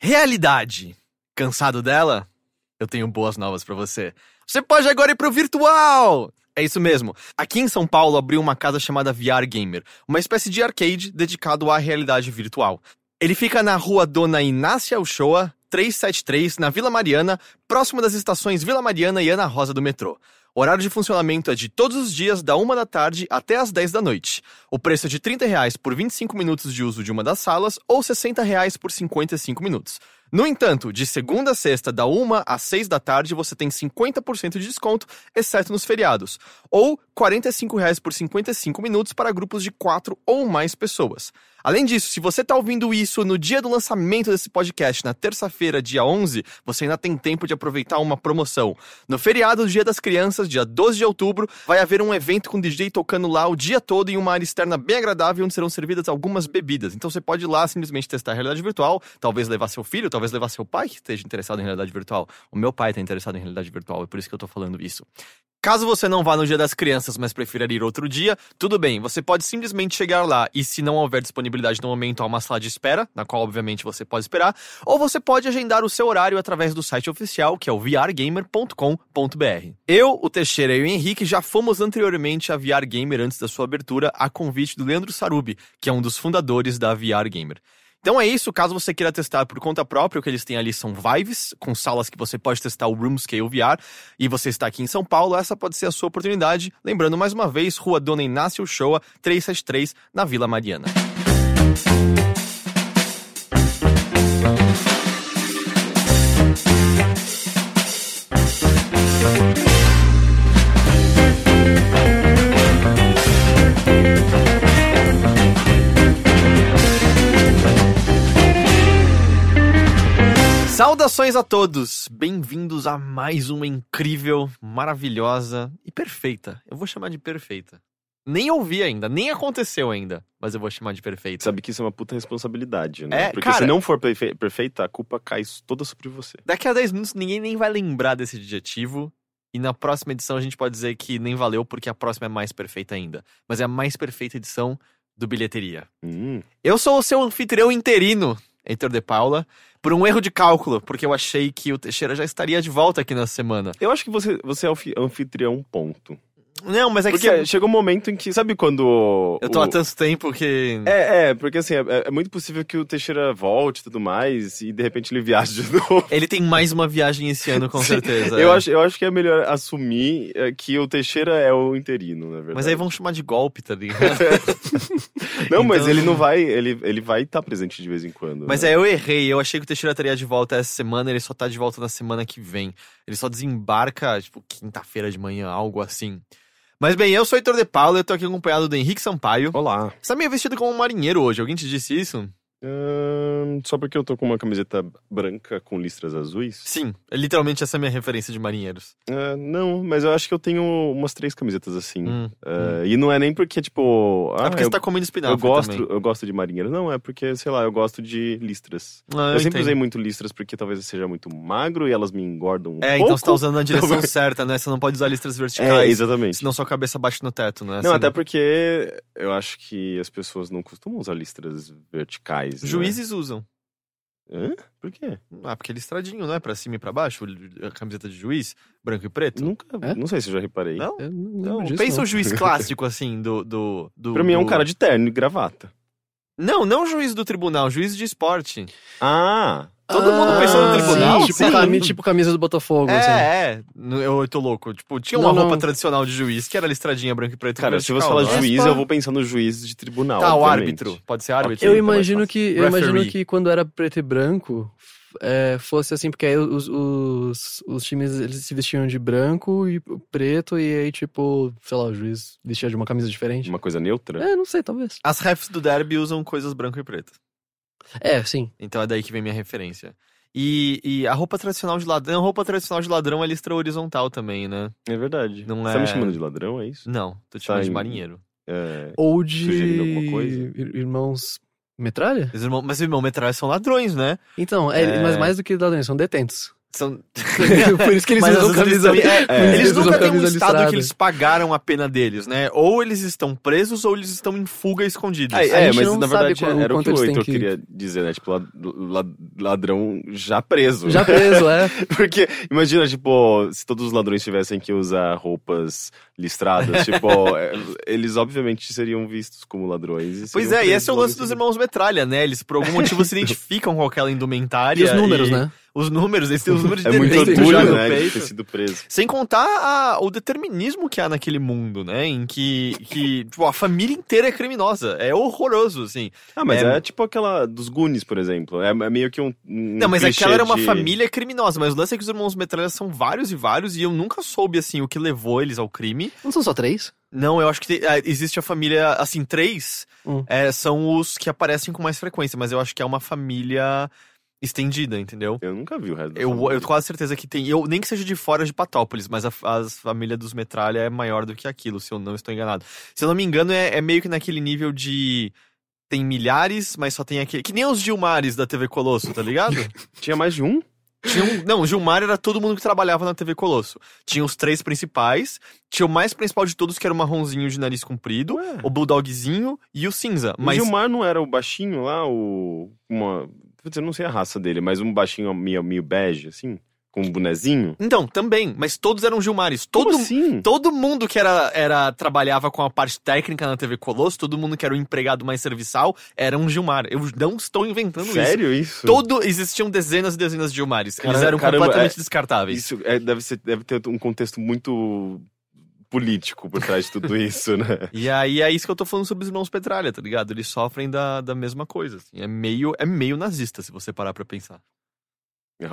Realidade. Cansado dela? Eu tenho boas novas pra você. Você pode agora ir pro virtual! É isso mesmo. Aqui em São Paulo abriu uma casa chamada VR Gamer, uma espécie de arcade dedicado à realidade virtual. Ele fica na rua Dona Inácia Uchoa, 373, na Vila Mariana, próximo das estações Vila Mariana e Ana Rosa do metrô. Horário de funcionamento é de todos os dias, da 1 da tarde até as 10 da noite. O preço é de 30 reais por 25 minutos de uso de uma das salas ou 60 reais por 55 minutos. No entanto, de segunda a sexta, da 1 às 6 da tarde, você tem 50% de desconto, exceto nos feriados. Ou 45 reais por 55 minutos para grupos de 4 ou mais pessoas. Além disso, se você está ouvindo isso no dia do lançamento desse podcast, na terça-feira, dia 11, você ainda tem tempo de aproveitar uma promoção. No feriado do Dia das Crianças, dia 12 de outubro, vai haver um evento com DJ tocando lá o dia todo em uma área externa bem agradável, onde serão servidas algumas bebidas. Então você pode ir lá simplesmente testar a realidade virtual, talvez levar seu filho, talvez levar seu pai que esteja interessado em realidade virtual. O meu pai está interessado em realidade virtual, é por isso que eu estou falando isso. Caso você não vá no Dia das Crianças, mas prefira ir outro dia, tudo bem, você pode simplesmente chegar lá e, se não houver disponibilidade no momento, há uma sala de espera, na qual obviamente você pode esperar, ou você pode agendar o seu horário através do site oficial, que é o vrgamer.com.br. Eu, o Teixeira e o Henrique já fomos anteriormente a VR Gamer antes da sua abertura, a convite do Leandro Sarubi, que é um dos fundadores da VR Gamer. Então é isso, caso você queira testar por conta própria, o que eles têm ali são Vives, com salas que você pode testar o Room Scale VR, e você está aqui em São Paulo, essa pode ser a sua oportunidade. Lembrando mais uma vez, Rua Dona Inácio Shoa, 373, na Vila Mariana. Saudações a todos! Bem-vindos a mais uma incrível, maravilhosa e perfeita. Eu vou chamar de perfeita. Nem ouvi ainda, nem aconteceu ainda, mas eu vou chamar de perfeita. Sabe que isso é uma puta responsabilidade, né? É, Porque cara- se não for perfe- perfeita, a culpa cai toda sobre você. Daqui a 10 minutos ninguém nem vai lembrar desse adjetivo. E na próxima edição a gente pode dizer que nem valeu porque a próxima é mais perfeita ainda. Mas é a mais perfeita edição do Bilheteria. Hum, Eu sou o seu anfitrião interino, Heitor de Paula, por um erro de cálculo, porque eu achei que o Teixeira já estaria de volta aqui na semana. Eu acho que você, você é anfi- anfitrião, ponto. Não, mas é que Porque você- chega um momento em que, sabe quando... eu tô o- há tanto tempo que. É, é, porque assim, é, é muito possível que o Teixeira volte e tudo mais, e de repente ele viaje de novo. Ele tem mais uma viagem esse ano, com certeza. Eu é. acho, eu acho que é melhor assumir é, que o Teixeira é o interino, na verdade. Mas aí vão chamar de golpe, tá ligado? Não, mas Então- ele não vai, ele, ele vai estar presente de vez em quando. Mas né? é, eu errei. Eu achei que o Teixeira estaria de volta essa semana, ele só tá de volta na semana que vem. Ele só desembarca, tipo, quinta-feira de manhã, algo assim. Mas bem, eu sou Heitor de Paula, eu tô aqui acompanhado do Henrique Sampaio. Olá. Você tá meio vestido como um marinheiro hoje, alguém te disse isso? Só porque eu tô com uma camiseta branca com listras azuis? Sim, literalmente essa é a minha referência de marinheiros. Ah, não, mas eu acho que eu tenho umas três camisetas assim. Hum, Ah, E não é nem porque, tipo. é Ah, porque eu, você tá comendo espinafre eu gosto, também. eu gosto de marinheiro. Não, é porque, sei lá, eu gosto de listras. Ah, eu sempre entendo. usei muito listras porque talvez eu seja muito magro e elas me engordam um É, pouco. então você tá usando na direção Talvez- certa, né? Você não pode usar listras É, verticais. exatamente. senão sua cabeça bate no teto, né? Não, Você até porque eu acho que as pessoas não costumam usar listras verticais. Né? Juízes usam. Hã? Por quê? Ah, porque listradinho, não é? Pra cima e pra baixo, a camiseta de juiz, branco e preto. Nunca. É? Não sei se eu já reparei. Não? Eu não Não, lembro disso, pensa não. o juiz clássico, assim, do. do, do Pra mim é um do- cara de terno e gravata. Não, não o juiz do tribunal, juiz de esporte. Ah! Todo mundo pensou no Ah, tribunal? Sim, tipo, Sim. cami- tipo camisa do Botafogo, assim. É, é. No- Eu tô louco. Tipo, tinha uma Não, roupa não. tradicional de juiz, que era listradinha branco e preto. Cara, se você vertical, fala não é? juiz, eu vou pensar no juiz de tribunal. Tá, o árbitro. Pode ser árbitro? Eu mais imagino que eu imagino que quando era preto e branco é, fosse assim, porque aí os, os, os times eles se vestiam de branco e preto, e aí, tipo, sei lá, o juiz vestia de uma camisa diferente. Uma coisa neutra? É, não sei, talvez. As refs do derby usam coisas branco e preto. É, sim. Então é daí que vem minha referência. E, e a roupa tradicional de ladrão, a roupa tradicional de ladrão é listra horizontal também, né? É verdade. Não Você tá é- me chamando de ladrão, é isso? Não, tô te chamando Tá de em- marinheiro. É... Ou de irmãos metralha? Mas, irmão, mas irmão, metralha são ladrões, né? Então, é, É. mas mais do que ladrões, são detentos. São... Por isso que eles Mas usam camisa. eles é, que Eles nunca têm um estado listrada. que eles pagaram a pena deles, né? Ou eles estão presos ou eles estão em fuga escondidos. É, é, mas na verdade qual- era o que o Heitor que- queria dizer, né? Tipo, lad- lad- ladrão já preso. Já preso, é. Porque, imagina, tipo, se todos os ladrões tivessem que usar roupas listradas, tipo, é, eles obviamente seriam vistos como ladrões. e Pois é, e esse é o lance dos irmãos Metralha, né? Eles por algum motivo se identificam com aquela indumentária. E os números, e- né? Os números, eles têm os números de É muito orgulho, já no né, de peito. ter sido preso. Sem contar a- o determinismo que há naquele mundo, né? Em que, que tipo, a família inteira é criminosa. É horroroso, assim. Ah, mas É- é, tipo aquela dos Goonies, por exemplo. É, é meio que um. um Não, mas aquela era uma de- família criminosa. Mas o lance é que os irmãos Metralha são vários e vários. E eu nunca soube, assim, o que levou eles ao crime. Não são só três? Não, eu acho que tem- ah, existe a família, assim, três Hum. é, são os que aparecem com mais frequência, mas eu acho que é uma família estendida, entendeu? Eu nunca vi o resto Eu, família. eu tenho quase certeza que tem. Eu, nem que seja de fora de Patópolis, mas a, a família dos Metralha é maior do que aquilo, se eu não estou enganado. Se eu não me engano, é, é meio que naquele nível de. Tem milhares, mas só tem aquele. Que nem os Gilmares da TV Colosso, tá ligado? Tinha mais de um? Tinha um, não, o Gilmar era todo mundo que trabalhava na TV Colosso. Tinha os três principais, tinha o mais principal de todos, que era o marronzinho de nariz comprido, Ué. o Bulldogzinho e o cinza. O Mas Gilmar não era o baixinho lá, o. Uma. Putz, eu não sei a raça dele, mas um baixinho meio, meio bege, assim? Com um bonezinho? Então, também, mas todos eram Gilmares. Todo, assim? todo mundo que era, era trabalhava com a parte técnica na TV Colosso, todo mundo que era o empregado mais serviçal, era um Gilmar. Eu não estou inventando isso. Sério isso? Todo, existiam dezenas e dezenas de Gilmares. Eles Cara- eram caramba, completamente é- descartáveis. Isso é, deve, ser, deve ter um contexto muito político por trás de tudo isso, né? E aí é isso que eu tô falando sobre os irmãos Petralha, tá ligado? Eles sofrem da, da mesma coisa. assim. É, meio, é meio nazista, se você parar pra pensar.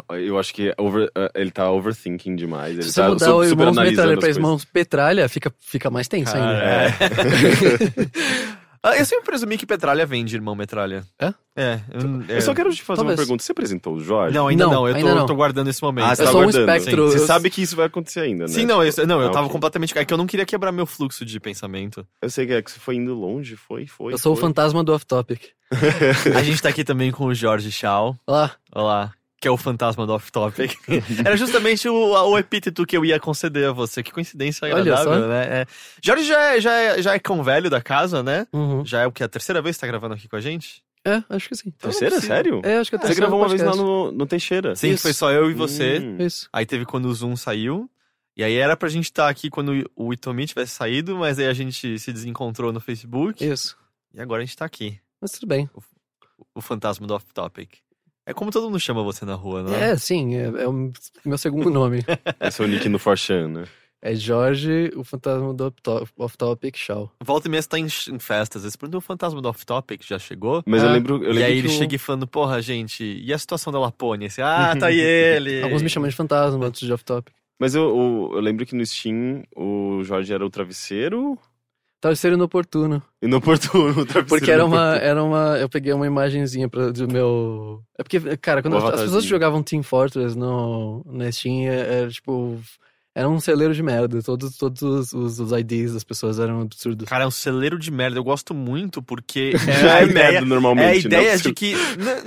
Eu acho que over- uh, ele tá overthinking demais. Ele Se você tá mudar su- o irmãos Metralha pra irmãos Petralha, fica, fica mais tenso Cara, ainda. É. Ah, eu sempre presumi que Petralha vem de irmão Metralha. É? É. Eu, é. Eu só quero te fazer Talvez. uma pergunta. Você apresentou o Jorge? Não, ainda Não, não. Eu tô, ainda não. tô guardando esse momento. Ah, É você tá só um guardando. espectro- Você eu- sabe que isso vai acontecer ainda, né? Sim, não, eu, não, eu Ah, tava ok. completamente. É que eu não queria quebrar meu fluxo de pensamento. Eu sei que é que você foi indo longe, foi, foi. Eu sou o fantasma do off-topic. A gente tá aqui também com o Jorge Shaw. Olha lá. Que é o fantasma do off-topic. Era justamente o, o epíteto que eu ia conceder a você. Que coincidência Olha agradável, só. né? É. Jorge já é, já, é, já é cão velho da casa, né? Uhum. Já é o que? A terceira vez que tá gravando aqui com a gente? É, acho que sim. Terceira? Sim. Sério? É, acho que é o Você terceiro gravou uma vez lá no, no Teixeira. Sim, Isso. foi só eu e você. Hum. Isso. Aí teve quando o Zoom saiu. E aí era pra gente estar aqui quando o Itomi tivesse saído, mas aí a gente se desencontrou no Facebook. Isso. E agora a gente tá aqui. Mas tudo bem. O fantasma do off-topic. É como todo mundo chama você na rua, né? É, sim, é, é o meu segundo nome. Esse é o nick no Forchan, né? É Jorge, o fantasma do off-to- off-topic Shaw. Volta e meia você tá em, em festas. Esse perguntou o fantasma do off-topic já chegou. Mas eu Ah, lembro. Eu e lembro aí que ele o- chega e falando, porra, gente, e a situação da Lapônia? Assim, ah, tá aí ele. Alguns me chamam de fantasma, outros de off-topic. Mas eu, eu, eu lembro que no Steam o Jorge era o travesseiro Travesseiro inoportuno. inoportuno. o travesseiro Porque era uma, inoportuno. era uma. Eu peguei uma imagenzinha pra, do meu. É porque, cara, quando as, as pessoas jogavam Team Fortress no, na Steam, é- era tipo. Era um celeiro de merda. Todos, todos os, os, os IDs das pessoas eram absurdos. Cara, é um celeiro de merda. Eu gosto muito porque Já é a é ideia, merda normalmente. é a né? ideia Você- de que.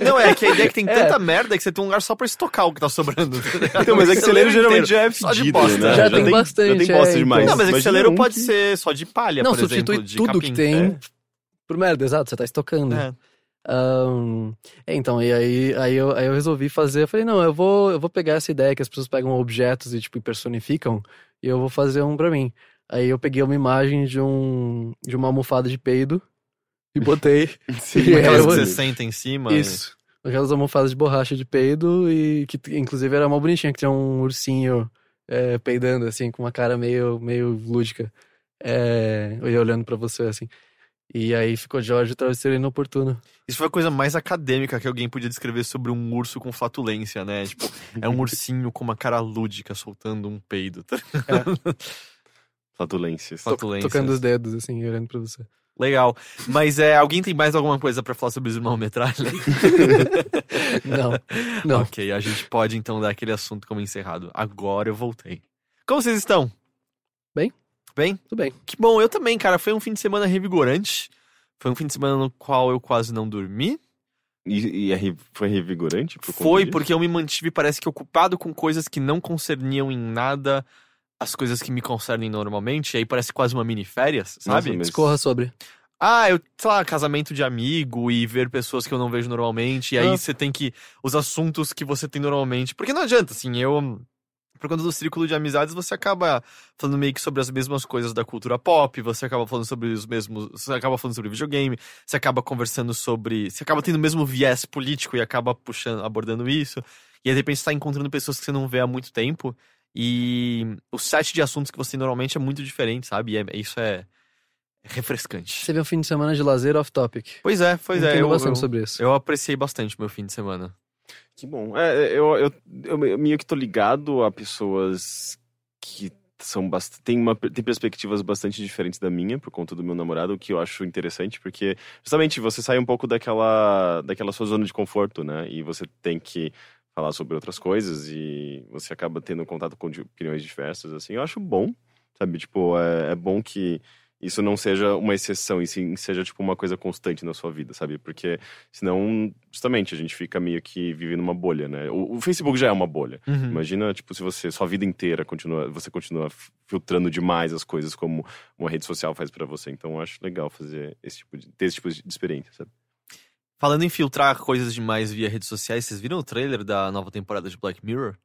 Não, é que a ideia é que tem É. tanta merda que você tem um lugar só pra estocar o que tá sobrando. tá? Então, mas é que celeiro geralmente já é Só de fedido, bosta. né? Já tem bastante, Já tem bosta é, demais. Não, mas é que celeiro um pode que- ser só de palha, Não, por exemplo, substitui de tudo capim. que tem É. por merda, exato, você tá estocando. É. É, então, e aí, aí, eu, aí eu resolvi fazer, eu falei, não, eu vou, eu vou pegar essa ideia que as pessoas pegam objetos e, tipo, personificam, e eu vou fazer um pra mim. Aí eu peguei uma imagem de um, de uma almofada de peido e botei Sim, E Aquelas que você senta em cima. isso. Aquelas almofadas de borracha de peido e que inclusive era mal bonitinha, que tinha um ursinho é, peidando, assim, com uma cara meio, meio lúdica. É, eu ia olhando pra você, assim. E aí ficou Jorge, o travesseiro inoportuno. Isso foi a coisa mais acadêmica que alguém podia descrever sobre um urso com flatulência, né? Tipo, é um ursinho com uma cara lúdica soltando um peido. Tá? Flatulências. Flatulências. Tocando os dedos, assim, olhando pra você. Legal. Mas é, alguém tem mais alguma coisa pra falar sobre os irmãos metralha? Não, não. Ok, a gente pode então dar aquele assunto como encerrado. Agora eu voltei. Como vocês estão? Bem. Bem? Tudo bem. Que bom, eu também, cara. Foi um fim de semana revigorante. Foi um fim de semana no qual eu quase não dormi. E, e é foi revigorante? por Foi disso? porque eu me mantive, parece que ocupado com coisas que não concerniam em nada as coisas que me concernem normalmente. E aí parece quase uma mini férias, sabe? Nossa, mas- Discorra sobre. Ah, eu, sei lá, casamento de amigo e ver pessoas que eu não vejo normalmente. E aí Ah. você tem que. Os assuntos que você tem normalmente. Porque não adianta, assim, eu. Por conta do círculo de amizades, você acaba falando meio que sobre as mesmas coisas da cultura pop, você acaba falando sobre os mesmos. Você acaba falando sobre videogame, você acaba conversando sobre. Você acaba tendo o mesmo viés político e acaba puxando, abordando isso. E aí, de repente, você tá encontrando pessoas que você não vê há muito tempo. E o set de assuntos que você tem normalmente é muito diferente, sabe? E é- isso é refrescante. Você vê um fim de semana de lazer off-topic. Pois é, pois é. Entendo Eu, bastante eu, sobre isso. eu apreciei bastante o meu fim de semana. Que bom. É, eu, eu, eu, eu meio que tô ligado a pessoas que são bastante. Tem, uma, tem perspectivas bastante diferentes da minha, por conta do meu namorado, o que eu acho interessante, porque justamente você sai um pouco daquela, daquela sua zona de conforto, né? E você tem que falar sobre outras coisas e você acaba tendo contato com opiniões diversas, assim. Eu acho bom, sabe? Tipo, é, é bom que isso não seja uma exceção, e sim seja, tipo, uma coisa constante na sua vida, sabe? Porque senão, justamente, a gente fica meio que vivendo uma bolha, né? O, o Facebook já é uma bolha. Uhum. Imagina, tipo, se você, sua vida inteira continua, você continua filtrando demais as coisas como uma rede social faz pra você. Então, eu acho legal fazer esse tipo de, ter esse tipo de experiência, sabe? Falando em filtrar coisas demais via redes sociais, vocês viram o trailer da nova temporada de Black Mirror?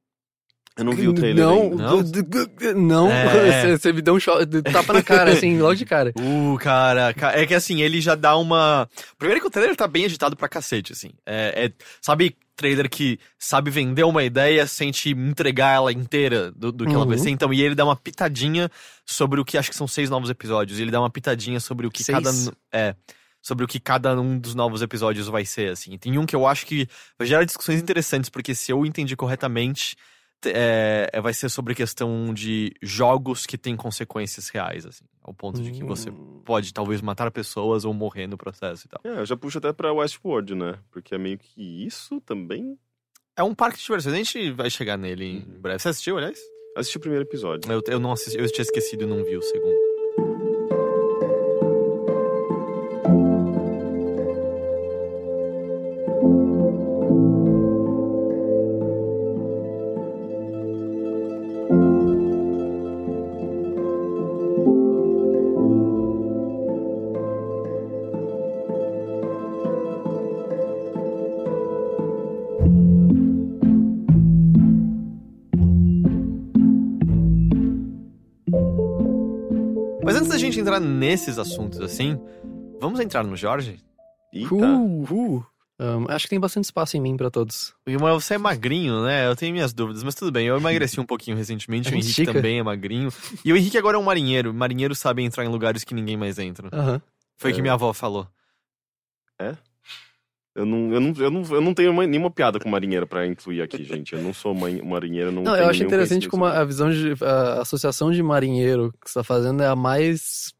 Eu não vi o trailer Não, ainda. Não? d- d- d- não. É. Você, você me deu um choque, tapa na cara, assim, logo de cara. Uh, cara, ca- é que assim, ele já dá uma. Primeiro que o trailer tá bem agitado pra cacete, assim. É, é- sabe, trailer que sabe vender uma ideia sem te entregar ela inteira do, do que ela vai Uhum. ser. Então, e ele dá uma pitadinha sobre o que acho que são seis novos episódios. Ele dá uma pitadinha sobre o que Seis? cada. É. Sobre o que cada um dos novos episódios vai ser, assim. Tem um que eu acho que vai gerar discussões interessantes, porque se eu entendi corretamente, te- é, é- vai ser sobre a questão de jogos que têm consequências reais, assim. Ao ponto de que você Hum. pode talvez matar pessoas ou morrer no processo e tal. É, eu já puxo até pra Westworld, né? Porque é meio que isso também. É um parque de diversões, a gente vai chegar nele em breve. Você assistiu, aliás? Assisti o primeiro episódio. Eu, eu não assisti, eu tinha esquecido e não vi o segundo. Entrar nesses assuntos assim, vamos entrar no Jorge? Eita. Uh, uh. Um, acho que tem bastante espaço em mim pra todos. Mas você é magrinho, né? Eu tenho minhas dúvidas, mas tudo bem. Eu emagreci um pouquinho recentemente, A o Henrique também é magrinho. E o Henrique agora é um marinheiro. Marinheiros sabem entrar em lugares que ninguém mais entra. Foi o que É. minha avó falou. Eu não, eu, não, eu, não, eu não tenho uma- nenhuma piada com marinheiro pra incluir aqui, gente. Eu não sou mãe- marinheiro, não Não, tenho eu acho interessante como a visão de. A associação de marinheiro que você tá fazendo é a mais.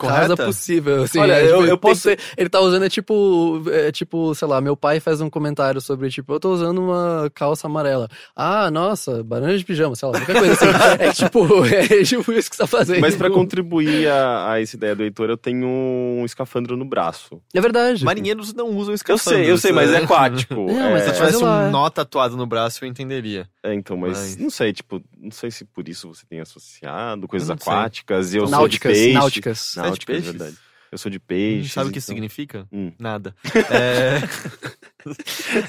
Correta? Rasa possível. Assim, Olha, é, eu- tipo, eu posso- ser- ele tá usando, é tipo, é tipo, sei lá, meu pai faz um comentário sobre, tipo, eu tô usando uma calça amarela. Ah, nossa, banana de pijama, sei lá, qualquer coisa assim. é tipo, é tipo isso que você tá fazendo. Mas pra contribuir a, a essa ideia do Heitor, eu tenho um escafandro no braço. É verdade. Marinheiros não usam Eu escafandro. sei, eu sei, mas é aquático. Não, mas Se eu é, tivesse Sei um nó tatuado no braço, eu entenderia. é, então, mas, Mas- não sei, tipo, não sei se por isso você tem associado coisas Eu sei. aquáticas. E eu náuticas, sou de peixe. náuticas. Você é de Náuticas, peixes? verdade. Eu sou de peixe. Sabe o que isso significa? Hum. Nada. É...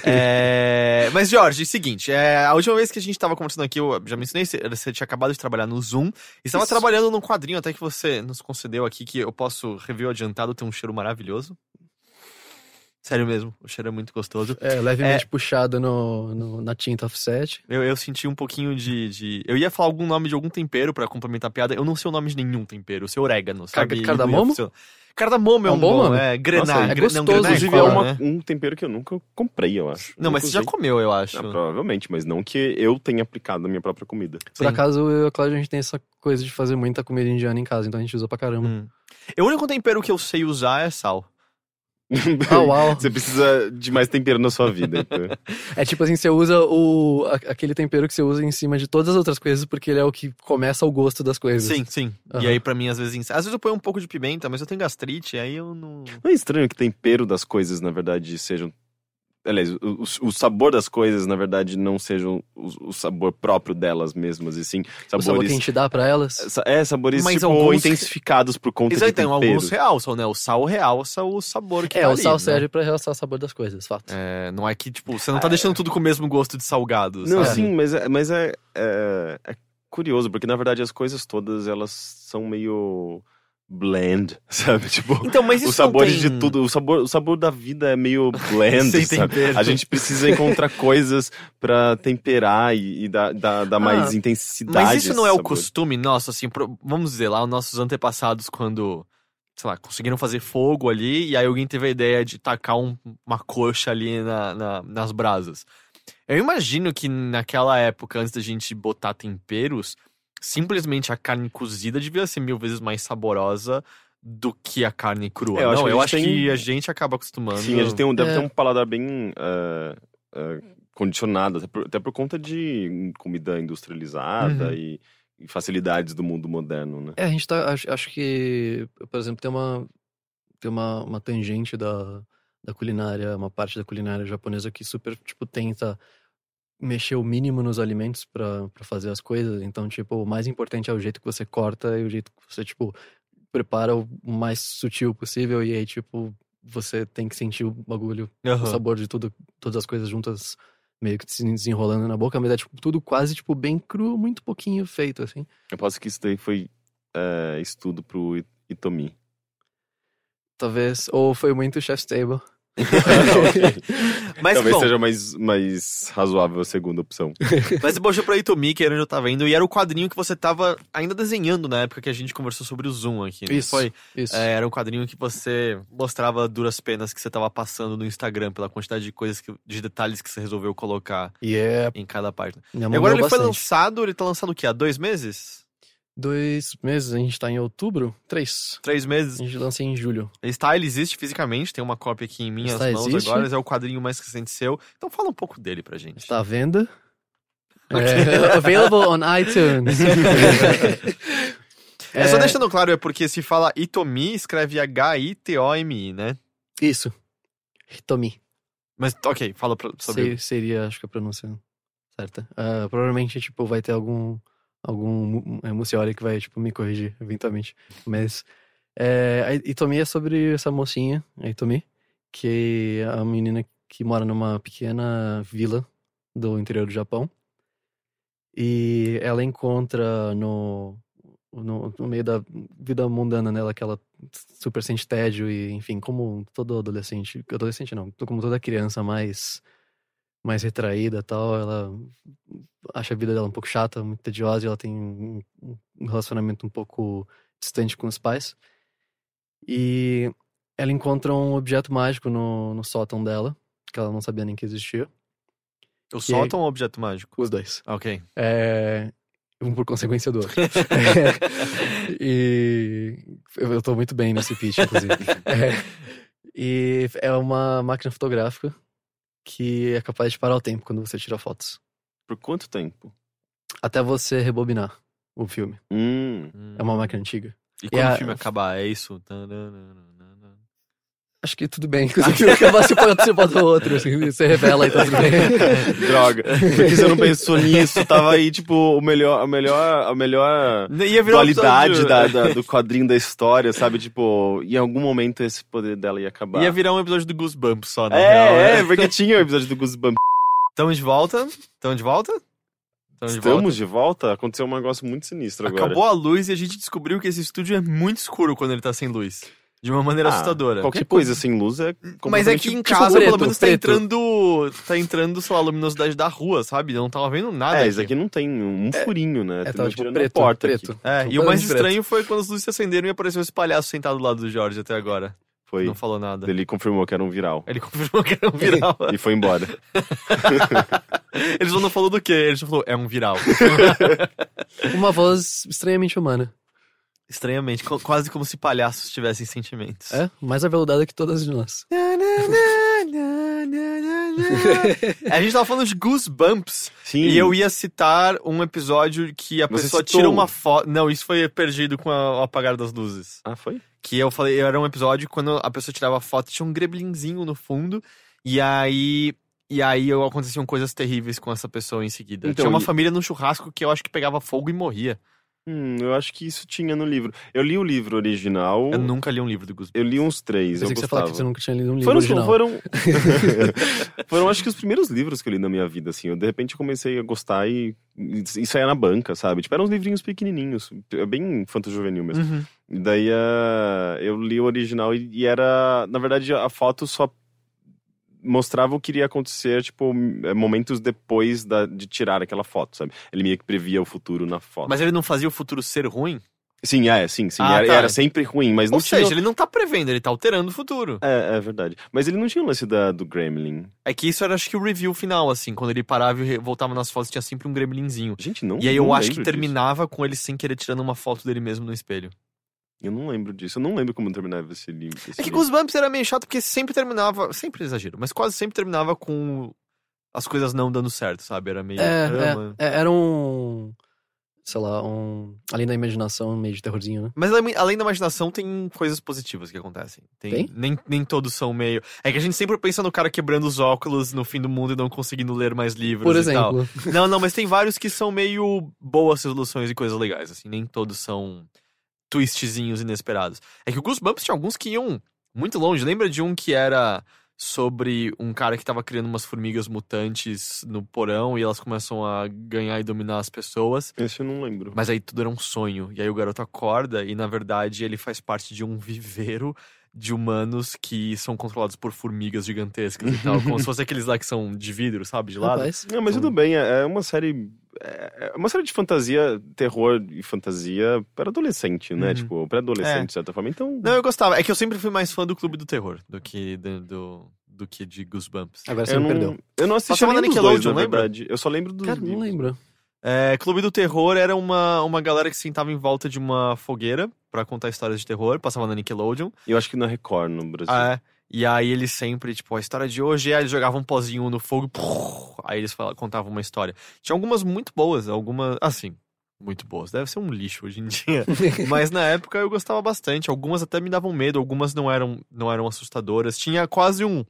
É, Mas, Jorge, seguinte, é, a última vez que a gente tava conversando aqui, eu já mencionei, você- você tinha acabado de trabalhar no Zoom e estava trabalhando num quadrinho até que você nos concedeu aqui, que eu posso review adiantado, tem um cheiro maravilhoso. Sério mesmo, o cheiro é muito gostoso. É, levemente puxado no, no- na tinta offset. Eu, eu senti um pouquinho de, de- Eu ia falar algum nome de algum tempero pra complementar a piada. Eu não sei o nome de nenhum tempero. Eu sei orégano, sabe? cardamomo? Cardamomo é É um um bom bom, nome? é grená. Nossa, é gre- não, gostoso, Inclusive, é cola, uma- né? um tempero que eu nunca comprei, eu acho. Não, mas você já comeu, eu acho. Ah, provavelmente, mas não que eu tenha aplicado na minha própria comida. Por Sim. acaso, eu e a Cláudia, a gente tem essa coisa de fazer muita comida indiana em casa, então a gente usa pra caramba. Hum. O único tempero que eu sei usar é sal. Ah, uau. Você precisa de mais tempero na sua vida. então. É tipo assim, você usa o, aquele tempero que você usa em cima de todas as outras coisas, porque ele é o que começa o gosto das coisas. Sim, sim. E Aham. aí, pra mim, às vezes. Às vezes eu ponho um pouco de pimenta, mas eu tenho gastrite, aí eu não. Não é estranho que tempero das coisas, na verdade, sejam Aliás, o, o- sabor das coisas, na verdade, não seja o, o sabor próprio delas mesmas, e sim O sabor que a sabores. gente dá pra elas. É, sabores Mas tipo, alguns- intensificados por conta aí de tem temperos. alguns realçam, né? O sal realça o sabor que É, tá o ali, sal né? serve pra realçar o sabor das coisas, fato. É, não é que, tipo, você não tá deixando tudo com o mesmo gosto de salgado. Não, sabe? sim, mas, é, mas é, é, é curioso, porque na verdade as coisas todas, elas são meio bland, sabe? Tipo, Então, mas os sabores tem... de tudo, o sabor, o sabor da vida é meio bland, Sem sabe? tempero. A gente precisa encontrar coisas pra temperar e, e dar, dar, dar mais Ah, intensidade. Mas isso não é a o sabor. costume nosso, assim, pro- vamos dizer lá, os nossos antepassados quando, sei lá, conseguiram fazer fogo ali e aí alguém teve a ideia de tacar um- uma coxa ali na, na- nas brasas. Eu imagino que naquela época, antes da gente botar temperos, simplesmente a carne cozida devia ser mil vezes mais saborosa do que a carne crua. É, eu acho não, que a eu gente acho tem- que a gente acaba acostumando. Sim, a gente tem um, deve É. ter um paladar bem eh, eh, condicionado, até por, até por conta de comida industrializada Uhum. e, e facilidades do mundo moderno, né? É, a gente tá. Acho, acho que, por exemplo, tem uma. Tem uma, uma tangente da, da culinária, uma parte da culinária japonesa que super, tipo, tenta mexer o mínimo nos alimentos pra fazer as coisas. Então, tipo, o mais importante é o jeito que você corta e o jeito que você, tipo, prepara o mais sutil possível. E aí, tipo, você tem que sentir o bagulho, Aham. o sabor de tudo, todas as coisas juntas, meio que se desenrolando na boca. Mas é, tipo, tudo quase, tipo, bem cru, muito pouquinho feito, assim. Eu posso que isso daí foi eh, estudo pro Itomi. Talvez. Ou foi muito Chef's Table. Mas, Talvez bom, seja mais, mais razoável a segunda opção. Mas você mostrou pra Itomi, que era onde eu tava indo, e era o quadrinho que você tava ainda desenhando na época que a gente conversou sobre o Zoom aqui. não Isso. Foi? Isso. É, era um quadrinho que você mostrava duras penas que você tava passando no Instagram, pela quantidade de coisas, que, de detalhes que você resolveu colocar E é. em cada página. E agora ele agora foi bastante. lançado, ele tá lançado o quê? Há dois meses? Dois meses, a gente tá em outubro? Três. Três meses? A gente lança em julho. Ele existe fisicamente, tem uma cópia aqui em minhas mãos existe? agora, é o quadrinho mais recente seu. Então fala um pouco dele pra gente. Está à venda. É, available on iTunes. É, só deixando claro, é porque se fala Itomi, escreve H-I-T-O-M-I, né? Isso. Hitomi. Mas, ok, fala pra- sobre... Sei- seria, acho que a pronúncia certa. Ah, provavelmente, tipo, vai ter algum algum é, Muciori que vai, tipo, me corrigir eventualmente. Mas é, a Itomi é sobre essa mocinha, a Itomi, que é a menina que mora numa pequena vila do interior do Japão. E ela encontra no, no, no meio da vida mundana nela que ela super sente tédio e, enfim, como todo adolescente, adolescente não, como toda criança mais mais retraída e tal, ela acha a vida dela um pouco chata, muito tediosa, e ela tem um um relacionamento um pouco distante com os pais. E ela encontra um objeto mágico no, no sótão dela, que ela não sabia nem que existia. O que- sótão ou um objeto mágico? Os dois. Ok. É, um por consequência do outro. e eu, eu tô muito bem nesse pitch, inclusive. É, e é uma máquina fotográfica que é capaz de parar o tempo quando você tira fotos. Por quanto tempo? Até você rebobinar o filme. Hum. É uma máquina antiga. E quando a- o filme acabar, é isso? Acho que tudo bem. Você pode, você bota outro. Assim, você revela e tá tudo bem. Droga. Por que você não pensou nisso? Tava aí, tipo, o melhor, a melhor, a melhor Ia virar um dualidade episódio- da, da- do quadrinho da história, sabe? Tipo, em algum momento esse poder dela ia acabar. Ia virar um episódio do Goosebumps só, na real. É, é, né? porque tinha o episódio do Goosebumps. Estamos de volta? Estamos de volta? Estamos de volta. Estamos de volta? Aconteceu um negócio muito sinistro agora. Acabou a luz e a gente descobriu que esse estúdio é muito escuro quando ele tá sem luz. De uma maneira Ah, assustadora. Qualquer coisa sem luz é Mas é que em casa, preto, pelo menos, tá preto. entrando. Tá entrando, sei lá, a luminosidade da rua, sabe? Eu não tava vendo nada. É, isso aqui não tem um furinho, né? É, Tem tava tipo preto, porta preto. aqui. É, Tipo, e o mais estranho foi quando as luzes se acenderam e apareceu esse palhaço sentado do lado do Jorge até agora. Foi. Não falou nada. Ele confirmou que era um viral. Ele confirmou que era um viral. E foi embora. Ele só não falou do quê? Ele só falou, é um viral. Uma voz estranhamente humana. Estranhamente, co- quase como se palhaços tivessem sentimentos. É, mais aveludada que todas de nós. a gente tava falando de Goosebumps. Sim. E eu ia citar um episódio que a Você pessoa citou. tira uma foto. Não, isso foi perdido com a- o apagar das luzes. Ah, foi? Que eu falei, era um episódio quando a pessoa tirava foto, tinha um greblinzinho no fundo. E aí. E aí aconteciam coisas terríveis com essa pessoa em seguida. Então, Tinha uma e- família no churrasco que eu acho que pegava fogo e morria. Hum, eu acho que isso tinha no livro. Eu li o livro original. Eu nunca li um livro do Goosebumps. Eu li uns três. Pensei eu que você gostava. que você nunca tinha lido um livro Foram, original. foram, foram acho que os primeiros livros que eu li na minha vida, assim. Eu, de repente, comecei a gostar e, e, e saía na banca, sabe? Tipo, eram uns livrinhos pequenininhos. É bem infanto-juvenil mesmo. Uhum. E daí ah, eu li o original e, e era... Na verdade, a foto só mostrava o que iria acontecer, tipo, m- momentos depois da- de tirar aquela foto, sabe? Ele meio que previa o futuro na foto. Mas ele não fazia o futuro ser ruim? Sim, é, sim, sim. Ah, era, tá. era sempre ruim, mas não Ou tinha... seja, ele não tá prevendo, ele tá alterando o futuro. É, é verdade. Mas ele não tinha o lance da, do Gremlin. É que isso era acho que o review final, assim, quando ele parava e voltava nas fotos, tinha sempre um gremlinzinho. Gente, não E aí eu não acho que disso. terminava com ele sem querer tirando uma foto dele mesmo no espelho. Eu não lembro disso. Eu não lembro como terminava esse livro. esse É que. Goosebumps era meio chato porque sempre terminava, sempre exagero, mas quase sempre terminava com as coisas não dando certo, sabe? Era meio. É, ah, mano. é, é, era um. Sei lá, um. Além da imaginação, meio de terrorzinho, né? Mas além- da imaginação, tem coisas positivas que acontecem. Tem? Nem, nem todos são meio. É que a gente sempre pensa no cara quebrando os óculos no fim do mundo e não conseguindo ler mais livros Por e tal. exemplo. Não, não, mas tem vários que são meio boas resoluções e coisas legais, assim. Nem todos são twistzinhos inesperados. É que o Goosebumps tinha alguns que iam muito longe. Lembra de um que era sobre um cara que tava criando umas formigas mutantes no porão e elas começam a ganhar e dominar as pessoas. Esse eu não lembro. Mas aí tudo era um sonho. E aí o garoto acorda e, na verdade, ele faz parte de um viveiro de humanos que são controlados por formigas gigantescas e tal. como se fosse aqueles lá que são de vidro, sabe? De lado. Rapaz. Não, mas tudo bem. É é uma série... É é uma série de fantasia, terror e fantasia para adolescente, né? Uhum. Tipo, pré-adolescente, É. de certa forma. Então... Não, eu gostava. É que eu sempre fui mais fã do Clube do Terror do que do, do, do que de Goosebumps. Agora você eu me não, perdeu. eu não assisti Passava nenhum na dos dois, Nickelodeon, na lembra? verdade. Eu só lembro dos Cara, não lembro. É, Clube do Terror era uma, uma galera que sentava em volta de uma fogueira pra contar histórias de terror. Passava na Nickelodeon. Eu acho que na Record, no Brasil. É. E aí eles sempre, tipo, a história de hoje, aí eles jogavam um pozinho no fogo, prrr, aí eles falavam, contavam uma história. Tinha algumas muito boas, algumas, assim, muito boas. Deve ser um lixo hoje em dia. Mas na época eu gostava bastante. Algumas até me davam medo, algumas não eram, não eram assustadoras. Tinha quase um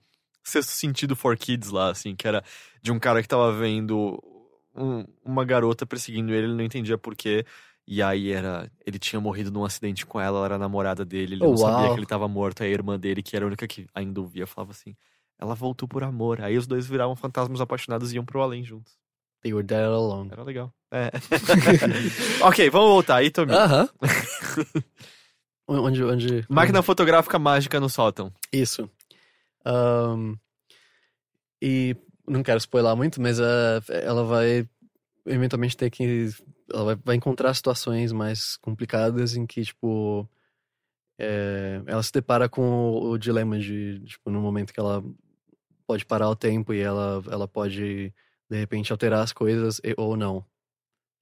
sexto sentido for kids lá, assim, que era de um cara que tava vendo um- uma garota perseguindo ele, ele não entendia por quê. E aí era. Ele tinha morrido num acidente com ela, ela era namorada dele, ele Oh, não sabia uau. que ele tava morto. Aí a irmã dele, que era a única que ainda ouvia, falava assim: ela voltou por amor. Aí os dois viravam fantasmas apaixonados e iam pro além juntos. They were dead alone. Era legal. É. ok, vamos voltar. Aí, Tommy. Aham. onde, onde. Máquina fotográfica mágica no sótão. Isso. Ahn, e não quero spoiler muito, mas eh, ela vai eventualmente ter que. Ela vai, vai encontrar situações mais complicadas em que, tipo. eh, ela se depara com o, o dilema de, tipo, no momento que ela pode parar o tempo e ela, ela pode, de repente, alterar as coisas e- ou não.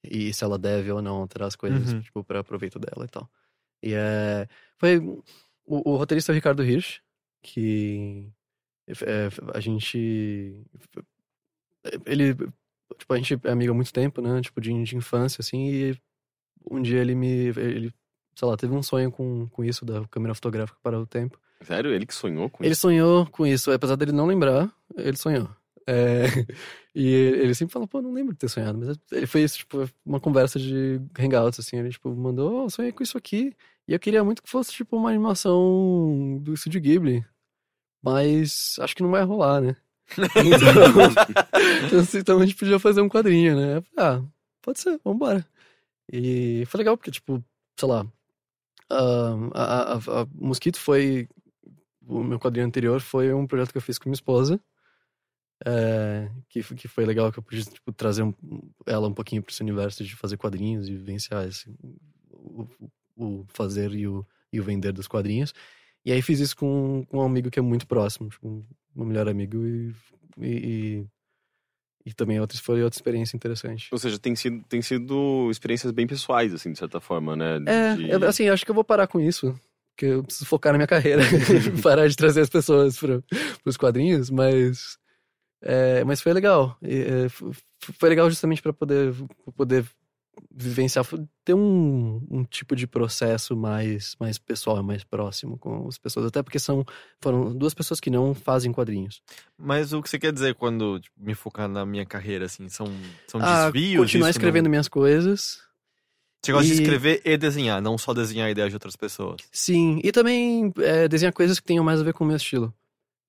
E se ela deve ou não alterar as coisas, Uhum. tipo, pra proveito dela e tal. E é. Foi. O, o roteirista é o Ricardo Hirsch, que é, a gente. Ele. Tipo, a gente é amigo há muito tempo, né? Tipo, de, de infância, assim, e um dia ele me. Ele, sei lá, teve um sonho com, com isso da câmera fotográfica para o tempo. Sério? Ele que sonhou com Ele isso? sonhou com isso, apesar dele não lembrar, ele sonhou. É, e ele sempre fala, pô, não lembro de ter sonhado, mas ele fez, tipo, uma conversa de hangouts, assim, ele, tipo, mandou, oh, sonhei com isso aqui, e eu queria muito que fosse, tipo, uma animação do Studio Ghibli, mas acho que não vai rolar, né? Então, assim, então a gente podia fazer um quadrinho, né? Ah, pode ser, vambora. E foi legal porque, tipo, sei lá, ah, a, a, a- Mosquito foi. O meu quadrinho anterior foi um projeto que eu fiz com minha esposa. é, que, que foi legal que eu pude tipo, trazer um- ela um pouquinho para esse universo de fazer quadrinhos e vivenciar esse, o, o- o fazer e o, e o vender dos quadrinhos. E aí fiz isso com, com um amigo que é muito próximo, tipo, um, melhor amigo e, e, e, também outra, foi outra experiência interessante. Ou seja, tem sido, tem sido experiências bem pessoais, assim, de certa forma, né? É, De- eu- assim, acho que eu vou parar com isso. Porque eu preciso focar na minha carreira. parar de trazer as pessoas para os quadrinhos, mas. é, mas foi legal. E, é, foi legal justamente para poder, poder vivenciar, ter um, um tipo de processo mais, mais pessoal, mais próximo com as pessoas. Até porque são, foram duas pessoas que não fazem quadrinhos. Mas o que você quer dizer quando tipo, me focar na minha carreira, assim? São, são Ah, desvios? continuar escrevendo não? minhas coisas. Você gosta de e- escrever e desenhar, não só desenhar ideias de outras pessoas. Sim, e também é, desenhar coisas que tenham mais a ver com o meu estilo.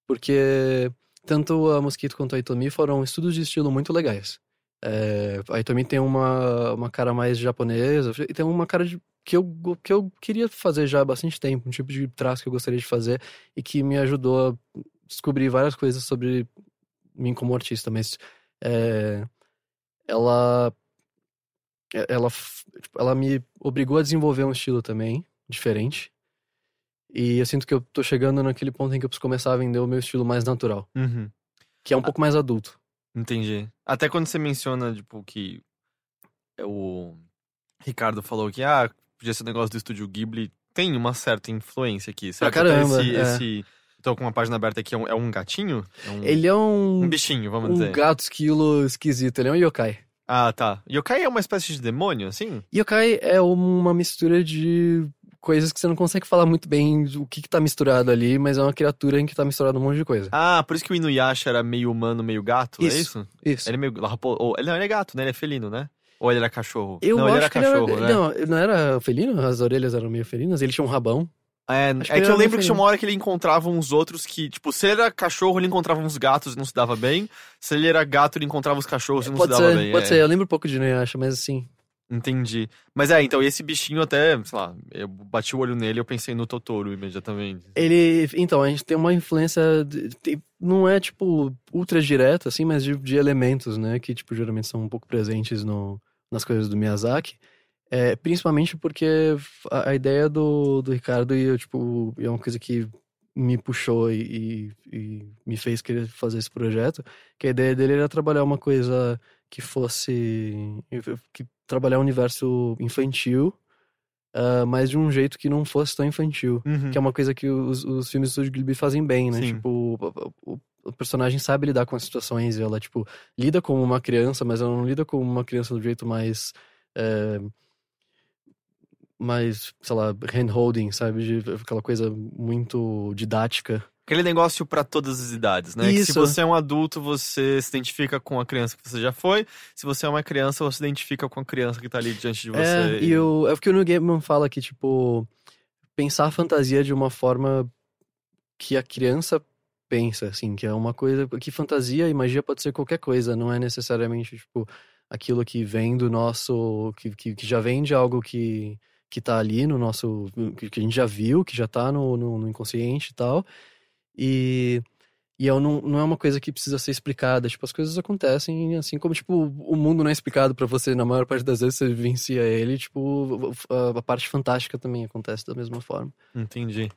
Porque tanto a Mosquito quanto a Itomi foram estudos de estilo muito legais. É, a Itomi tem uma, uma cara mais japonesa, e tem uma cara de, que, eu, que eu queria fazer já há bastante tempo, um tipo de traço que eu gostaria de fazer e que me ajudou a descobrir várias coisas sobre mim como artista, mas é, ela ela tipo, ela me obrigou a desenvolver um estilo também diferente e eu sinto que eu tô chegando naquele ponto em que eu preciso começar a vender o meu estilo mais natural Uhum. que é um pouco mais adulto Entendi. Até quando você menciona, tipo, que o Ricardo falou que, ah, podia ser um negócio do estúdio Ghibli, tem uma certa influência aqui. Será até caramba, esse, é. esse... Tô com uma página aberta aqui, é um, é um gatinho? É um, ele é um um bichinho, vamos um dizer. gato esquilo esquisito ele é um yokai Ah, tá. Yokai é uma espécie de demônio, assim? yokai é uma mistura de coisas que você não consegue falar muito bem o que que tá misturado ali mas é uma criatura em que tá misturado um monte de coisa Ah, por isso que o Inuyasha era meio humano, meio gato, é Isso. isso? isso Ele é meio... ou- Ele não, ele é gato, né? Ele é felino, né? Ou ele era cachorro? eu não, acho ele era que cachorro, ele né? era, não, não era felino? As orelhas eram meio felinas, ele tinha um rabão. É, Acho é que eu era lembro que tinha uma hora que ele encontrava uns outros que, tipo, se ele era cachorro, ele encontrava uns gatos e não se dava bem. Se ele era gato, ele encontrava os cachorros e não pode se dava ser, bem. pode é. ser, eu lembro um pouco de Inuyasha, mas assim, Entendi. Mas é, então, esse bichinho até, sei lá, eu bati o olho nele eu pensei no Totoro imediatamente. ele, então, a gente tem uma influência, de- tem- não é tipo ultra direta assim, mas de, de elementos, né, que tipo geralmente são um pouco presentes no, nas coisas do Miyazaki. É, principalmente porque a, a ideia do, do Ricardo e eu, tipo, é uma coisa que me puxou e, e- e me fez querer fazer esse projeto, que a ideia dele era trabalhar uma coisa que fosse que trabalhar um universo infantil, ah, mas de um jeito que não fosse tão infantil, Uhum. que é uma coisa que os, os filmes do Ghibli fazem bem, né? Sim. Tipo, o, o- o personagem sabe lidar com as situações, ela tipo lida como uma criança, mas ela não lida como uma criança do jeito mais é, mais, sei lá, hand-holding, sabe? De, aquela coisa muito didática. Aquele negócio pra todas as idades, né? Que se Isso. você é um adulto, você se identifica com a criança que você já foi. Se você é uma criança, você se identifica com a criança que tá ali diante de você. É, e o, é o que o Neil Gaiman fala que, tipo, pensar a fantasia de uma forma que a criança pensa, assim, que é uma coisa. Que fantasia e magia pode ser qualquer coisa, não é necessariamente, tipo, aquilo que vem do nosso. que, que, que já vem de algo que, que tá ali no nosso. que, que a gente já viu, que já tá no, no, no inconsciente e tal. E. E é, não, não é uma coisa que precisa ser explicada. Tipo, as coisas acontecem assim como, tipo, o mundo não é explicado pra você. Na maior parte das vezes você vivencia ele. Tipo, a, a parte fantástica também acontece da mesma forma. Entendi.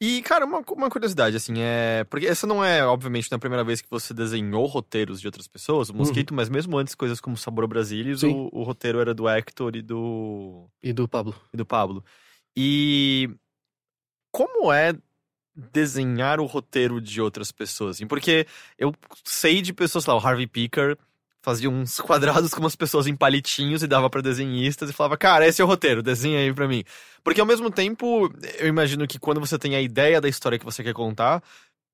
E, cara, uma, uma curiosidade, assim, é. Porque essa não é, obviamente, não é a primeira vez que você desenhou roteiros de outras pessoas, o Mosquito, mas mesmo antes, coisas como Sabor Brasilis, Uhum. O, o roteiro era do Hector e do. E do Pablo. e do Pablo. E como é desenhar o roteiro de outras pessoas? Assim? Porque eu sei de pessoas lá, o Harvey Picker fazia uns quadrados com umas pessoas em palitinhos e dava pra desenhistas e falava, cara, esse é o roteiro, desenha aí pra mim. Porque ao mesmo tempo, eu imagino que quando você tem a ideia da história que você quer contar,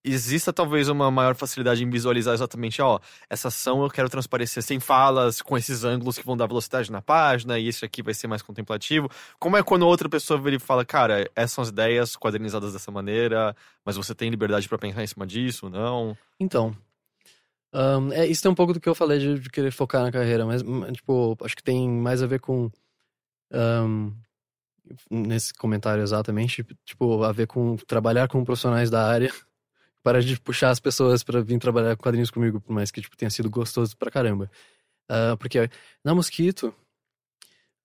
exista talvez uma maior facilidade em visualizar exatamente, ó, essa ação eu quero transparecer sem falas, com esses ângulos que vão dar velocidade na página, e esse aqui vai ser mais contemplativo. Como é quando outra pessoa vira e fala, cara, essas são as ideias quadrinizadas dessa maneira, mas você tem liberdade pra pensar em cima disso, não? Então. ahn, é, isso tem um pouco do que eu falei de, de querer focar na carreira, mas, hum, tipo, acho que tem mais a ver com. ahn, nesse comentário exatamente, tipo, a ver com trabalhar com profissionais da área. Para de puxar as pessoas para vir trabalhar com quadrinhos comigo, por mais que tipo, tenha sido gostoso pra caramba. Ah, porque na Mosquito,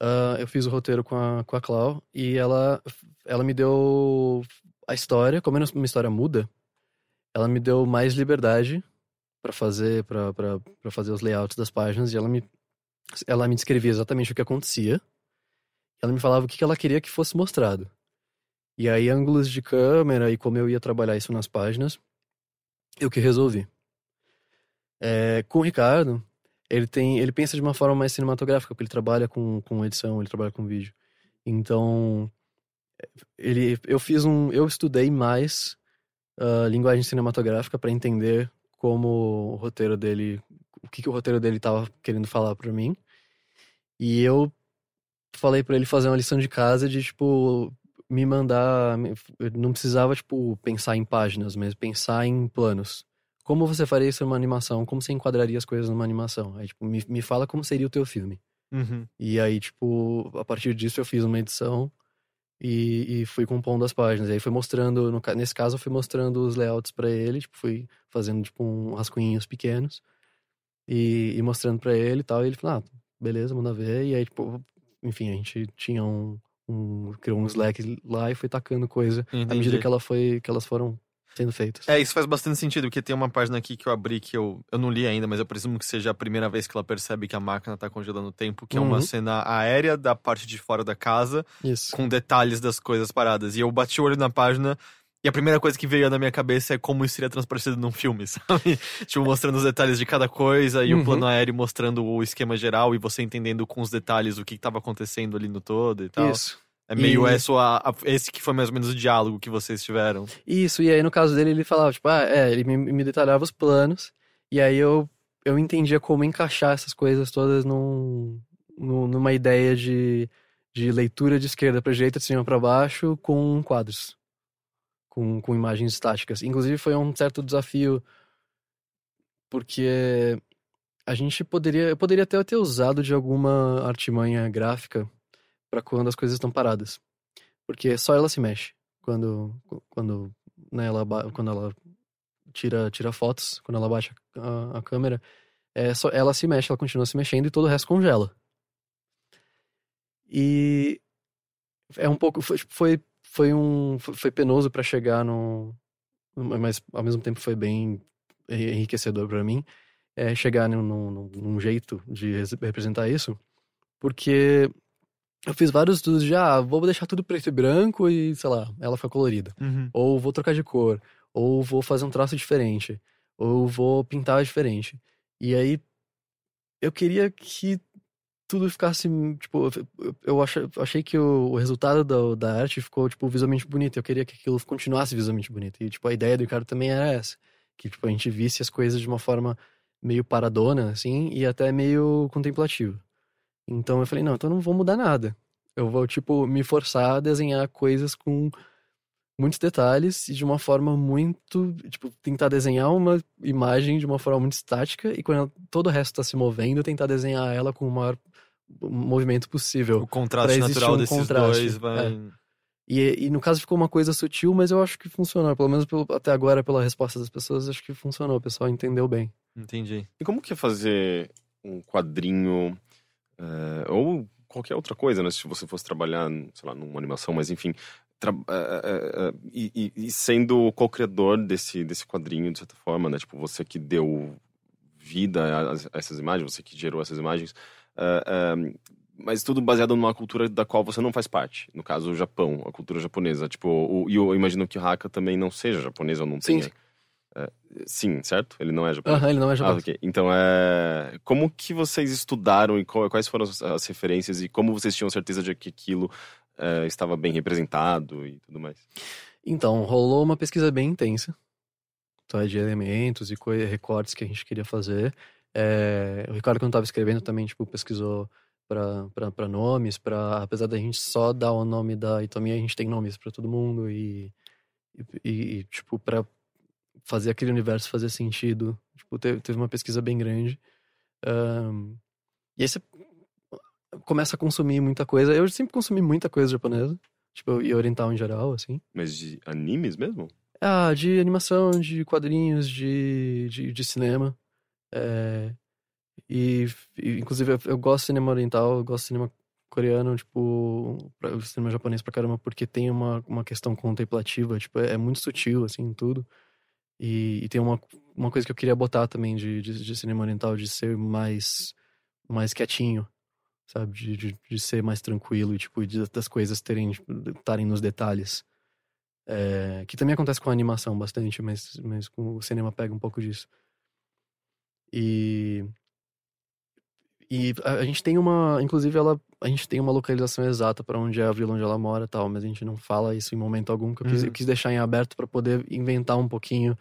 ah, eu fiz o roteiro com a, com a Clau e ela, ela me deu a história, como é uma história muda, ela me deu mais liberdade para fazer para fazer os layouts das páginas e ela me ela me descrevia exatamente o que acontecia. Ela me falava o que ela queria que fosse mostrado. E aí ângulos de câmera e como eu ia trabalhar isso nas páginas, eu que resolvi. É, com o Ricardo, ele tem, ele pensa de uma forma mais cinematográfica, porque ele trabalha com, com edição, ele trabalha com vídeo. Então, ele, eu fiz um, eu estudei mais uh, linguagem cinematográfica para entender como o roteiro dele, o que, que o roteiro dele estava querendo falar para mim. E eu falei para ele fazer uma lição de casa de tipo me mandar, eu não precisava tipo pensar em páginas, mas pensar em planos. Como você faria isso numa animação? Como você enquadraria as coisas numa animação? Aí, tipo, me, me fala como seria o teu filme. Uhum. E aí, tipo, a partir disso eu fiz uma edição e, e fui compondo as páginas. E aí foi mostrando, no, nesse caso eu fui mostrando os layouts para ele, tipo, fui fazendo, tipo, um rascunhinhos pequenos e, e mostrando para ele e tal. E ele falou, ah, beleza, manda ver. E aí, tipo, enfim, a gente tinha um, um criou um Slack lá e foi tacando coisa Entendi. à medida que ela foi, que elas foram sendo feitas. É, isso faz bastante sentido, porque tem uma página aqui que eu abri que eu, eu não li ainda, mas eu presumo que seja a primeira vez que ela percebe que a máquina tá congelando o tempo, que é uma Uhum. cena aérea da parte de fora da casa, Isso. com detalhes das coisas paradas. E eu bati o olho na página. E a primeira coisa que veio na minha cabeça é como isso seria transparecido num filme, sabe? tipo, mostrando os detalhes de cada coisa e Uhum. o plano aéreo mostrando o esquema geral e você entendendo com os detalhes o que estava acontecendo ali no todo e tal. Isso. É meio E- esse, a- a- esse que foi mais ou menos o diálogo que vocês tiveram. Isso, e aí no caso dele ele falava, tipo, ah, é, ele me, me detalhava os planos, e aí eu, eu entendia como encaixar essas coisas todas num, num- numa ideia de, de leitura de esquerda para direita, de cima para baixo, com quadros, com, com imagens estáticas. Inclusive foi um certo desafio, porque a gente poderia, eu poderia até ter usado de alguma artimanha gráfica para quando as coisas estão paradas, porque só ela se mexe quando quando né, ela quando ela tira tira fotos quando ela baixa a, a câmera é só ela se mexe ela continua se mexendo e todo o resto congela e é um pouco foi foi, foi um foi foi penoso para chegar no mas ao mesmo tempo foi bem enriquecedor para mim é chegar num, num, num jeito de res- representar isso porque eu fiz vários estudos de, ah, vou deixar tudo preto e branco e, sei lá, ela fica colorida. Ou vou trocar de cor. Ou vou fazer um traço diferente. Ou vou pintar diferente. E aí, eu queria que tudo ficasse, tipo, eu- achei, achei que o, o resultado da, da arte ficou, tipo, visualmente bonito. Eu queria que aquilo continuasse visualmente bonito. E, tipo, a ideia do Ricardo também era essa. Que, tipo, a gente visse as coisas de uma forma meio paradona, assim, e até meio contemplativa. Então eu falei, não, então não vou mudar nada. Eu vou, tipo, me forçar a desenhar coisas com muitos detalhes e de uma forma muito. Tipo, tentar desenhar uma imagem de uma forma muito estática e quando ela- todo o resto tá se movendo, tentar desenhar ela com o maior movimento possível. O contraste natural um desses contraste, dois vai. E, e no caso ficou uma coisa sutil, mas eu acho que funcionou. Pelo menos pelo- até agora, pela resposta das pessoas, acho que funcionou. O pessoal entendeu bem. Entendi. E como que é fazer um quadrinho eh, ou qualquer outra coisa, né? Se você fosse trabalhar, sei lá, numa animação, mas enfim, eh, eh, eh, e, e- sendo o co-criador desse, desse quadrinho, de certa forma, né? Tipo, você que deu vida a, essas imagens, você que gerou essas imagens, eh, eh, mas tudo baseado numa cultura da qual você não faz parte. No caso, o Japão, a cultura japonesa. Tipo, o- e eu imagino que o Haka também não seja japonês ou não Sim, tenha. sim. Sim, certo? Ele não é japonês. Aham, ele não é Ah, japonês. ok. Então, é... como que vocês estudaram e quais foram as referências e como vocês tinham certeza de que aquilo é, estava bem representado e tudo mais? Então, rolou uma pesquisa bem intensa, tá, de elementos e recortes que a gente queria fazer. É, o Ricardo, quando estava escrevendo, também, tipo, pesquisou para nomes, para apesar da gente só dar o nome da Itomi, a gente tem nomes para todo mundo e, e, e, tipo, para fazer aquele universo fazer sentido. Tipo, teve, teve uma pesquisa bem grande. Ahn, e aí você começa a consumir muita coisa. Eu sempre consumi muita coisa japonesa, tipo, e oriental em geral, assim. Mas de animes mesmo? Ah, de animação, de quadrinhos, de, de, de cinema. É, e, e, inclusive, eu, eu gosto de cinema oriental, eu gosto de cinema coreano, tipo, pra- cinema japonês pra caramba, porque tem uma, uma questão contemplativa, tipo, é, é muito sutil, assim, em tudo. E, e tem uma, uma coisa que eu queria botar também de, de, de cinema oriental, de ser mais, mais quietinho, sabe? De, de, de ser mais tranquilo e, tipo, de, das coisas terem, estarem nos detalhes. É, que também acontece com a animação bastante, mas, mas com o cinema pega um pouco disso. E, E a, a gente tem uma, inclusive ela, a gente tem uma localização exata para onde é a vila onde ela mora, tal, mas a gente não fala isso em momento algum, que eu quis, Uhum. eu quis deixar em aberto para poder inventar um pouquinho,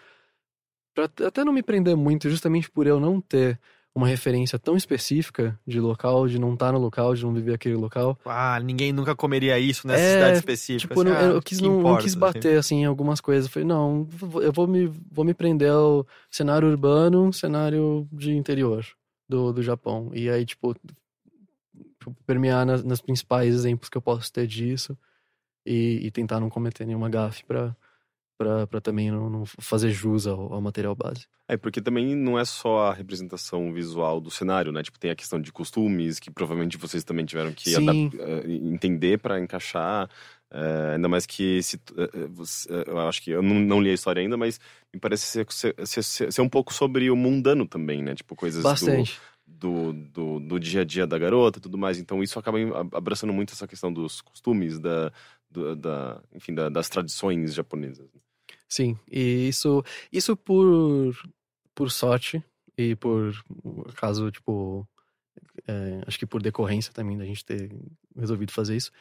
para até não me prender muito, justamente por eu não ter uma referência tão específica de local, de não estar no local, de não viver aquele local. Ah, ninguém nunca comeria isso nessa É, cidade específica. Tipo, eu, não- assim, ah, eu quis não, não importa, quis assim. bater assim em algumas coisas. Eu falei, não, eu vou me, vou me prender ao cenário urbano, cenário de interior do, do Japão. E aí, tipo, permear nas, nas principais exemplos que eu posso ter disso e, e tentar não cometer nenhuma gafe pra, pra também não, não fazer jus ao, ao material base. É, porque também não é só a representação visual do cenário, né? Tipo, tem a questão de costumes, que provavelmente vocês também tiveram que eh, entender pra encaixar. eh, ainda mais que se, eh, eu acho que eu não, não li a história ainda, mas me parece ser, ser, ser- ser um pouco sobre o mundano também, né? Tipo, coisas do, Bastante. do, do, do dia a dia da garota e tudo mais. Então isso acaba abraçando muito essa questão dos costumes, da, do- da, enfim, da- das tradições japonesas. Sim, e isso, isso por, por sorte e por caso, tipo, é, acho que por decorrência também da gente ter resolvido fazer isso.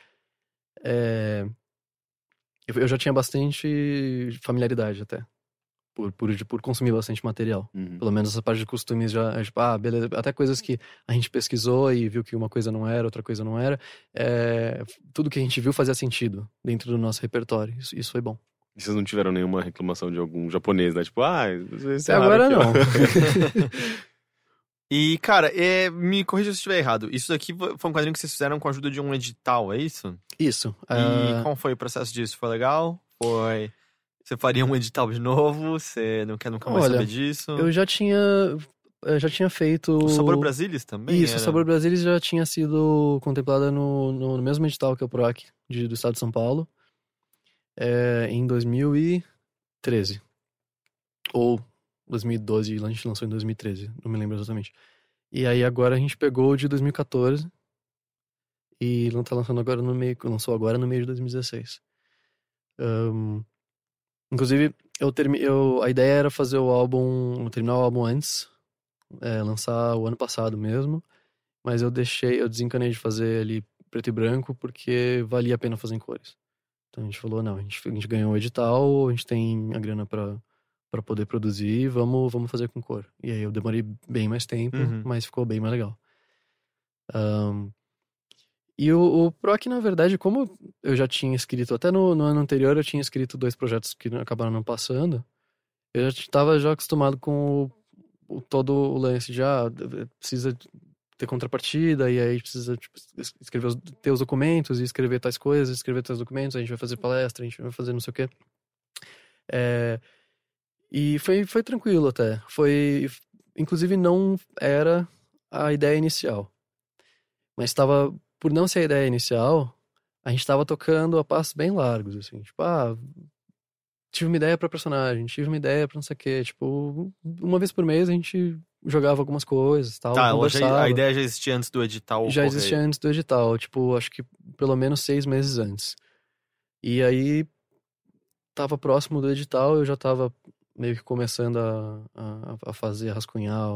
É, eu, eu já tinha bastante familiaridade até, por, por, por consumir bastante material. Uhum. Pelo menos essa parte de costumes já, é tipo, ah, beleza. Até coisas que a gente pesquisou e viu que uma coisa não era, outra coisa não era. É, tudo que a gente viu fazia sentido dentro do nosso repertório. Isso, isso foi bom. E vocês não tiveram nenhuma reclamação de algum japonês, né? Tipo, ah, isso é agora aqui, não. E, cara, é, me corrija se eu estiver errado. Isso daqui foi um quadrinho que vocês fizeram com a ajuda de um edital, é isso? Isso. E ah, como foi o processo disso? Foi legal? Foi. Você faria um edital de novo? Você não quer nunca mais Olha, saber disso? eu já tinha. Eu já tinha feito. O Sabor Brasilis também? Isso, era? o Sabor Brasilis já tinha sido contemplada no, no, no mesmo edital que é o PROAC de, do estado de São Paulo, é, em 2013. Ou 2012, a gente lançou em 2013, não me lembro exatamente. E aí agora a gente pegou o de 2014 e tá lançando agora no meio, lançou agora no meio de 2016. Ahn, inclusive, eu termi, eu, a ideia era fazer o álbum, terminar o álbum antes, é, lançar o ano passado mesmo, mas eu deixei, eu desencanei de fazer ali preto e branco porque valia a pena fazer em cores. Então a gente falou, não, a gente, a gente ganhou o edital, a gente tem a grana pra para poder produzir, vamos, vamos fazer com cor. E aí eu demorei bem mais tempo, Uhum. mas ficou bem mais legal. Ahn, e o, o PROC, na verdade, como eu já tinha escrito, até no, no ano anterior eu tinha escrito dois projetos que acabaram não passando, eu já estava já acostumado com o, o- todo o lance de, ah, precisa ter contrapartida, e aí precisa tipo, es- escrever os, ter os documentos, e escrever tais coisas, escrever tais documentos, a gente vai fazer palestra, a gente vai fazer não sei o quê. É, e foi, foi tranquilo até. Foi. Inclusive, não era a ideia inicial. Mas estava. Por não ser a ideia inicial, a gente estava tocando a passos bem largos, assim. Tipo, ah. Tive uma ideia pra personagem, tive uma ideia pra não sei o quê. Tipo, uma vez por mês a gente jogava algumas coisas tal. Tá, já- a ideia já existia antes do edital Já existia antes do edital, tipo, acho que pelo menos seis meses antes. E aí, tava próximo do edital, eu já tava meio que começando a, a, a fazer, a rascunhar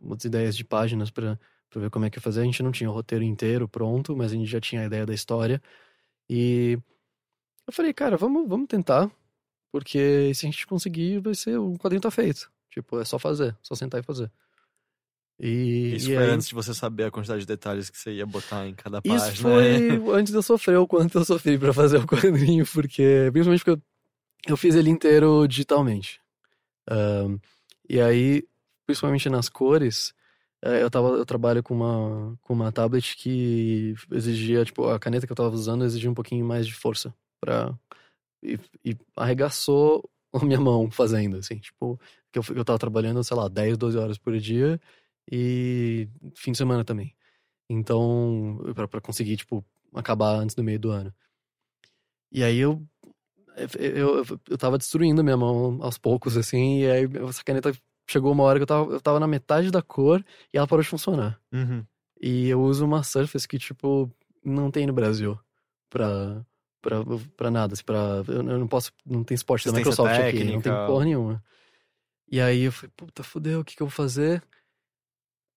umas ideias de páginas pra, pra ver como é que ia fazer. A gente não tinha o roteiro inteiro pronto, mas a gente já tinha a ideia da história. E eu falei, cara, vamos, vamos tentar, porque se a gente conseguir, vai ser, o quadrinho tá feito. Tipo, é só fazer, só sentar e fazer. E, Isso e foi aí- antes de você saber a quantidade de detalhes que você ia botar em cada página. isso foi antes de eu sofrer o quanto eu sofri pra fazer o quadrinho, porque. Principalmente porque eu, eu fiz ele inteiro digitalmente. Ahn, e aí, principalmente nas cores, eh, eu, tava, eu trabalho com uma, com uma tablet que exigia, tipo, a caneta que eu tava usando exigia um pouquinho mais de força. Pra, e, e arregaçou a minha mão fazendo, assim, tipo, que eu, eu tava trabalhando, sei lá, 10, 12 horas por dia e fim de semana também. Então, pra, pra conseguir, tipo, acabar antes do meio do ano. E aí eu, eu, eu, eu tava destruindo a minha mão aos poucos, assim, e aí essa caneta chegou uma hora que eu tava, eu tava na metade da cor e ela parou de funcionar. Uhum. E eu uso uma Surface que, tipo, não tem no Brasil pra, pra, pra nada. Assim, pra, eu, não posso, não tem suporte da Microsoft aqui, não tem técnica. porra nenhuma. E aí eu falei, puta, fudeu, o que que eu vou fazer?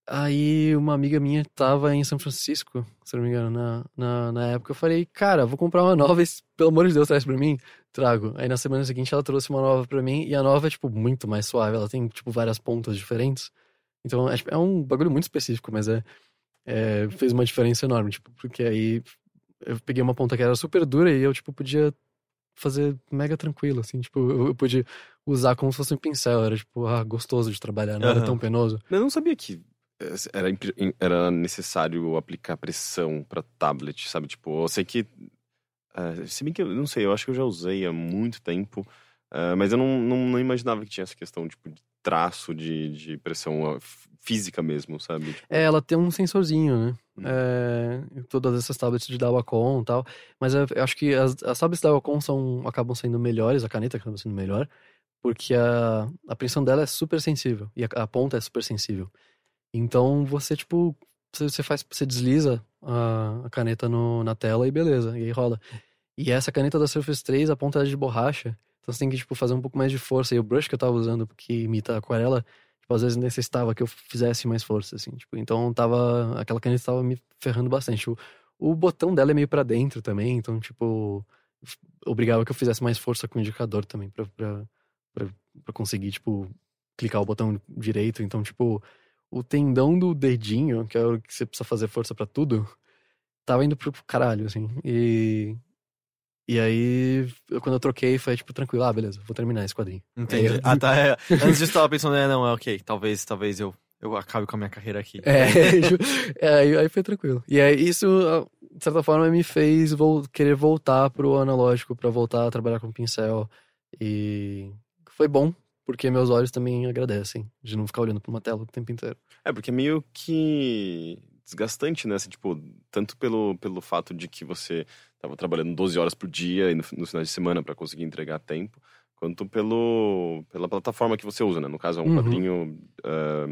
Aí uma amiga minha tava em São Francisco, se não me engano, na, na, na época. Eu falei, cara, vou comprar uma nova, e, pelo amor de Deus, traz pra mim. Trago. Aí na semana seguinte ela trouxe uma nova pra mim, e a nova é, tipo, muito mais suave. Ela tem, tipo, várias pontas diferentes. Então é, tipo, é um bagulho muito específico, mas é, é. Fez uma diferença enorme, tipo, porque aí eu peguei uma ponta que era super dura e eu, tipo, podia fazer mega tranquilo, assim, tipo, eu, eu podia usar como se fosse um pincel, era, tipo, ah, gostoso de trabalhar, não era Aham. tão penoso. Eu não sabia que eh, era, era necessário aplicar pressão pra tablet, sabe? Tipo, eu sei que. eh, se bem que eu não sei, eu acho que eu já usei há muito tempo, eh, mas eu não, não, não imaginava que tinha essa questão, tipo, de traço de, de pressão ah, física mesmo, sabe? Tipo, É, ela tem um sensorzinho, né? Hum. É, todas essas tablets de Dawacom e tal. Mas eu, eu acho que as, as tablets da Dawacom são, acabam sendo melhores, a caneta acaba sendo melhor, porque a, a pressão dela é super sensível e a, a ponta é super sensível. Então você, tipo, você, você faz, você desliza a, a caneta no, na tela e beleza, e aí rola. E essa caneta da Surface 3, a ponta é de borracha, então você tem que, tipo, fazer um pouco mais de força. E o brush que eu tava usando, que imita a aquarela, tipo, às vezes necessitava que eu fizesse mais força, assim, tipo, então tava, aquela caneta tava me ferrando bastante. O, o botão dela é meio pra dentro também, então, tipo, obrigava que eu fizesse mais força com o indicador também, pra, pra, pra, pra conseguir, tipo, clicar o botão direito, então, tipo, o tendão do dedinho, que é o que você precisa fazer força pra tudo, tava indo pro caralho, assim, e... E aí, eu- quando eu troquei, foi tipo, tranquilo, ah, beleza, vou terminar esse quadrinho. Entendi. Eu- Ah, tá. é. Antes disso, eu tava pensando, é, não, é ok. Talvez, talvez eu, eu acabe com a minha carreira aqui. É, é, aí, aí foi tranquilo. E aí isso, ah, de certa forma, me fez vol- querer voltar pro analógico, pra voltar a trabalhar com pincel. E foi bom, porque meus olhos também agradecem de não ficar olhando pra uma tela o tempo inteiro. É, porque é meio que desgastante, né? Assim, tipo, tanto pelo, pelo fato de que você tava trabalhando 12 horas por dia e no, no final de semana para conseguir entregar tempo, quanto pelo, pela plataforma que você usa, né? No caso, é um Uhum. quadrinho ah,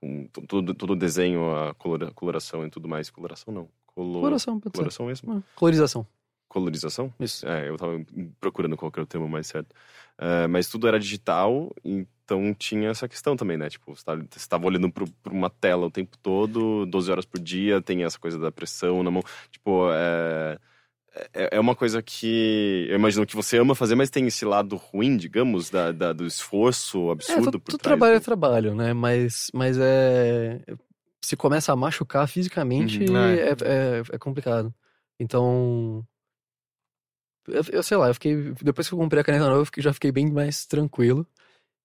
com to- todo, todo o desenho, a colora- coloração e tudo mais. Coloração não. Colo... Coloração, pode ser. Coloração mesmo? Ah, Colorização. Colorização? Isso. É, eu tava procurando qual era o termo mais certo. É, mas tudo era digital, então tinha essa questão também, né? Tipo, você tava- você estava olhando para uma tela o tempo todo, 12 horas por dia, tem essa coisa da pressão na mão. Tipo, é, é, é uma coisa que eu imagino que você ama fazer, mas tem esse lado ruim, digamos, da, da- do esforço É, absurdo tu, por tu trás. trabalho é do- trabalho, né? Mas, mas é. Se começa a machucar fisicamente, Uhum, é, é. é, é complicado. Então. Eu, eu sei lá, eu fiquei. Depois que eu comprei a caneta nova, eu fiquei- já fiquei bem mais tranquilo.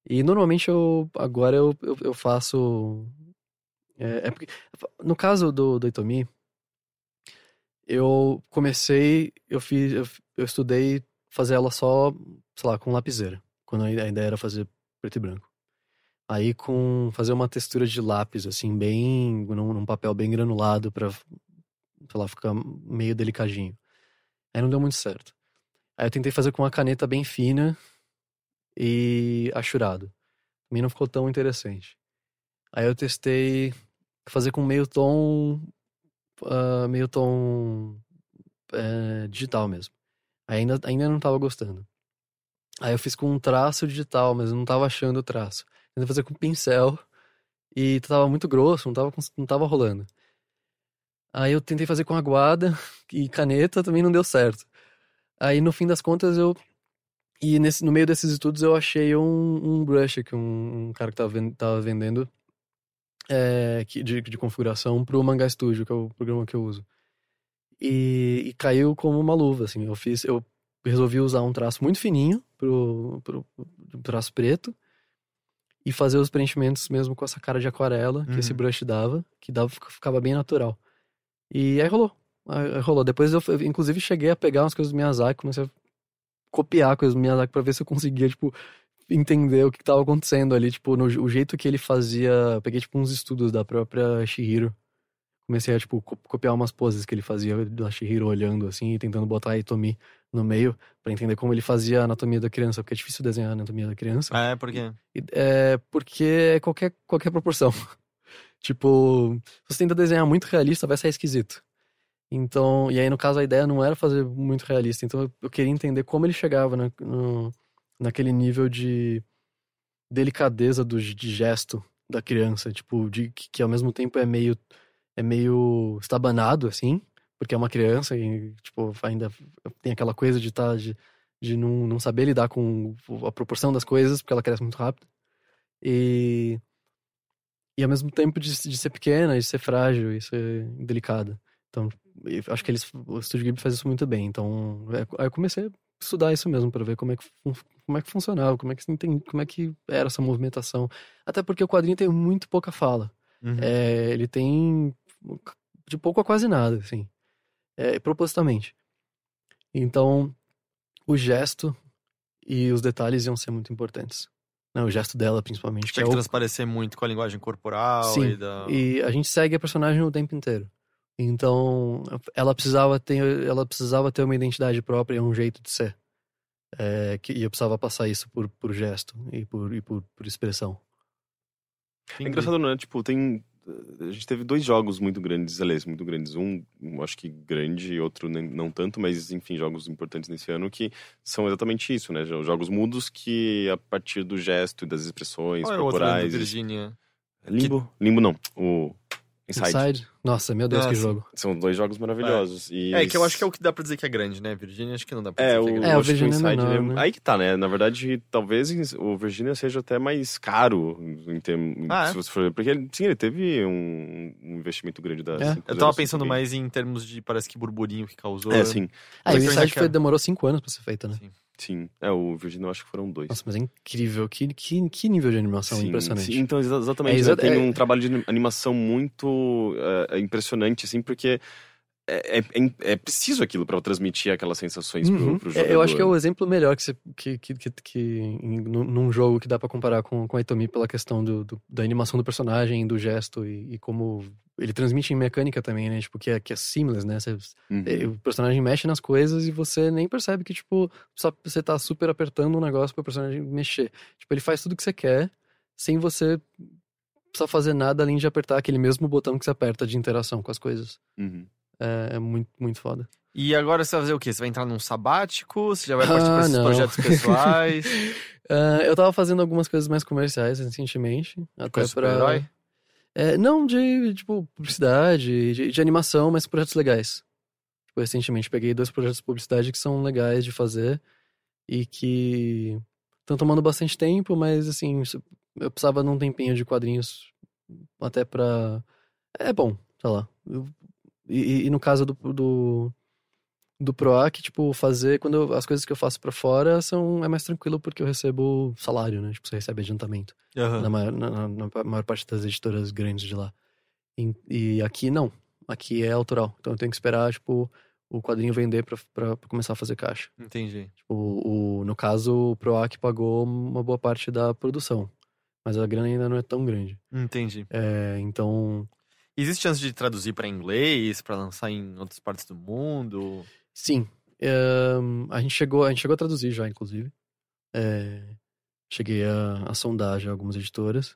E normalmente eu. Agora eu, eu, eu faço. É, é porque. No caso do, do Itomi, eu comecei. Eu fiz. Eu, eu estudei fazer ela só, sei lá, com lapiseira. Quando a ideia era fazer preto e branco. Aí com fazer uma textura de lápis, assim, bem. num, num papel bem granulado pra, sei lá, ficar meio delicadinho. Aí não deu muito certo. Aí eu tentei fazer com uma caneta bem fina e achurado. Também não ficou tão interessante. Aí eu testei fazer com meio tom. Ah, meio tom. eh, digital mesmo. Ainda, ainda não tava gostando. Aí eu fiz com um traço digital, mas eu não tava achando o traço. Tentei fazer com pincel e tava muito grosso, não tava, não tava rolando. Aí eu tentei fazer com aguada e caneta, também não deu certo. Aí no fim das contas eu. E nesse, no meio desses estudos eu achei um, um brush que um, um cara que tava, tava vendendo é, de, de configuração pro Manga Studio, que é o programa que eu uso. E, e caiu como uma luva, assim. Eu fiz. Eu resolvi usar um traço muito fininho pro, pro, pro traço preto e fazer os preenchimentos mesmo com essa cara de aquarela que Uhum. esse brush dava, que dava, ficava bem natural. E aí rolou. Aí aí rolou. Depois eu, eu, inclusive, cheguei a pegar umas coisas do Miyazaki, comecei a copiar coisas do Miyazaki pra ver se eu conseguia, tipo, entender o que que tava acontecendo ali, tipo, no, o jeito que ele fazia. eu Peguei, tipo, uns estudos da própria Shihiro. Comecei a, tipo, co- copiar umas poses que ele fazia da Shihiro olhando, assim, e tentando botar a Itomi no meio, pra entender como ele fazia a anatomia da criança, porque é difícil desenhar a anatomia da criança. É, por quê? E- É porque é qualquer, qualquer proporção. tipo, se você tenta desenhar muito realista, vai sair esquisito. Então, e aí no caso a ideia não era fazer muito realista, então eu, queria entender como ele chegava na, no- naquele nível de delicadeza do, de gesto da criança, tipo, de que, que ao mesmo tempo é meio é meio estabanado assim, porque é uma criança e tipo, ainda tem aquela coisa de estar tá, de, de não, não saber lidar com a proporção das coisas, porque ela cresce muito rápido. E e ao mesmo tempo de, de ser pequena, de ser frágil e ser delicada. Então, acho que eles, o Studio Ghibli faz isso muito bem. Então, é, aí eu comecei a estudar isso mesmo para ver como é que como é que funcionava, como é que como é que era essa movimentação. Até porque o quadrinho tem muito pouca fala. Uhum. É, ele tem de pouco a quase nada, assim, é, propositalmente. Então, o gesto e os detalhes iam ser muito importantes. Não, o gesto dela, principalmente. Tinha que, que é transparecer o... muito com a linguagem corporal. Sim, e, da... e a gente segue a personagem o tempo inteiro. Então, ela precisava ter, ela precisava ter uma identidade própria e um jeito de ser. É, que, e eu precisava passar isso por, por gesto e por, e por, por expressão. É engraçado, né? Tipo, tem. A gente teve dois jogos muito grandes, aliás, muito grandes. Um, acho que grande, e outro nem, não tanto, mas enfim, jogos importantes nesse ano que são exatamente isso, né? Jogos mudos que a partir do gesto e das expressões Qual corporais. É outro, Virginia? Limbo? Que... Limbo não. O Inside. Inside. Nossa, meu Deus, que jogo. São dois jogos maravilhosos. É. E é, que eu acho que é o que dá pra dizer que é grande, né? Virginia acho que não dá pra é, dizer o, que é grande. É, o Virginia Inside, é menor, né? Aí que tá, né? Na verdade, talvez o Virginia seja até mais caro em termos. Ah, é? se você for, porque ele, sim, ele teve um, um investimento grande da. É. Eu tava pensando mais em termos de parece que burburinho que causou. É, sim. Ah, e o Inside foi, demorou cinco anos pra ser feito, né? Sim. Sim, é, o Virginia eu acho que foram dois. Nossa, mas é incrível. Que, que, que nível de animação sim, impressionante. Sim, então, exatamente. É, né? exa Tem é... um trabalho de animação muito uh, impressionante, assim, porque é, é, é, preciso aquilo para transmitir aquelas sensações uhum. pro, pro jogador. Eu acho que é o exemplo melhor que, você, que, que, que, que num jogo que dá para comparar com, com a Itomi pela questão do, do, da animação do personagem, do gesto e, e, como ele transmite em mecânica também, né? Tipo, que é, que é seamless, né? Você, uhum. É, o personagem mexe nas coisas e você nem percebe que, tipo, só você tá super apertando um negócio pro personagem mexer. Tipo, ele faz tudo que você quer sem você precisar fazer nada além de apertar aquele mesmo botão que você aperta de interação com as coisas. Uhum. É, é, muito, muito foda. E agora você vai fazer o quê? Você vai entrar num sabático? Você já vai partir ah, para esses não. projetos pessoais? uh, eu tava fazendo algumas coisas mais comerciais recentemente. Até Coisa pra. Super-herói? É, não, de, tipo, publicidade, de, de, animação, mas projetos legais. Tipo, recentemente peguei dois projetos de publicidade que são legais de fazer e que estão tomando bastante tempo, mas assim, eu precisava de um tempinho de quadrinhos até pra. É bom, sei lá. Eu e, e, no caso do, do, do PROAC, tipo, fazer, quando eu, as coisas que eu faço para fora são, é mais tranquilo porque eu recebo salário, né? Tipo, você recebe adiantamento. Uhum. Na, maior, na, na, maior parte das editoras grandes de lá. E, e, aqui não. Aqui é autoral. Então eu tenho que esperar, tipo, o quadrinho vender pra, pra, pra começar a fazer caixa. Entendi. Tipo, o, no caso, o PROAC pagou uma boa parte da produção. Mas a grana ainda não é tão grande. Entendi. É, então. Existe chance de traduzir para inglês, para lançar em outras partes do mundo? Sim. Um, a gente chegou, a gente chegou a traduzir já, inclusive. É, cheguei a, a sondar já algumas editoras.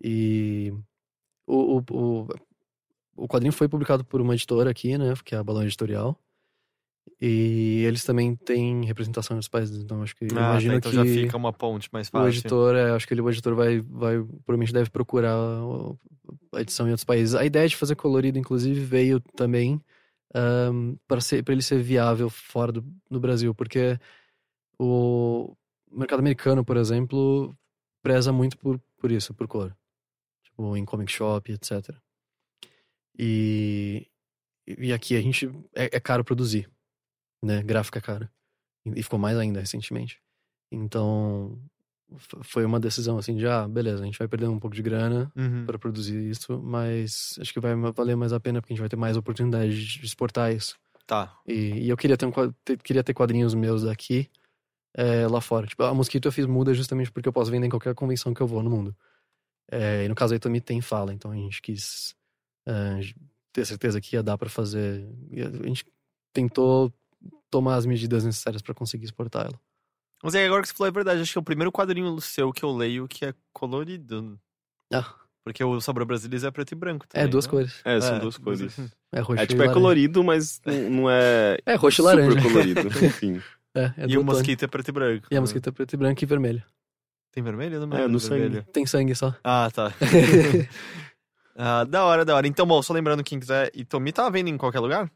E o, o, o, o, quadrinho foi publicado por uma editora aqui, né? Que é a Balão Editorial. E eles também têm representação nos países, então acho que ah, imagino tá, então que já fica uma ponte mais fácil. O editor, é, acho que ele, o editor vai, vai, provavelmente deve procurar a edição em outros países. A ideia de fazer colorido, inclusive, veio também um, para ele ser viável fora do, do Brasil, porque o mercado americano, por exemplo, preza muito por, por isso, por cor. Tipo, em comic shop, etc. E, e aqui a gente é, é caro produzir né? Gráfica cara. E ficou mais ainda recentemente. Então, foi uma decisão assim de, ah, beleza, a gente vai perder um pouco de grana uhum. para produzir isso, mas acho que vai valer mais a pena porque a gente vai ter mais oportunidade de exportar isso. Tá. E, e eu queria ter, um, ter, queria ter quadrinhos meus daqui é, lá fora. Tipo, a Mosquito eu fiz muda justamente porque eu posso vender em qualquer convenção que eu vou no mundo. É, e no caso aí também tem fala, então a gente quis é, ter certeza que ia dar para fazer. A gente tentou tomar as medidas necessárias para conseguir exportar ela. Mas é agora que você falou é verdade, acho que é o primeiro quadrinho seu que eu leio que é colorido. Ah. Porque o Sabor Brasilis é preto e branco também, É, duas né? cores. É, são É, duas cores. É roxo É e tipo, é laranja. colorido, mas não não é. É roxo e super laranja. colorido. Enfim. É, é E o mosquito é preto e branco. E a mosquita é preto e branco e vermelho. Tem vermelho? Não É, no do sangue. vermelho. Tem sangue só. Ah, tá. Ah, da hora, da hora. Então, bom, só lembrando, quem quiser e Tomi tá vendo em qualquer lugar?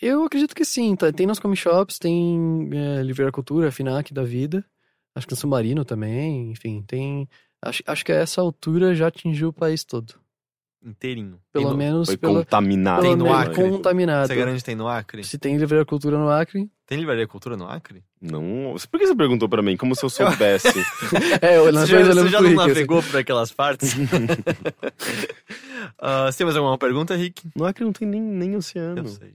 Eu acredito que sim. Tá? Tem nas comic shops, tem é, Livraria Cultura, Finac da vida. Acho que no Submarino também. Enfim, tem. Acho, acho que a essa altura já atingiu o país todo. Inteirinho. Pelo Tem no- menos Foi pela, contaminado. pelo Tem no Acre? contaminado. Você garante que tem no Acre? Se tem Livraria Cultura no Acre. Tem livraria cultura no Acre? Não. Por que você perguntou pra mim? Como se eu soubesse. É, eu, Você já, eu você já não navegou por aquelas partes? Ah, você tem mais alguma pergunta, Rick? no Acre não tem nem, nem oceano. Eu sei.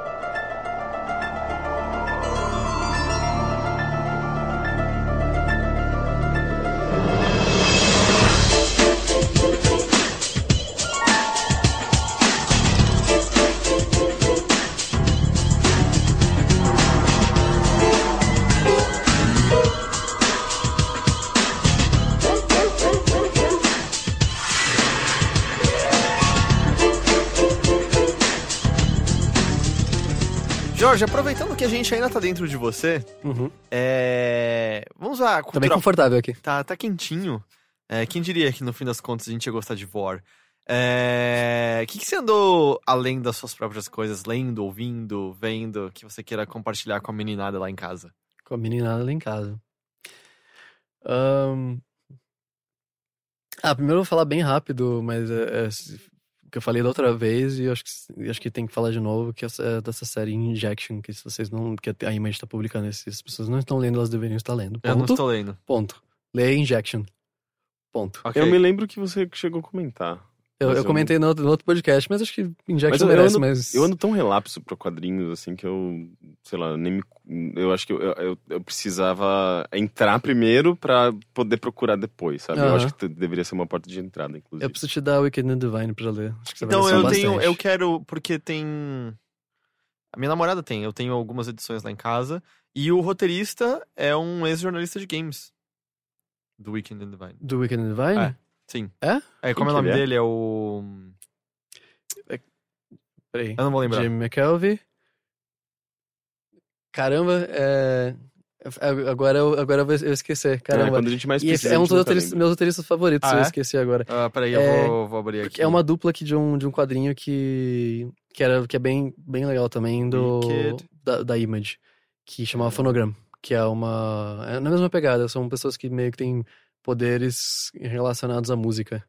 Jorge, aproveitando que a gente ainda tá dentro de você, Uhum. é... vamos lá, Tá bem cultura confortável aqui. Tá, tá quentinho. É, quem diria que no fim das contas a gente ia gostar de Vor? É, O que, que você andou além das suas próprias coisas, lendo, ouvindo, vendo, que você queira compartilhar com a meninada lá em casa? Com a meninada lá em casa. Ahn, Ah, primeiro eu vou falar bem rápido, mas é, é, que eu falei da outra vez e eu acho que, acho que tem que falar de novo, que essa, é dessa série Injection, que se vocês não. que a Image tá publicando, se as pessoas não estão lendo, elas deveriam estar lendo. Eu não Ponto. estou lendo. Ponto. Leia Injection. Ponto. Ok. Eu me lembro que você chegou a comentar. Eu, eu eu- comentei no outro, no outro podcast, mas acho que Injection Mas eu- eu merece, ando- mas. Eu ando tão relapso pra quadrinhos, assim, que eu, sei lá, nem me. Eu acho que eu, eu, eu precisava entrar primeiro pra poder procurar depois, sabe? Eu Aham. acho que deveria ser uma porta de entrada, inclusive. Eu preciso te dar Wicked and Divine pra ler. Acho que você vai Então eu tenho, bastante. eu quero, porque tem. A minha namorada tem, eu tenho algumas edições lá em casa. E o roteirista é um ex-jornalista de games. Do Weekend and Divine. Do Wicked and Divine? É. Sim. É? É, como é o nome é? dele? É o. Peraí. Eu não vou lembrar. Jim McKelvey. Caramba, é... Agora eu, agora eu esquecer, É, caramba. quando a gente mais precisa. é um dos roteiristas- lembra. meus roteiristas favoritos, Ah, eu é? esqueci agora. Ah, peraí, É, eu vou, vou abrir aqui. É uma dupla aqui de um, de um quadrinho que, que, era, que é bem, bem legal também, do, da, da Image, que chamava É. Phonogram, que é uma... É na mesma pegada, são pessoas que meio que têm poderes relacionados à música.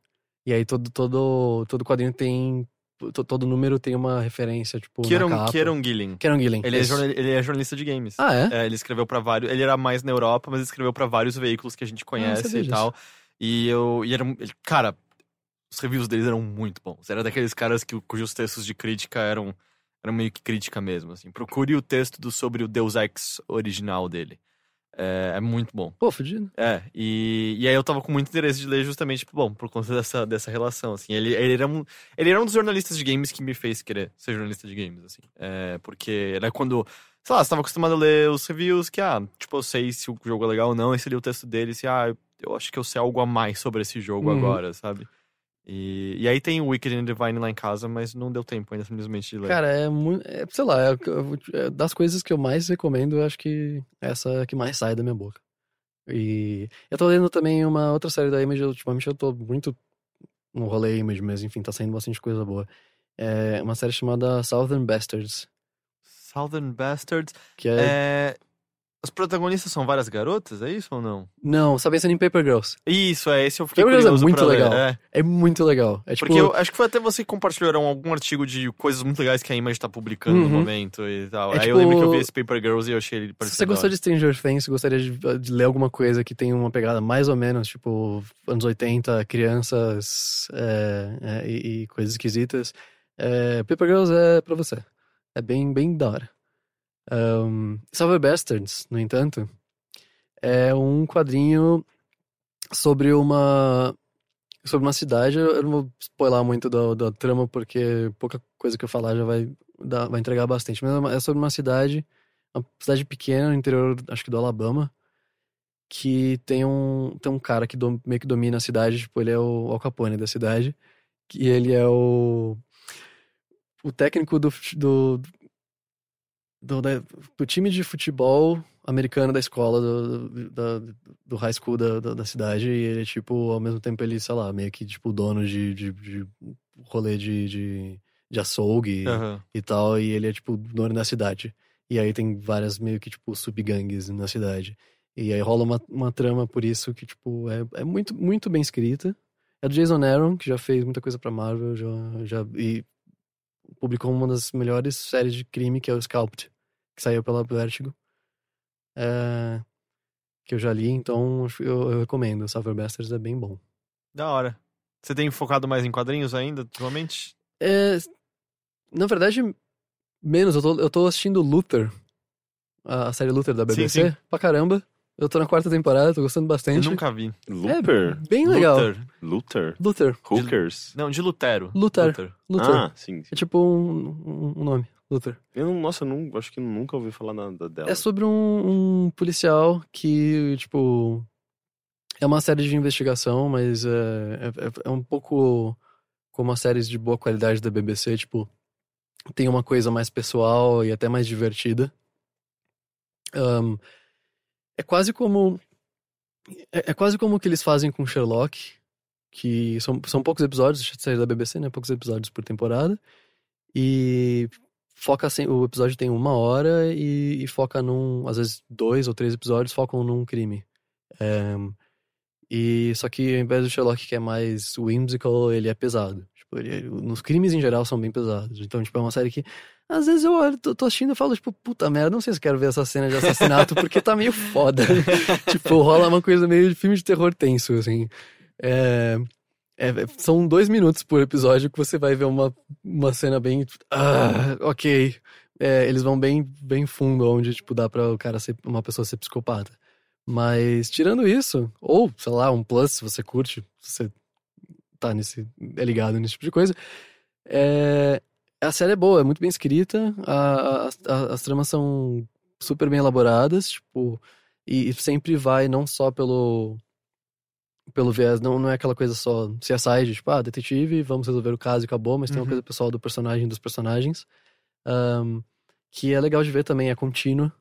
E aí todo, todo, todo quadrinho tem... to- Todo número tem uma referência, tipo, Kieron. Kieron Gillen. Kieron Gillen. Ele é, ele é jornalista de games. Ah, é? É, ele escreveu pra vários. Ele era mais na Europa, mas escreveu pra vários veículos que a gente conhece sabia e tal. E eu. E era, cara, os reviews deles eram muito bons. Era daqueles caras que, cujos textos de crítica eram, eram meio que crítica mesmo. Assim. Procure o texto do, sobre o Deus Ex original dele. É, é muito bom. Pô, fudido. É, e, e aí eu tava com muito interesse de ler justamente, tipo, bom, por conta dessa, dessa relação, assim. Ele, ele, era um, ele era um dos jornalistas de games que me fez querer ser jornalista de games, assim. É, porque era quando, sei lá, você tava acostumado a ler os reviews que, ah, tipo, eu sei se o jogo é legal ou não, e você lia o texto dele, se, ah, eu, eu acho que eu sei algo a mais sobre esse jogo Uhum. agora, sabe? E, e aí tem o Wicked and Divine lá em casa, mas não deu tempo ainda simplesmente de ler. Cara, é muito. é, sei lá, é, é das coisas que eu mais recomendo, eu acho que essa é a que mais sai da minha boca. E eu tô lendo também uma outra série da Image, ultimamente eu tô muito no rolê Image, mas enfim, tá saindo bastante coisa boa. É uma série chamada Southern Bastards, Southern Bastards. que é... É, Os protagonistas são várias garotas, é isso ou não? Não, tá pensando em Paper Girls. Isso, é, esse eu fiquei Paper Girls é muito legal. é. É muito legal. É tipo... Porque eu acho que foi até você que compartilhou algum artigo de coisas muito legais que a Image tá publicando no Uhum. momento e tal. É Aí eu lembro que eu vi tipo- esse Paper Girls e eu achei ele Se você gostou de Stranger Things, gostaria de, de ler alguma coisa que tem uma pegada mais ou menos, tipo, anos 80, crianças é, é, e, e coisas esquisitas, é, Paper Girls é pra você. É bem, bem da hora. Um, Silver Bastards, no entanto, é um quadrinho sobre uma sobre uma cidade. Eu não vou spoiler muito da, da trama, porque pouca coisa que eu falar já vai, dar, vai entregar bastante. Mas é é sobre uma cidade uma cidade pequena no interior, acho que do Alabama, que tem um, tem um cara que dom- meio que domina a cidade, tipo, ele é o Al Capone da cidade, que ele é o o técnico do do do, da- do time de futebol americano da escola, do, do, da- do high school da, da, da cidade, e ele tipo, ao mesmo tempo, ele, sei lá, meio que, tipo, dono de, de, de rolê de, de, de açougue Aham. e tal, e ele é, tipo, dono da cidade. E aí tem várias, meio que, tipo, subgangues na cidade. E aí rola uma, uma trama por isso que, tipo, é, é muito, muito bem escrita. É do Jason Aaron, que já fez muita coisa pra Marvel, já, já, e publicou uma das melhores séries de crime, que é o Scalped, que saiu pela Vertigo. É, que eu já li, então eu, eu recomendo. Salver Bastards é bem bom. Da hora. Você tem focado mais em quadrinhos ainda, ultimamente? É, na verdade, menos. Eu tô, eu tô assistindo Luther, a, série Luther da BBC, Sim, sim. pra caramba. Eu tô na quarta temporada, tô gostando Eu bastante. nunca vi. Looper? É bem legal. Luther. Luther? Luther. Hookers? Não, de Lutero. Luther. Luther. Ah, sim. sim. É tipo um- um nome, Luther. Eu não, nossa, eu não, acho que nunca ouvi falar nada dela. É sobre um, um policial que, tipo. É uma série de investigação, mas é, é, é um pouco como as séries de boa qualidade da BBC, tipo. Tem uma coisa mais pessoal e até mais divertida. Ahn, é quase como. É, é quase como o que eles fazem com Sherlock, que são, são poucos episódios, série da BBC, né? Poucos episódios por temporada. E foca assim, o episódio tem uma hora e, e foca num, às vezes dois ou três episódios focam num crime. É, e só que ao invés do Sherlock que é mais whimsical, ele é pesado. Tipo, ele, nos crimes em geral são bem pesados. Então, tipo, é uma série que às vezes eu olho, tô, tô assistindo e falo, tipo, puta merda, não sei se quero ver essa cena de assassinato porque tá meio foda. tipo, rola uma coisa meio de filme de terror tenso, assim. É, é, é- são dois minutos por episódio que você vai ver uma, uma cena bem. Ah, ok. É, eles vão bem, bem fundo, onde, tipo, dá pra o cara ser uma pessoa ser psicopata. Mas, tirando isso, ou, sei lá, um plus, se você curte, se você tá nesse. é ligado nesse tipo de coisa. É, a série é boa, é muito bem escrita, a- a- a- as tramas são super bem elaboradas, tipo, e, e sempre vai não só pelo pelo viés, não, não é aquela coisa só CSI de tipo, ah, detetive, vamos resolver o caso e acabou, mas tem uma Uhum. coisa pessoal do personagem, dos personagens, ahn, que é legal de ver também, é contínua.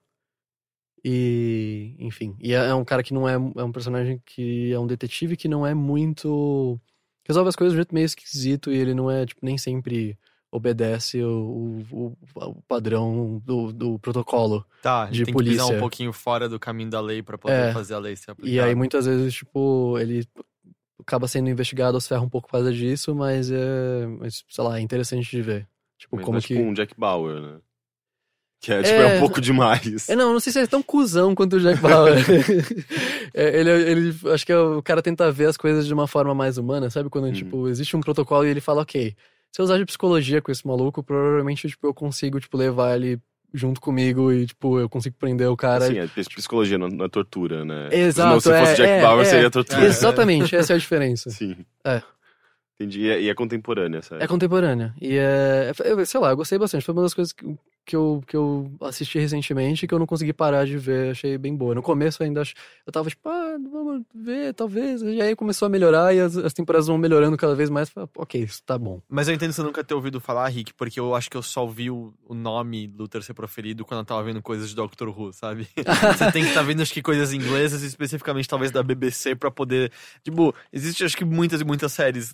E, enfim, e é, é um cara que não é, é um personagem que é um detetive que não é muito. resolve as coisas de um jeito meio esquisito e ele não é, tipo, nem sempre obedece o, o, o padrão do, do protocolo. Tá, De tem que pisar polícia. um pouquinho fora do caminho da lei pra poder É. fazer a lei ser aplicada. E aí, muitas vezes, tipo, ele acaba sendo investigado aos ferros um pouco por causa disso, mas é, mas, sei lá, é interessante de ver. Tipo, Mas como é que. tipo um Jack Bauer, né? Que é, tipo, É, é um pouco demais. É, não, não sei se ele é tão cuzão quanto o Jack Bauer. É, ele, ele, acho que é o cara tenta ver as coisas de uma forma mais humana, sabe? Quando, Uhum. tipo, existe um protocolo e ele fala, ok, se eu usar de psicologia com esse maluco, provavelmente, tipo, eu consigo, tipo, levar ele junto comigo e, tipo, eu consigo prender o cara. Assim, é ps- psicologia, não, não é tortura, né? Exato, Não, se fosse é, Jack é, Bauer, é. seria tortura. Exatamente, essa é a diferença. Sim. É. Entendi. E é, e é contemporânea, sabe? É contemporânea. E é. eu- Sei lá, eu gostei bastante. Foi uma das coisas que, que, eu, que eu assisti recentemente que eu não consegui parar de ver. Achei bem boa. No começo ainda ach- eu tava tipo, ah, vamos ver, talvez. E aí começou a melhorar e as, as temporadas vão melhorando cada vez mais. Falei, ok, isso tá bom. Mas eu entendo você nunca ter ouvido falar, Rick, porque eu acho que eu só vi o, o nome Luther ser proferido quando eu tava vendo coisas de Doctor Who, sabe? você tem que estar vendo, acho que, coisas inglesas, especificamente talvez da BBC, pra poder. Tipo, existe acho que muitas e muitas séries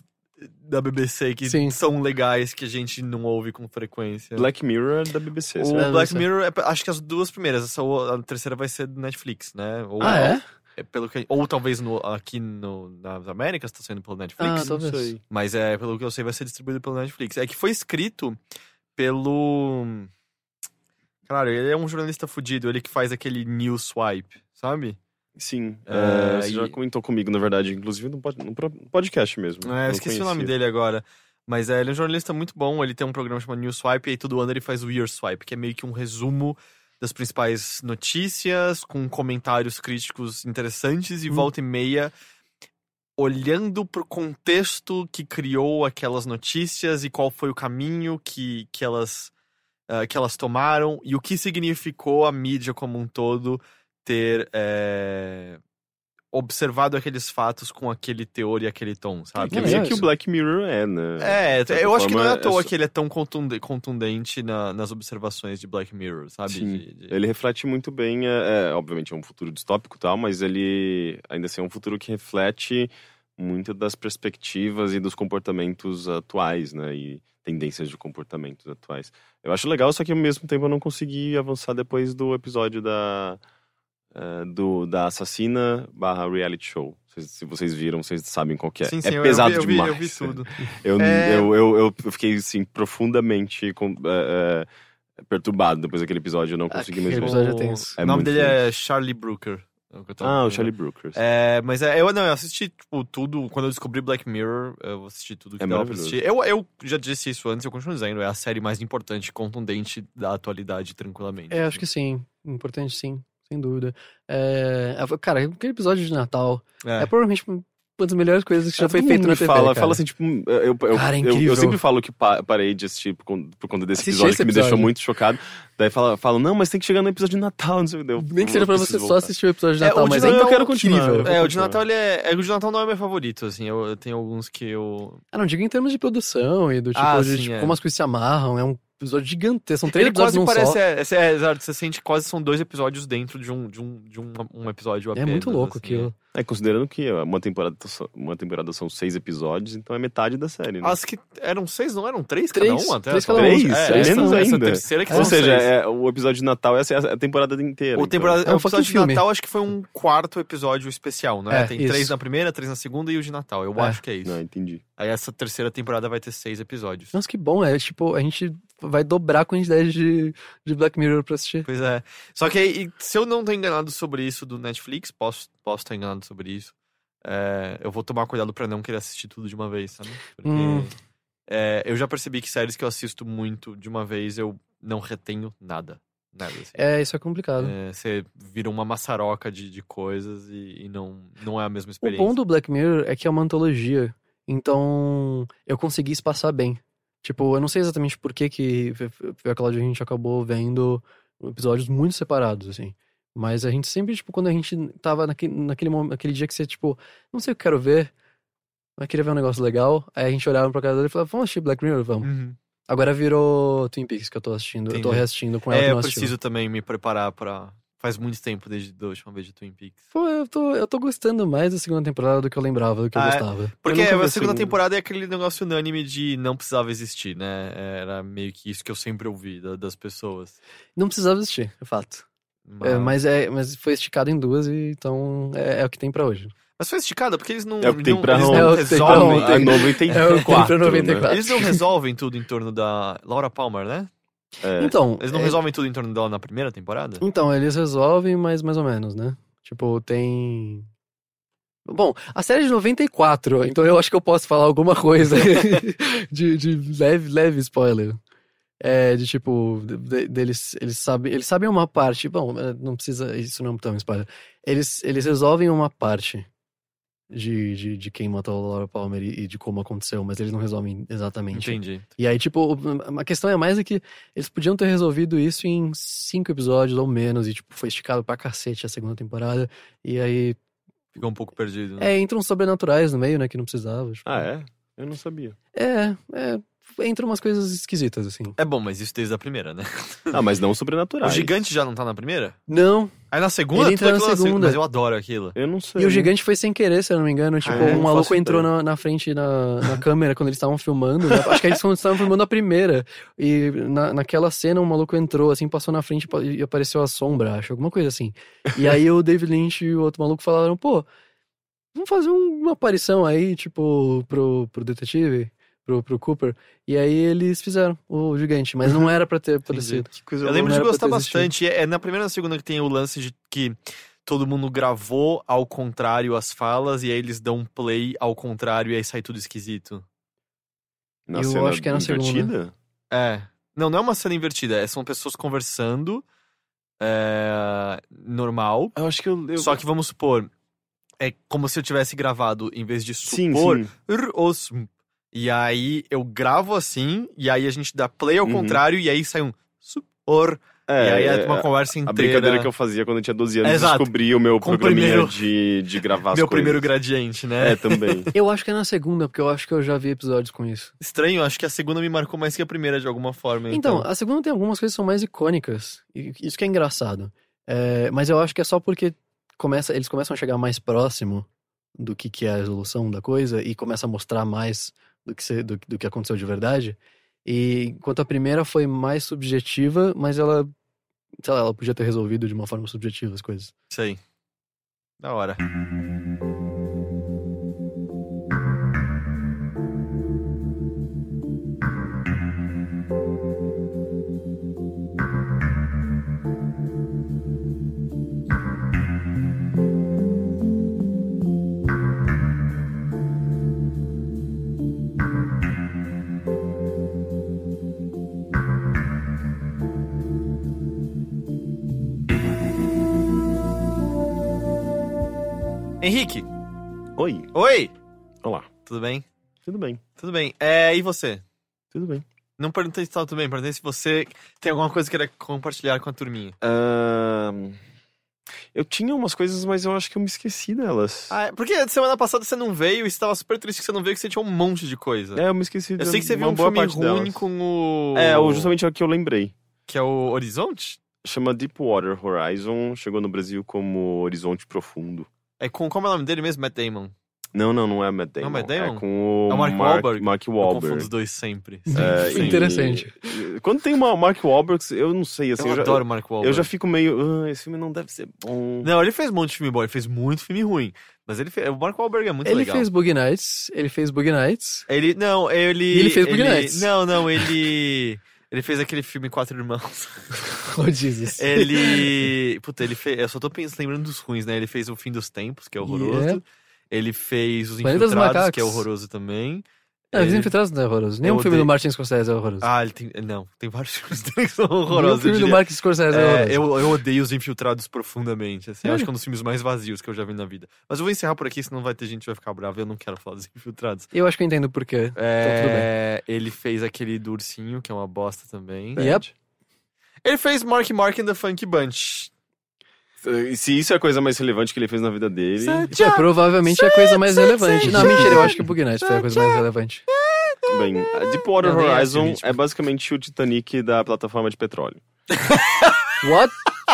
da BBC que Sim. são legais que a gente não ouve com frequência. Black Mirror é da BBC, o? É, Black Mirror, é- acho que as duas primeiras, essa, a terceira vai ser do Netflix, né? Ou, Ah, é? é pelo que, ou talvez no, aqui no, nas Américas tá sendo pelo Netflix. Ah, talvez. Não sei. Mas é, pelo que eu sei, vai ser distribuído pelo Netflix. É que foi escrito pelo. Caralho, ele é um jornalista fudido, ele que faz aquele News Swipe, sabe? Sim. É, é, você já e- comentou comigo, na verdade, inclusive no, podcast mesmo. É, eu esqueci o conhecia. nome dele agora. Mas é, ele é um jornalista muito bom, ele tem um programa chamado News Swipe, e aí todo ano ele faz o Year Swipe, que é meio que um resumo das principais notícias, com comentários críticos interessantes, e Hum. volta e meia olhando pro contexto que criou aquelas notícias e qual foi o caminho que, que, elas, ah, que elas tomaram e o que significou a mídia como um todo ter é, observado aqueles fatos com aquele teor e aquele tom, sabe? Que É, é que o. Black Mirror é, né? É, certa eu acho que não é à toa só- que ele é tão contunde- contundente na- nas observações de Black Mirror, sabe? Sim. De- de- Ele reflete muito bem, é, é, obviamente é um futuro distópico e tal, mas ele ainda assim é um futuro que reflete muito das perspectivas e dos comportamentos atuais, né? E tendências de comportamentos atuais. Eu acho legal, só que ao mesmo tempo eu não consegui avançar depois do episódio da é, do, da assassina barra reality show. Se vocês viram, vocês sabem qual que é. Sim, sim, é eu- pesado eu vi, demais. Eu vi, eu vi tudo. Eu, É- eu, eu, eu fiquei, assim, profundamente com- é, é, perturbado depois daquele episódio. Eu não consegui Aquele mesmo. episódio é O-. É o nome dele é Charlie Brooker. é Ah, o. Charlie Brooker. É, mas é, eu não, eu assisti tipo, tudo. Quando eu descobri Black Mirror, eu assisti tudo que É dava pra assistir. Eu, eu já disse isso antes, eu continuo dizendo, é a série mais importante e contundente da atualidade, tranquilamente. É, acho que sim. Importante sim, sem dúvida. É, cara, aquele episódio de Natal é, É. provavelmente uma das melhores coisas que já É, foi feito na TV, fala, cara. fala assim, tipo, eu, eu, eu- Cara, é eu- eu, sempre falo que pa- parei de assistir por, con- por conta desse episódio esse que me deixou muito chocado. Daí fala, fala, não, mas tem que chegar no episódio de Natal, não sei o que. Eu- Nem que seja pra você só voltar. assistir o episódio de É, Natal, o de mas ainda eu quero continuar, eu É, o de. Natal, ele é, é. O de Natal não é meu favorito, assim. Eu, eu tenho alguns que eu. Ah, não, digo em termos de produção e do tipo, Ah, de, sim, tipo, é. como as coisas se amarram. É um episódio gigantesco. São três Ele episódios quase parece. só. É, é, é, exato, você sente quase são dois episódios dentro de um, de um, de um, um episódio É apenas. muito louco assim, aquilo. É, considerando que uma temporada, uma temporada são seis episódios, então é metade da série, né? As que eram seis, não eram três, Três, cada um até? três cada um. Três? É, É essa- menos essa ainda. terceira que Ou são seja, seis. é, o episódio de Natal é a temporada inteira. O, então. temporada, É um o episódio de filme. Natal acho que foi um quarto episódio especial, né? É, Tem isso. três na primeira, três na segunda e o de Natal. Eu É. acho que é isso. Não, entendi. Aí essa terceira temporada vai ter seis episódios. Nossa, que bom. É tipo, a gente vai dobrar a quantidade de, de Black Mirror pra assistir. Pois é. Só que aí, se eu não tô enganado sobre isso do Netflix, posso, posso estar enganado sobre isso. é, eu vou tomar cuidado pra não querer assistir tudo de uma vez, sabe? Porque Hum. é, eu já percebi que séries que eu assisto muito de uma vez eu não retenho nada. Nada. Assim. É, isso é complicado. É, Você vira uma maçaroca de, de coisas e, e não, não é a mesma O experiência. bom do Black Mirror é que é uma antologia. Então, eu consegui espaçar bem. Tipo, eu não sei exatamente por que que e a Cláudia a gente acabou vendo episódios muito separados, assim. Mas a gente sempre, tipo, quando a gente tava naquele, naquele, momento, naquele dia que você, tipo, não sei o que eu quero ver, mas queria ver um negócio legal, aí a gente olhava pra casa dele e falava, vamos assistir Black Mirror? Vamos. Uhum. Agora virou Twin Peaks que eu tô assistindo, eu tô Entendi. reassistindo com ela que É, eu preciso também me preparar pra. Faz muito tempo desde a última vez de Twin Peaks. Pô, eu tô, eu tô gostando mais da segunda temporada do que eu lembrava, do que eu Ah, gostava. Porque vi a a segunda segunda. temporada é aquele negócio unânime de não precisava existir, né? Era meio que isso que eu sempre ouvi da- das pessoas. Não precisava assistir, é fato. Mas, É, mas, é, mas foi esticado em duas, e então é, é o que tem pra hoje. mas foi esticada, porque eles não. É o que tem não- pra não É o que tem pra resolvem. ontem. A 94, É o que tem pra né? 94. Eles não resolvem tudo em torno da Laura Palmer, né? É. Então, Eles não é- resolvem tudo em torno dela na primeira temporada? então, eles resolvem, mas mais ou menos, né? Tipo, tem. Bom, a série é de 94, então eu acho que eu posso falar alguma coisa de, de leve, leve spoiler. É, de tipo, de- deles, eles sabem, eles sabem uma parte, bom, é, não precisa, isso não é tão spoiler. Eles, eles resolvem uma parte de, de, de quem matou a Laura Palmer e, de como aconteceu, mas eles não resolvem exatamente. Entendi. E aí, tipo, a questão é mais é que eles podiam ter resolvido isso em cinco episódios ou menos, e, tipo, foi esticado pra cacete a segunda temporada. E aí, Ficou um pouco perdido. Né? é, entram sobrenaturais no meio, né, que não precisava. tipo. Ah, é? Eu não sabia. É, é, entram umas coisas esquisitas, assim. É bom, mas isso desde a primeira, né? Ah, mas não O sobrenaturais. gigante já não tá na primeira? Não, Aí na segunda, Ele entra na segunda. Mas eu adoro aquilo. Eu não sei. e o gigante foi sem querer, se eu não me engano. Tipo, é? um maluco entrou na, na frente na, na câmera quando eles estavam filmando. né? Acho que eles estavam filmando a primeira. E na, naquela cena, um maluco entrou, assim, passou na frente e apareceu a sombra, acho, alguma coisa assim. E aí o David Lynch e o outro maluco falaram, pô, vamos fazer um- uma aparição aí, tipo, pro, pro detetive, pro, pro Cooper. E aí eles fizeram o gigante, mas não era pra ter aparecido. Que coisa Eu lembro de gostar bastante. É na primeira e na segunda que tem o lance de que todo mundo gravou ao contrário as falas e aí eles dão play ao contrário e aí sai tudo esquisito. Na Eu cena acho que é na segunda. invertida? É. Não, não é uma cena invertida. é- São pessoas conversando. é, normal. Eu acho que eu. eu... Só que vamos supor. É como se eu tivesse gravado, em vez de Sim, supor, sim. "R, os, m". E aí eu gravo assim, e aí a gente dá play ao Uhum. contrário, e aí sai um supor. É, e aí é é, uma conversa A inteira. brincadeira que eu fazia quando eu tinha 12 anos, Exato. descobri o meu Com programinha primeiro- de, de gravar as Meu coisas. primeiro gradiente, né? É, também. Eu acho que é na segunda, porque eu acho que eu já vi episódios com isso. Estranho, acho que a segunda me marcou mais que a primeira de alguma forma. Então, Então, a segunda tem algumas coisas que são mais icônicas. Isso que é engraçado. É, mas eu acho que é só porque começa, eles começam a chegar mais próximo do que, que é a resolução da coisa e começa a mostrar mais do que, se- do, do que aconteceu de verdade. E enquanto a primeira foi mais subjetiva, mas ela, sei lá, ela podia ter resolvido de uma forma subjetiva as coisas. sei. Da hora. Henrique, Oi, oi! olá. Tudo bem? Tudo bem, Tudo bem. É, e você? tudo bem. Não perguntei se tá tudo bem, perguntei se você tem alguma coisa que queira compartilhar com a turminha. Ahn, eu tinha umas coisas, mas eu acho que eu me esqueci delas. Ah, é, porque semana passada você não veio e você tava super triste que você não veio, que você tinha um monte de coisa. É, eu me esqueci Eu de sei que você viu um filme ruim delas. com o. É, justamente é o que eu lembrei. Que é o Horizonte? Chama Deepwater Horizon, chegou no Brasil como Horizonte Profundo. É com. Como é o nome dele mesmo? Matt Damon. Não, não, não é Matt Damon. Não é Matt Damon? É com o É o Mark Wahlberg? Mark Eu confundo Wahlberg. os dois sempre. É, e- Interessante. Quando tem uma Mark Wahlberg, eu não sei, assim, eu eu, já, adoro o Mark Wahlberg. eu já fico meio, ah, esse filme não deve ser bom. Não, ele fez um monte de filme bom, ele fez muito filme ruim. Mas ele fez. O Mark Wahlberg é muito ele legal. fez Boogie Nights, ele fez Boogie Nights. Ele. Não, ele. E ele fez Boogie ele- Nights. Não, não, ele. Ele fez aquele filme Quatro Irmãos. Oh, Jesus. Ele. Puta, ele fez. Eu só tô pensando, lembrando dos ruins, né? Ele fez O Fim dos Tempos, que é horroroso. Yeah. Ele fez Os Infiltrados, que é horroroso também. Não, Os Infiltrados não é horroroso. Nenhum Eu filme do odeio- Martin Scorsese é horroroso. Ah, ele tem. Não, tem vários filmes dele que são Nenhum horrorosos. filme eu do diria. Martin Scorsese é, É, horroroso. eu, eu odeio Os Infiltrados profundamente. Assim, eu acho Sério? que é um dos filmes mais vazios que eu já vi na vida. Mas eu vou encerrar por aqui, senão vai ter gente que vai ficar brava. Eu não quero falar dos Infiltrados. Eu acho que eu entendo por quê. É, ele fez aquele do ursinho, que é uma bosta também. Yep. Ele fez Mark Mark and the Funky Bunch. E Se isso é a coisa mais relevante que ele fez na vida dele. É, provavelmente é a coisa mais relevante. Não, mentira, eu acho que Boogie Nights foi a coisa mais relevante. Bem, Deepwater é Horizon é basicamente o Titanic da plataforma de petróleo. What?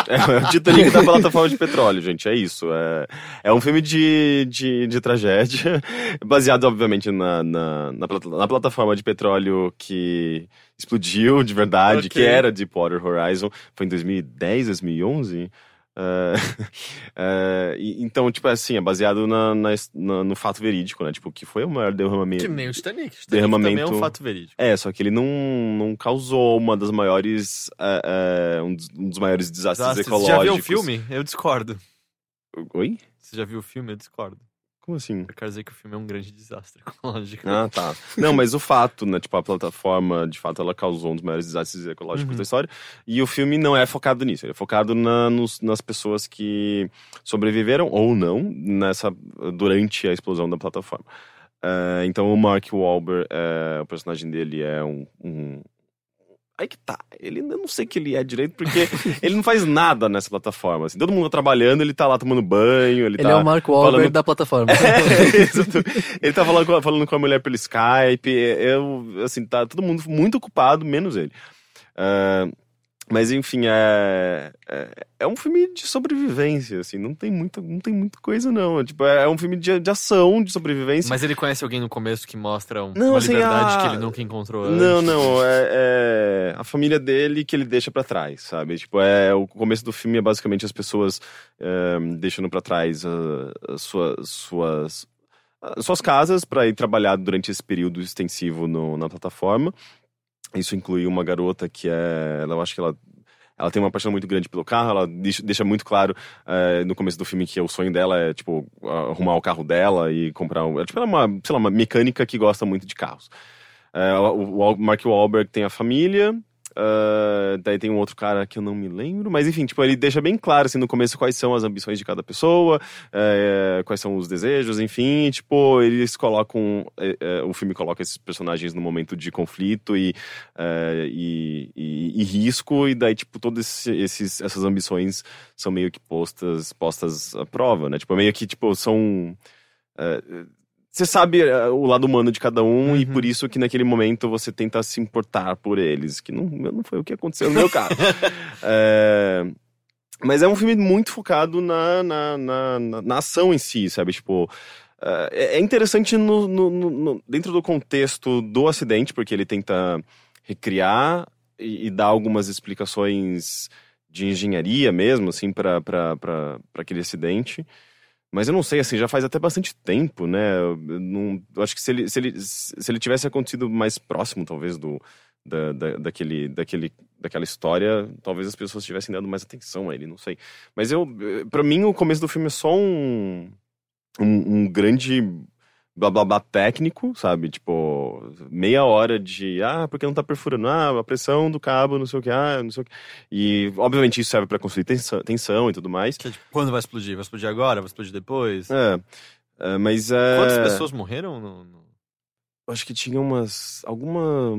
É o Titanic da plataforma de petróleo, gente. É isso. É, é um filme de, de, de tragédia, baseado, obviamente, na, na, na, na plataforma de petróleo que explodiu de verdade, Ok. que era Deepwater Horizon. Foi em 2010, 2011. É, é, e- então, tipo, assim, é baseado na, na- na- no fato verídico, né? Tipo, que foi o maior derramamento. Que nem o Titanic. Titanic Derramamento- também é um fato verídico. É, só que ele não, não causou uma das maiores. é, é, um, dos, um dos maiores desastres ecológicos. Já viu o filme? Eu discordo. Oi? Você já viu o filme? Eu discordo. Como assim? Eu quero dizer que o filme é um grande desastre ecológico. Ah, tá. Não, mas o fato, né? Tipo, a plataforma, de fato, ela causou um dos maiores desastres ecológicos Uhum. da história. E o filme não é focado nisso. Ele é focado na- nos- nas pessoas que sobreviveram ou não nessa durante a explosão da plataforma. É, então, o Mark Wahlberg, é, o personagem dele é um, um- Aí que tá. Ele eu não sei que ele é direito, porque ele não faz nada nessa plataforma. Assim, todo mundo tá trabalhando, ele tá lá tomando banho, ele, Ele tá. é o Mark Wahlberg falando- da plataforma. É, ele tá falando com, falando com a mulher pelo Skype. Eu, assim, tá todo mundo muito ocupado, menos ele. Ah, mas enfim, é, é, é um filme de sobrevivência, assim, não tem muita, não tem muita coisa, não. É, Tipo, é um filme de, de ação, de sobrevivência. Mas ele conhece alguém no começo que mostra um- Não, uma assim, liberdade a- que ele nunca encontrou antes. Não, não, é, é a família dele que ele deixa pra trás, sabe? Tipo, é o começo do filme é basicamente as pessoas é, deixando pra trás ah, as suas suas as suas casas pra ir trabalhar durante esse período extensivo no- na plataforma. Isso inclui uma garota que é, ela, eu acho que ela ela tem uma paixão muito grande pelo carro, ela deixa, muito claro eh, no começo do filme que o sonho dela é, tipo, arrumar o carro dela e comprar um. é, Tipo, ela é uma, sei lá, uma mecânica que gosta muito de carros. É, o, o Mark Wahlberg tem a família, ah, daí tem um outro cara que eu não me lembro, mas enfim, tipo, ele deixa bem claro assim no começo quais são as ambições de cada pessoa, eh, quais são os desejos, enfim, e, tipo, eles colocam. eh, o filme coloca esses personagens no momento de conflito e, e, e- e risco, e daí, tipo, todas esses, essas ambições são meio que postas, postas à prova, né? Tipo, meio que, tipo, são. Você sabe eh, o lado humano de cada um e Uhum. por isso que naquele momento você tenta se importar por eles, que não, não foi o que aconteceu no meu caso. É, mas é um filme muito focado na, na, na, na- ação em si, sabe? Tipo, é é interessante no- no- no- dentro do contexto do acidente, porque ele tenta recriar e, e dar algumas explicações de engenharia mesmo, assim, para aquele acidente. Mas eu não sei, assim, já faz até bastante tempo, né? Eu não, eu acho que se ele, se, ele, se ele tivesse acontecido mais próximo, talvez, do, da, da- daquele, daquele, daquela história, talvez as pessoas tivessem dado mais atenção a ele, não sei. Mas eu, para mim, o começo do filme é só um, um, um grande blá blá blá técnico, sabe? Tipo, meia hora de, ah, porque não tá perfurando? Ah, a pressão do cabo, não sei o que, ah, não sei o que. E, obviamente, isso serve para construir tensão, tensão e tudo mais. Que é, tipo, quando vai explodir? Vai explodir agora? Vai explodir depois? É, é, mas é. Quantas pessoas morreram no. no- Acho que tinha umas. Alguma.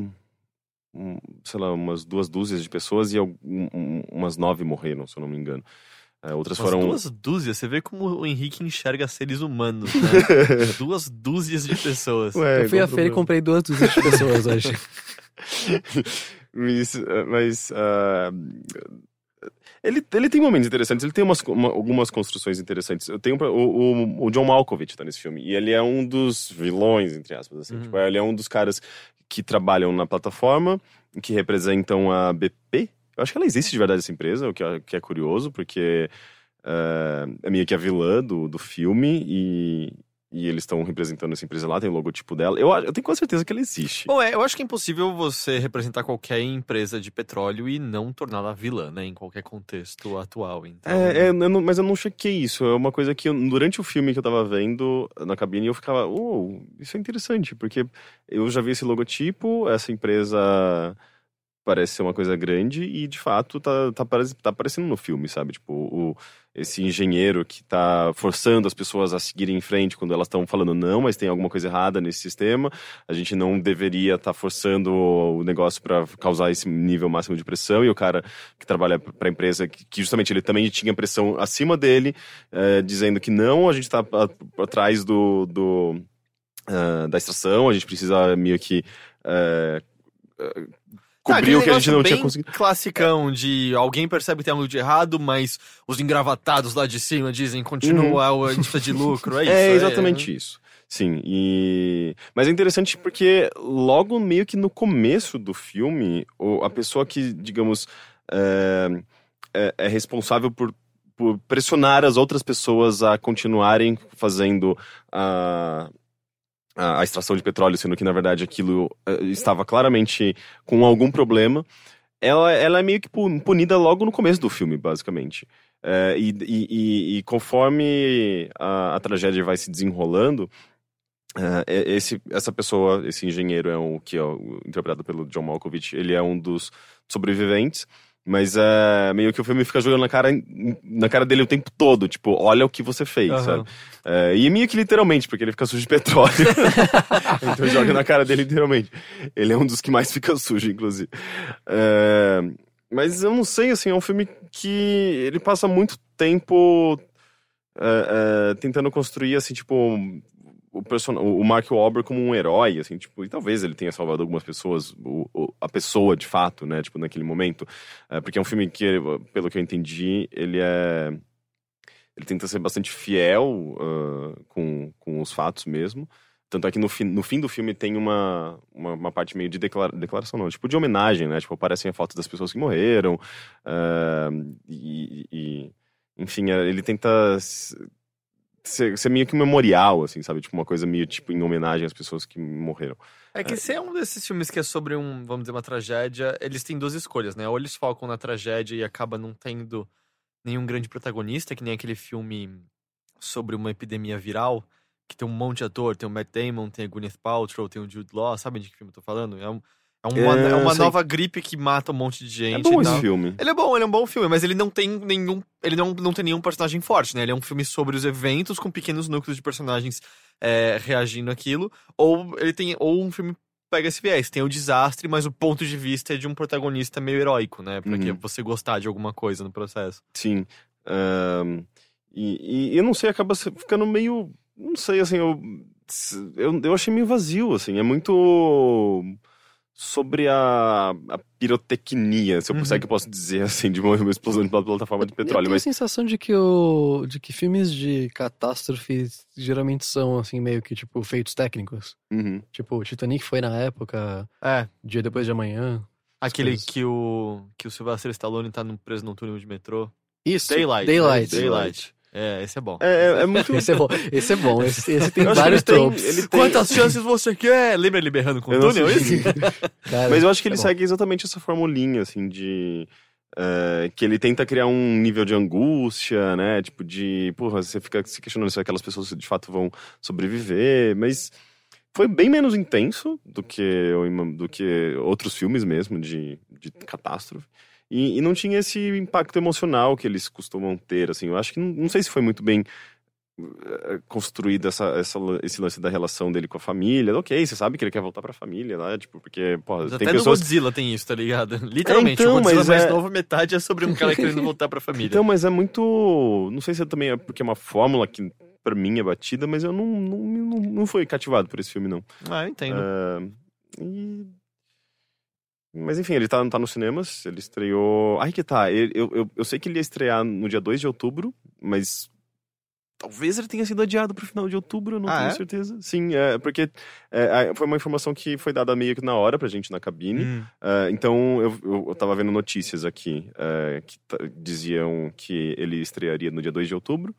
um, sei lá, umas duas dúzias de pessoas e algum- um- umas nove morreram, se eu não me engano. É, outras Umas foram. duas dúzias? Você vê como o Henrique enxerga seres humanos, né? duas dúzias de pessoas. Ué, eu fui à feira e comprei duas dúzias de pessoas hoje. mas. eh, mas, ah, ele, ele tem momentos interessantes, ele tem umas, uma- algumas construções interessantes. Eu tenho pra- o, o, o John Malkovich tá nesse filme, e ele é um dos vilões, entre aspas, assim. Uhum. Tipo, ele é um dos caras que trabalham na plataforma, que representam a BP. Eu acho que ela existe de verdade, essa empresa, o que é, que é curioso, porque eh, é meio que a vilã do, do filme, e, e eles estão representando essa empresa lá, tem o logotipo dela. Eu, eu tenho quase certeza que ela existe. Bom, é, eu acho que é impossível você representar qualquer empresa de petróleo e não torná-la vilã, né? Em qualquer contexto atual. Então... É, é, eu não- mas eu não chequei isso. É uma coisa que eu- durante o filme que eu tava vendo na cabine eu ficava, oh, isso é interessante, porque eu já vi esse logotipo, essa empresa parece ser uma coisa grande e de fato tá, tá, tá aparecendo no filme, sabe? Tipo, o, esse engenheiro que tá forçando as pessoas a seguirem em frente quando elas estão falando não, mas tem alguma coisa errada nesse sistema. A gente não deveria estar forçando o negócio para causar esse nível máximo de pressão e o cara que trabalha para a empresa, que justamente ele também tinha pressão acima dele, eh, dizendo que não, a gente está atrás do, do, ah, da extração, a gente precisa meio que eh, aquele o que a gente não tinha conseguido. classicão de alguém percebe que tem algo de errado, mas os engravatados lá de cima dizem continua, a gente precisa de lucro, é isso. É exatamente isso. Sim, e. Mas é interessante porque logo meio que no começo do filme, a pessoa que, digamos, é, é- é responsável por, por pressionar as outras pessoas a continuarem fazendo a. A extração de petróleo, sendo que na verdade aquilo eh, estava claramente com algum problema, ela, ela é meio que pu- punida logo no começo do filme, basicamente. É, e, e- e- conforme a, a tragédia vai se desenrolando, é, esse, essa pessoa, esse engenheiro é um que é o- interpretado pelo John Malkovich, ele é um dos sobreviventes. Mas é meio que o filme fica jogando na cara, na cara dele o tempo todo, tipo, olha o que você fez, Aham. sabe? É, e meio que literalmente, porque ele fica sujo de petróleo. então joga na cara dele literalmente. Ele é um dos que mais fica sujo, inclusive. É, mas eu não sei, assim, é um filme que ele passa muito tempo é, é, tentando construir, assim, tipo, o, person... o Mark Wahlberg como um herói, assim, tipo, e talvez ele tenha salvado algumas pessoas, o, o- a pessoa de fato, né, tipo, naquele momento. É, porque é um filme que, pelo que eu entendi, ele é. Ele tenta ser bastante fiel ah, com, com os fatos mesmo. Tanto é que no, fim no fim do filme tem uma, uma, uma parte meio de declara declaração, não, tipo de homenagem, né? Tipo, aparecem fotos das pessoas que morreram. ah, e, e- enfim, é, ele tenta ser, ser meio que um memorial, assim, sabe? Tipo, uma coisa meio tipo em homenagem às pessoas que morreram. É que se é um desses filmes que é sobre um, vamos dizer, uma tragédia, eles têm duas escolhas, né? Ou eles focam na tragédia e acaba não tendo nenhum grande protagonista, que nem aquele filme sobre uma epidemia viral, que tem um monte de ator, tem o Matt Damon, tem a Gwyneth Paltrow, tem o Jude Law, sabe de que filme eu tô falando? É um, É uma, É, é uma nova gripe que mata um monte de É gente. bom e esse filme. Ele é bom, ele é um bom filme, mas ele não tem nenhum. Ele não, não tem nenhum personagem forte, né? Ele é um filme sobre os eventos com pequenos núcleos de personagens é, reagindo àquilo. Ou ele tem. Ou um filme pega esse viés. Tem o desastre, mas o ponto de vista é de um protagonista meio heróico, né? Porque Uhum. você gostar de alguma coisa no processo. Sim. Ahn, e, e eu não sei, acaba ficando meio. Não sei, assim, eu, eu, eu achei meio vazio, assim. É muito sobre a, a pirotecnia, se eu, Uhum. que eu posso dizer, assim, de uma, uma explosão de plataforma de Eu petróleo. tenho a Mas sensação de que, o, de que filmes de catástrofes geralmente são, assim, meio que, tipo, feitos técnicos. Uhum. Tipo, Titanic foi na época, É. Dia Depois de Amanhã. Aquele coisas. que o. que o Sylvester Stallone tá no, preso num túnel de metrô. Isso, Daylight. Daylight. né? Daylight. É, esse é bom. É, é, é muito. Esse é bom, esse é bom, esse, esse tem vários tropes. tem- Quantas chances você quer? Lembra ele berrando com o túnel? Isso? Cara, Mas eu acho que é ele bom. segue exatamente essa formulinha, assim, de. eh, que ele tenta criar um nível de angústia, né? Tipo, de. Porra, você fica se questionando se aquelas pessoas de fato vão sobreviver, mas. Foi bem menos intenso do que, do que outros filmes mesmo de, de catástrofe. E, e não tinha esse impacto emocional que eles costumam ter, assim. Eu acho que não, não sei se foi muito bem eh, construído essa, essa, esse lance da relação dele com a família. Ok, você sabe que ele quer voltar pra família, né? Tipo, porque, porra, Mas tem Até pessoas. no Godzilla tem isso, tá ligado? Literalmente, então, o Godzilla mas mais é- novo, metade é sobre um cara querendo voltar pra família. Então, mas é muito. Não sei se é também é porque é uma fórmula que pra mim é batida, mas eu não, não, não, não fui cativado por esse filme, não. ah, entendo. Ah, e- Mas enfim, ele tá, tá nos cinemas, ele estreou. Aí que tá, ele- eu, eu, eu sei que ele ia estrear no dia 2 de outubro, mas. Talvez ele tenha sido adiado pro final de outubro, eu não Ah, tenho é? certeza. Sim, é, porque é, foi uma informação que foi dada meio que na hora pra gente na cabine. Hum. Ah, então, eu, eu, eu tava vendo notícias aqui ah, que ta- diziam que ele estrearia no dia 2 de outubro,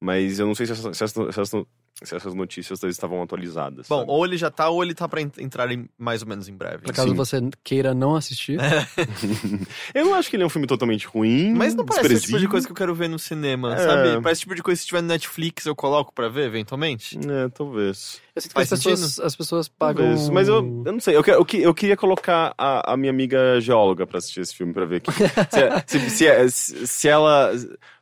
mas eu não sei se essas, se essas, se essas- se essas notícias estavam atualizadas. Bom, sabe? ou ele já tá, ou ele tá pra en- entrar em, mais ou menos em breve. Por caso Sim. você queira não assistir, eu não acho que ele é um filme totalmente ruim. Mas não parece esse tipo de coisa que eu quero ver no cinema, É. sabe? Parece esse tipo de coisa que se tiver no Netflix eu coloco pra ver, eventualmente. É, talvez. eu sinto que Faz as pessoas, as pessoas pagam... Talvez. Mas eu, eu não sei. Eu, eu, eu queria colocar a, a minha amiga geóloga pra assistir esse filme, pra ver que, se, se, se, é- se- se ela.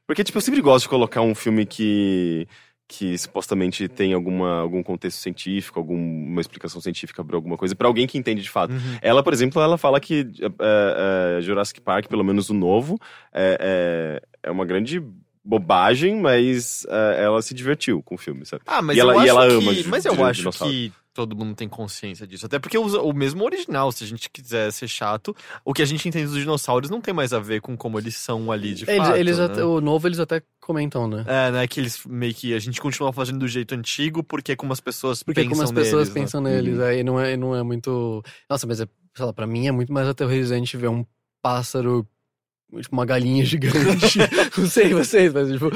Porque, tipo, eu sempre gosto de colocar um filme que. Que supostamente tem alguma, algum contexto científico, alguma explicação científica pra alguma coisa, pra alguém que entende de fato. Uhum. Ela, por exemplo, ela fala que é, é, Jurassic Park, pelo menos o novo, é, é, é uma grande bobagem, mas é, ela se divertiu com o filme, sabe? Ah, mas E ela- eu e acho ela que... ama mas eu acho que todo mundo tem consciência disso. Até porque usa o mesmo original, se a gente quiser ser chato, o que a gente entende dos dinossauros não tem mais a ver com como eles são ali de Eles, fato. eles né? até- o novo eles até comentam, né? É, né? Que eles meio que a gente continua fazendo do jeito antigo porque é como as pessoas Porque pensam como as pessoas neles, né? pensam neles, Uhum. aí não é, não é muito... Nossa, mas é, sei lá, pra mim é muito mais aterrorizante ver um pássaro, tipo uma galinha gigante. não sei vocês, mas tipo,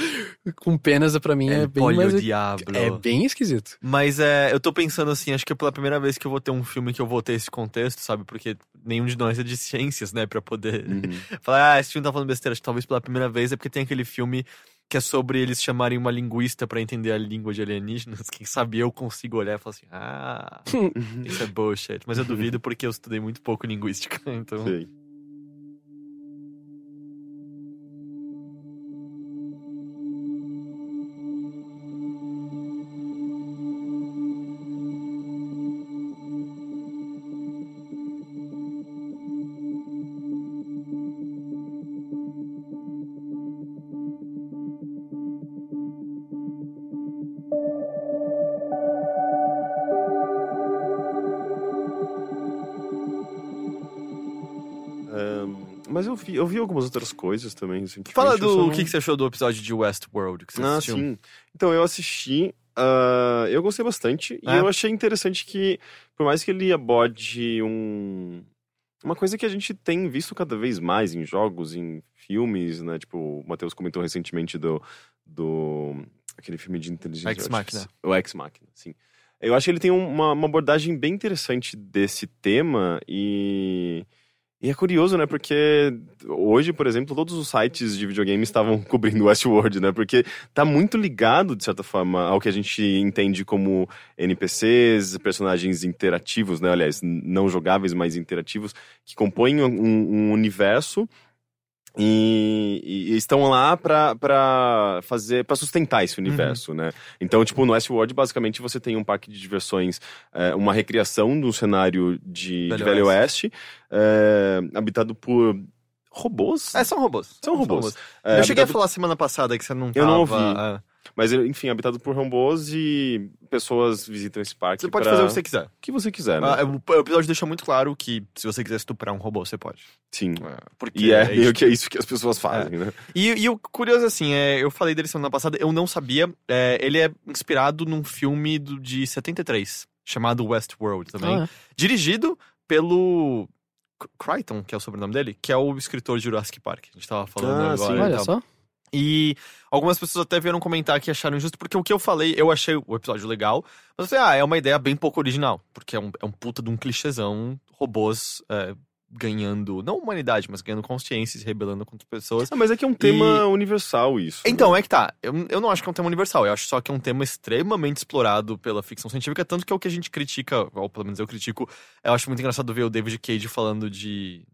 com penas pra mim é, É, bem mais... diablo. É bem esquisito. Mas é, eu tô pensando assim, acho que é pela primeira vez que eu vou ter um filme que eu vou ter esse contexto, sabe? Porque nenhum de nós é de ciências, né? Pra poder Uhum. falar, ah, esse filme tá falando besteira. Acho que talvez pela primeira vez é porque tem aquele filme que é sobre eles chamarem uma linguista pra entender a língua de alienígenas. Quem sabe eu consigo olhar e falar assim, ah, isso é bullshit. Mas eu duvido porque eu estudei muito pouco linguística, então... Sei. Eu vi, eu vi algumas outras coisas também. recentemente, Fala do só o não- que, que você achou do episódio de Westworld que você Ah, assistiu. sim. Então, eu assisti. ah, eu gostei bastante. E É? eu achei interessante que, por mais que ele aborde um. Uma coisa que a gente tem visto cada vez mais em jogos, em filmes, né? Tipo, o Matheus comentou recentemente do. do aquele filme de inteligência Ex Machina. O Ex Machina, sim. Eu acho que ele tem uma, uma abordagem bem interessante desse tema e. E é curioso, né? Porque hoje, por exemplo, todos os sites de videogame estavam cobrindo Westworld, né? Porque tá muito ligado, de certa forma, ao que a gente entende como NPCs, personagens interativos, né? Aliás, não jogáveis, mas interativos, que compõem um, um universo e, e, estão lá para fazer para sustentar esse universo, uhum. né? Então, tipo, no Westworld, basicamente você tem um parque de diversões, é, uma recriação do cenário de Velho, de Velho Oeste, Oeste é, habitado por robôs. É, são robôs. São robôs. robôs. É, eu cheguei habitado... a falar semana passada que você não tava... Eu não ouvi. Mas, enfim, habitado por robôs e pessoas visitam esse parque. Você pode pra... fazer o que você quiser. O que você quiser, né? Ah, o episódio deixa muito claro que se você quiser estuprar um robô, você pode. Sim. É, porque e é, é, isso que... é isso que as pessoas fazem, é. né? E, e, o curioso, assim, é, eu falei dele semana passada, eu não sabia. É, ele é inspirado num filme do, de 73, chamado Westworld também. Ah, dirigido pelo Crichton, que é o sobrenome dele, que é o escritor de Jurassic Park. A gente tava falando ah, agora. Sim. Olha só. E algumas pessoas até vieram comentar que acharam injusto, porque o que eu falei, eu achei o episódio legal, mas eu falei, ah, é uma ideia bem pouco original, porque é um, é um puta de um clichêzão, robôs é, ganhando, não humanidade, mas ganhando consciência, se rebelando contra pessoas. Ah, mas é que é um tema e... universal isso. Então, né? é que tá. Eu, eu não acho que é um tema universal, eu acho só que é um tema extremamente explorado pela ficção científica, tanto que é o que a gente critica, ou pelo menos eu critico. Eu acho muito engraçado ver o David Cage falando de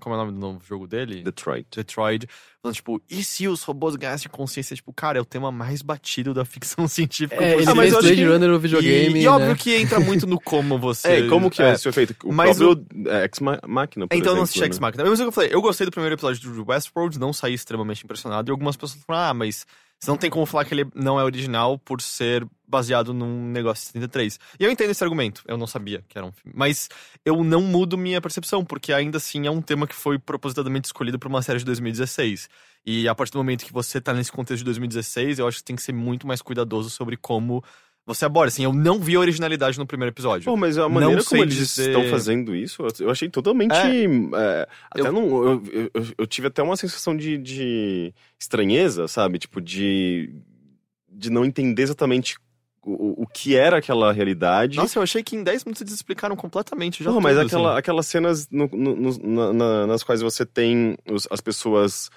como é o nome do novo jogo dele? Detroit. Detroit. Falando, tipo, e se os robôs ganhassem consciência? Tipo, cara, é o tema mais batido da ficção científica. É, ele ah, mas Blade que... Runner no videogame. E, e né? óbvio que entra muito no como você. É, como que é, é esse efeito? O mas próprio o... é, Ex Machina, por Então exemplo, não assisti né? Ex Machina. Mas é o que eu falei, eu gostei do primeiro episódio do Westworld, não saí extremamente impressionado. E algumas pessoas falaram, ah, mas você não tem como falar que ele não é original por ser baseado num negócio de 73. E eu entendo esse argumento, eu não sabia que era um filme. Mas eu não mudo minha percepção, porque ainda assim é um tema que foi propositadamente escolhido para uma série de 2016. E a partir do momento que você tá nesse contexto de 2016, eu acho que tem que ser muito mais cuidadoso sobre como você aborda. Assim, eu não vi originalidade no primeiro episódio. Pô, mas a maneira não como eles dizer... estão fazendo isso, eu achei totalmente. É. É, até eu... Não, eu, eu, eu, tive até uma sensação de, de estranheza, sabe? Tipo, de, de não entender exatamente o, o que era aquela realidade. Nossa, eu achei que em 10 minutos eles explicaram completamente já. Não, mas aquela, assim. aquelas cenas no, no, no, na, nas quais você tem os, as pessoas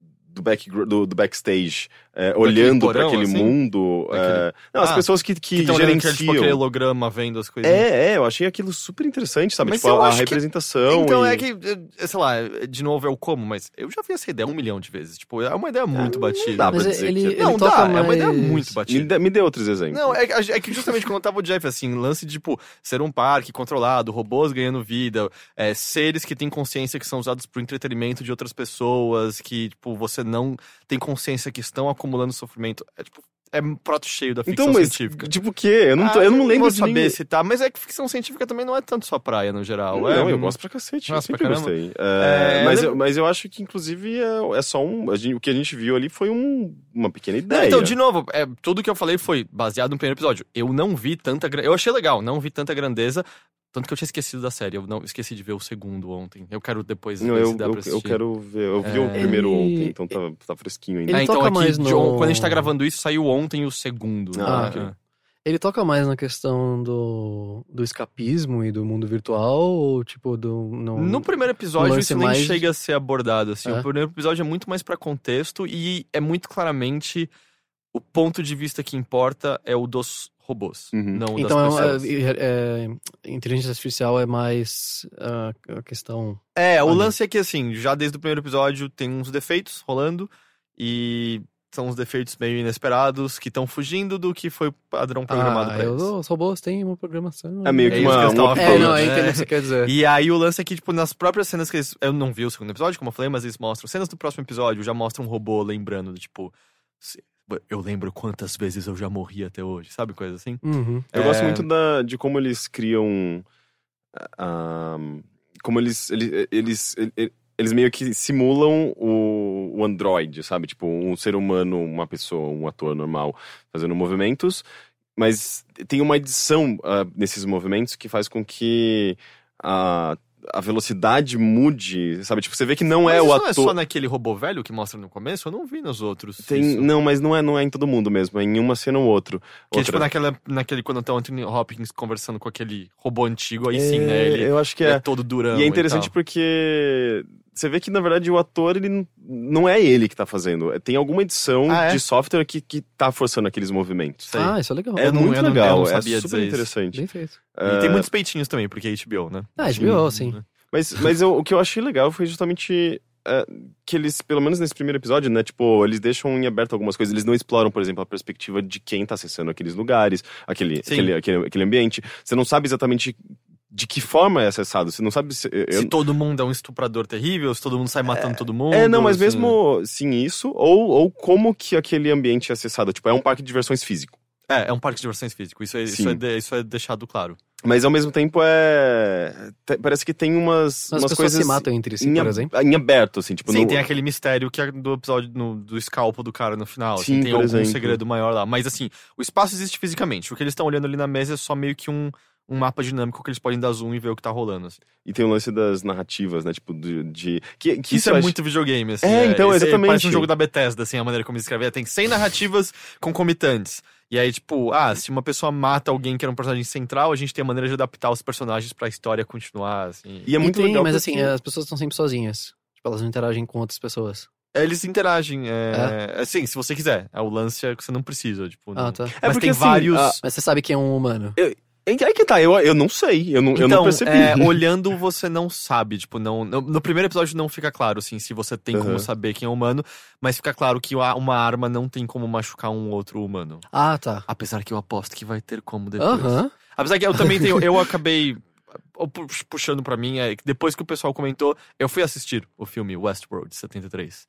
do, back, do, do backstage é, olhando para aquele assim? mundo. É... Não, ah, as pessoas que, que, que gerenciam. Aquele, tipo, aquele holograma vendo as coisas. É, é, eu achei aquilo super interessante, sabe? Mas tipo, a, a representação. Que... Então e... é que, sei lá, de novo é o como, mas eu já vi essa ideia um milhão de vezes. Tipo, é uma ideia muito ah, batida. Dá pra dizer ele, que... Não, dá, mais... é uma ideia muito batida. Me dê, me dê outros exemplos. Não, é, é, que justamente quando tava o Jeff, assim, lance de, tipo, ser um parque controlado, robôs ganhando vida, é, seres que têm consciência que são usados pro entretenimento de outras pessoas, que, tipo, você não tem consciência que estão acumulando sofrimento é tipo. É um prato cheio da ficção então, mas, científica. Tipo o quê? Eu não, tô, ah, eu não lembro de saber ninguém... se tá, mas é que ficção científica também não é tanto sua praia no geral. Não, é, eu gosto pra cacete. Nossa, eu sempre gostei. É, é, mas, eu, mas eu acho que, inclusive, é, é só um. Gente, o que a gente viu ali foi um, uma pequena ideia. Então, de novo, é, tudo que eu falei foi baseado no primeiro episódio. Eu não vi tanta. Eu achei legal, não vi tanta grandeza. Tanto que eu tinha esquecido da série, eu não esqueci de ver o segundo ontem. Eu quero depois não, ver eu, se dá eu, pra assistir. Eu quero ver, eu vi é... o primeiro ontem, então tá, tá fresquinho ainda. Ele é, então toca aqui, mais no... John, quando a gente tá gravando isso, saiu ontem o segundo. Ah, né? Ele toca mais na questão do, do escapismo e do mundo virtual, ou tipo, do. No, no primeiro episódio, isso nem mais... chega a ser abordado. Assim. É. O primeiro episódio é muito mais para contexto e é muito claramente o ponto de vista que importa é o dos robôs, uhum. não então, das pessoas. Então, é, é, inteligência artificial é mais uh, a questão... É, o lance é que, assim, já desde o primeiro episódio tem uns defeitos rolando e são uns defeitos meio inesperados que estão fugindo do que foi padrão programado ah, pra eles. Os robôs têm uma programação. É meio que é uma... Que uma é, não, eu entendo o que você quer dizer. E aí o lance é que, tipo, nas próprias cenas que eles... Eu não vi o segundo episódio, como eu falei, mas eles mostram cenas do próximo episódio, já mostram um robô lembrando, tipo eu lembro quantas vezes eu já morri até hoje, sabe? Coisa assim. Uhum. Eu é... gosto muito da, de como eles criam. Uh, como eles eles, eles, eles, meio que simulam o, o Android, sabe? Tipo, um ser humano, uma pessoa, um ator normal fazendo movimentos. Mas tem uma edição uh, nesses movimentos que faz com que. Uh, a velocidade mude, sabe? Tipo, você vê que não Mas é o ator. não é só naquele robô velho que mostra no começo? Eu não vi nos outros. Tem, isso. não, mas não é, não é em todo mundo mesmo, é em uma cena ou outro. Que é outra. tipo naquela, naquele quando tá o Anthony Hopkins conversando com aquele robô antigo, aí sim, né? É, Ele eu acho que é, é. todo durão. E é interessante tal. porque você vê que, na verdade, o ator, ele não é ele que tá fazendo. É- Tem alguma edição Ah, é? de software que, que tá forçando aqueles movimentos. Sei. Ah, isso é legal. É não- muito eu não- eu legal, não é super dizer isso. interessante. Bem feito. E tem É, muitos peitinhos também, porque é HBO, né? Ah, HBO, sim. Mas, mas eu- o que eu achei legal foi justamente é, que eles, pelo menos nesse primeiro episódio, né, tipo, eles deixam em aberto algumas coisas. Eles não exploram, por exemplo, a perspectiva de quem tá acessando aqueles lugares, aquele, Sim. aquele, aquele, aquele ambiente. Você não sabe exatamente de que forma é acessado. Você não sabe se. eu- Se todo mundo é um estuprador terrível, se todo mundo sai matando todo mundo. É, não, mas assim. mesmo sim isso, ou, ou como que aquele ambiente é acessado. Tipo, é um parque de diversões físico. É, é um parque de diversões físico. Isso é, isso é, de- isso é deixado claro. Mas ao mesmo tempo é. te- parece que tem umas, Mas as umas pessoas coisas. se matam entre si, em, por exemplo. em aberto, assim, tipo. Sim, no- tem aquele mistério que é do episódio no- do escalpo do cara no final. assim, Sim, tem por algum exemplo. segredo maior lá. Mas assim, o espaço existe fisicamente. O que eles estão olhando ali na mesa é só meio que um, um mapa dinâmico que eles podem dar zoom e ver o que tá rolando. assim. E tem o lance das narrativas, né? Tipo, de. de- que, que Isso, eu é acho- muito videogame, assim. É, então, esse- exatamente. Parece um jogo da Bethesda, assim, a maneira como eles escrevem. Tem 100 narrativas concomitantes. E aí, tipo, ah, se uma pessoa mata alguém que era um personagem central, a gente tem a maneira de adaptar os personagens pra história continuar, assim. E é muito E tem, legal. mas porque- assim, as pessoas estão sempre sozinhas. Tipo, elas não interagem com outras pessoas. Eles interagem, é... Assim, se você quiser. É, o lance é que você não precisa, tipo... não- Ah, tá. Mas É porque, tem assim, vários... a- Mas você sabe que é um humano. Aí que tá, eu, eu não sei. Eu não, eu não Então, percebi. é, olhando você não sabe, tipo, não, no, no primeiro episódio não fica claro, assim, se você tem como Aham. saber quem é humano, mas fica claro que uma arma não tem como machucar um outro humano. Ah, tá. Apesar que eu aposto que vai ter como depois. Aham. Apesar que eu também tenho, eu acabei puxando pra mim, é que depois que o pessoal comentou, eu fui assistir o filme Westworld de 73.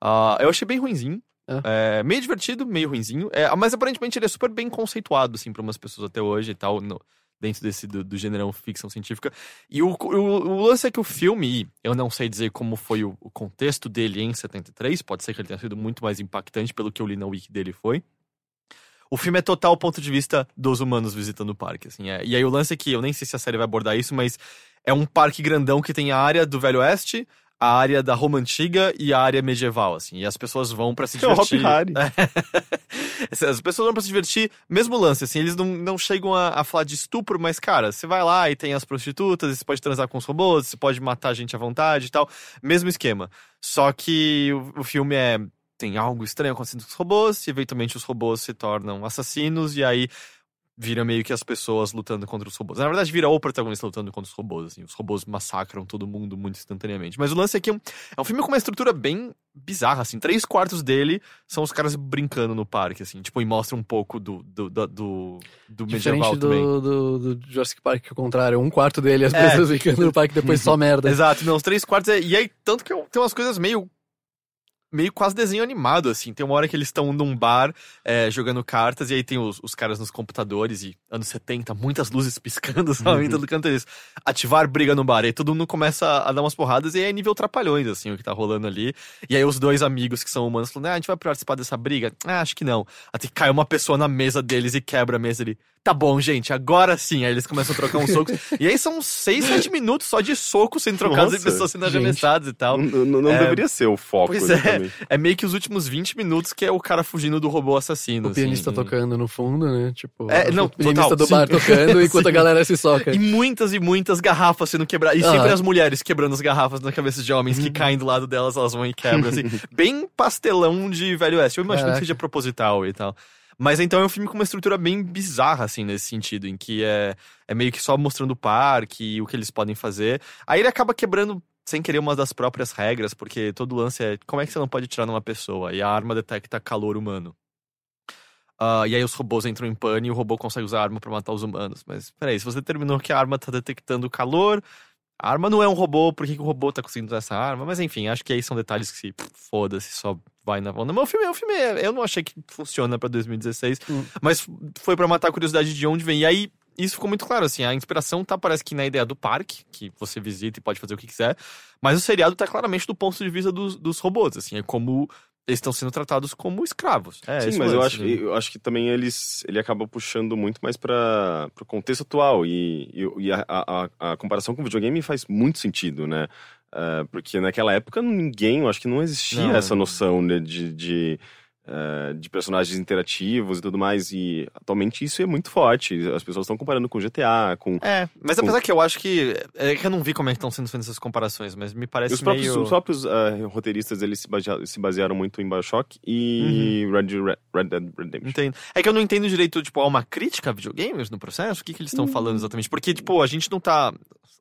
Ah, eu achei bem ruinzinho. É, meio divertido, meio ruinzinho. É, mas aparentemente ele é super bem conceituado, assim, pra umas pessoas até hoje e tal, no- dentro desse do, do gênero ficção científica. E o, o, o lance é que o filme, eu não sei dizer como foi o, o contexto dele em 73, pode ser que ele tenha sido muito mais impactante pelo que eu li na wiki dele foi. O filme é total ponto de vista dos humanos visitando o parque, assim. É. E aí o lance é que, eu nem sei se a série vai abordar isso, mas é um parque grandão que tem a área do Velho Oeste, a área da Roma Antiga e a área medieval, assim. E as pessoas vão pra se É divertir. Hari. As pessoas vão pra se divertir, mesmo lance, assim, eles não, não chegam a, a falar de estupro, mas, cara, você vai lá e tem as prostitutas, e você pode transar com os robôs, você pode matar gente à vontade e tal. Mesmo esquema. Só que o, o filme é. Tem algo estranho acontecendo com os robôs, e eventualmente os robôs se tornam assassinos, e aí vira meio que as pessoas lutando contra os robôs. Na verdade, vira o protagonista lutando contra os robôs, assim. Os robôs massacram todo mundo muito instantaneamente. Mas o lance é que é um, é um filme com uma estrutura bem bizarra, assim. Três quartos dele são os caras brincando no parque, assim. Tipo, e mostra um pouco do, do, do, do, do medieval também. do, do, do Jurassic Park, que é o contrário. Um quarto dele, as É. pessoas ficando no parque depois só merda. Exato, não, os três quartos. É, e aí, tanto que tem umas coisas meio. Meio quase desenho animado, assim. Tem uma hora que eles estão num bar é, jogando cartas, e aí tem os, os caras nos computadores, e anos 70, muitas luzes piscando, sabe? Em todo canto eles. Ativar briga no bar. E aí todo mundo começa a dar umas porradas, e aí é nível trapalhões, assim, o que tá rolando ali. E aí os dois amigos que são humanos falam: ah, a gente vai participar dessa briga? Ah, acho que não. Até que cai uma pessoa na mesa deles e quebra a mesa ali. Tá bom, gente, agora sim. Aí eles começam a trocar uns socos. e aí são seis, sete minutos só de socos sendo trocados e Nossa, pessoas sendo arremessadas e tal. Não, não- É, deveria ser o foco. pois é. exatamente. É meio que os últimos 20 minutos que é o cara fugindo do robô assassino. O pianista assim. tocando no fundo, né? Tipo, É, não, o pianista total, do sim. bar tocando enquanto a galera se soca. E muitas e muitas garrafas sendo quebradas. E Aham. sempre as mulheres quebrando as garrafas na cabeça de homens Uhum. que caem do lado delas, elas vão e quebram, assim. Bem pastelão de Velho Oeste. Eu imagino Caraca. que seja proposital e tal. Mas então é um filme com uma estrutura bem bizarra, assim, nesse sentido, em que é, é meio que só mostrando o parque e o que eles podem fazer. Aí ele acaba quebrando, sem querer, uma das próprias regras, porque todo lance é como é que você não pode atirar numa pessoa? E a arma detecta calor humano. Ah, e aí os robôs entram em pane e o robô consegue usar a arma pra matar os humanos. Mas peraí, se você determinou que a arma tá detectando calor, a arma não é um robô, por que, que o robô tá conseguindo usar essa arma? Mas enfim, acho que aí são detalhes que se foda-se, só vai na onda. Mas o filme, o filme é- eu não achei que funciona pra 2016, Hum. mas foi pra matar a curiosidade de onde vem. E aí isso ficou muito claro, assim, a inspiração tá, parece que na ideia do parque, que você visita e pode fazer o que quiser, mas o seriado tá claramente do ponto de vista dos, dos robôs, assim, é como eles estão sendo tratados como escravos. É, Sim, mas eu acho, né? eu acho que também eles, ele acaba puxando muito mais para o contexto atual. E, e, e a, a, a comparação com o videogame faz muito sentido, né? Eh, porque naquela época ninguém, eu acho que não existia Não, essa é. noção né, de, de, eh, de personagens interativos e tudo mais. E atualmente isso é muito forte. As pessoas estão comparando com GTA, com. É, mas apesar que eu acho que. É que eu não vi como é que estão sendo feitas essas comparações, mas me parece os próprios, meio. os próprios eh, roteiristas eles se, basea- se basearam muito em Bioshock e Uhum. Red, Red, Red Dead Redemption. Entendo. É que eu não entendo direito, tipo, há uma crítica a videogames no processo? O que, que eles estão Hum. falando exatamente? Porque, tipo, a gente não tá.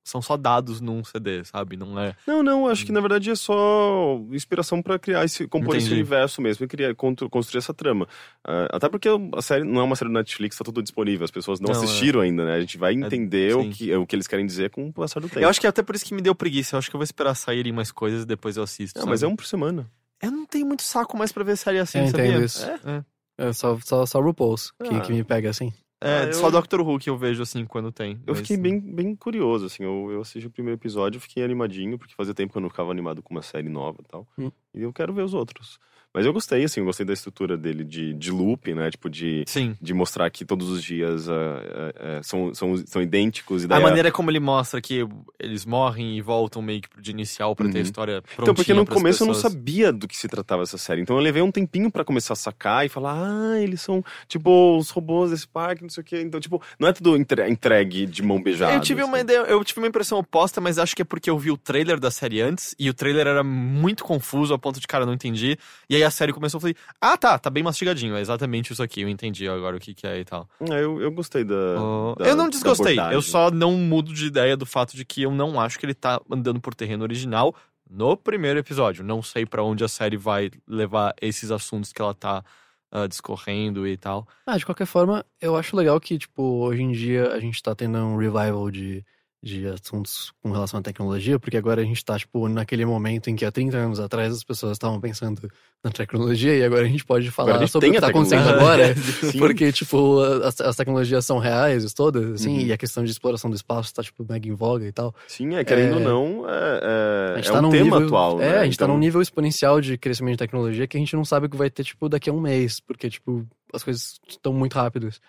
São só dados num CD, sabe? Não é. Não, não, acho que na verdade é só inspiração pra criar esse, compor esse Entendi. universo mesmo e criar, construir essa trama. Ah, até porque a série não é uma série do Netflix, tá tudo disponível, as pessoas não, Não, é. assistiram ainda, né? A gente vai entender o sim. que, o que eles querem dizer com o passar do tempo. Eu acho que é até por isso que me deu preguiça. Eu acho que eu vou esperar saírem mais coisas e depois eu assisto. Não, mas é um por semana. Eu não tenho muito saco mais pra ver série assim, Eu sabia? entendo isso. É, É só, só, só RuPaul's que, Ah. que me pega assim. é, Ah, eu- só Doctor Who que eu vejo assim quando tem. Eu mas- fiquei bem, bem curioso, assim, eu, eu assisti o primeiro episódio, fiquei animadinho, porque fazia tempo que eu não ficava animado com uma série nova e tal. Hum. E eu quero ver os outros. Mas eu gostei, assim, eu gostei da estrutura dele de, de loop, né? Tipo, de, Sim. de mostrar que todos os dias ah, ah, ah, são, são, são idênticos. E daí A a- maneira como ele mostra que eles morrem e voltam meio que de inicial pra ter a Uhum. história prontinha Então, porque no começo eu não pessoas. sabia do que se tratava essa série. Então eu levei um tempinho pra começar a sacar e falar, ah, eles são, tipo, os robôs desse parque, não sei o quê. Então, tipo, não é tudo entre- entregue de mão beijada. Eu tive uma assim. ideia, eu tive uma impressão oposta, mas acho que é porque eu vi o trailer da série antes e o trailer era muito confuso a ponto de cara não entendi. E aí a série começou e falei: "Ah, tá, tá bem mastigadinho, é exatamente isso aqui, eu entendi agora o que que é e tal". É, eu, eu gostei da, Oh, da- eu não desgostei, eu só não mudo de ideia do fato de que eu não acho que ele tá andando por terreno original no primeiro episódio. Não sei pra onde a série vai levar esses assuntos que ela tá ah, discorrendo e tal. Ah, de qualquer forma, eu acho legal que, tipo, hoje em dia a gente tá tendo um revival de, de assuntos com relação à tecnologia, porque agora a gente tá, tipo, naquele momento em que há 30 anos atrás as pessoas estavam pensando na tecnologia e agora a gente pode falar gente sobre o que a tá acontecendo agora. Porque, tipo, as, as tecnologias são reais todas, assim, Uhum. e a questão de exploração do espaço tá, tipo, mega em voga e tal. Sim, é, querendo É, ou não, é, A é, gente é tá um num tema nível, atual, É, né? a gente tá Então, num nível exponencial de crescimento de tecnologia que a gente não sabe o que vai ter, tipo, daqui a um mês, porque, tipo, as coisas estão muito rápidas.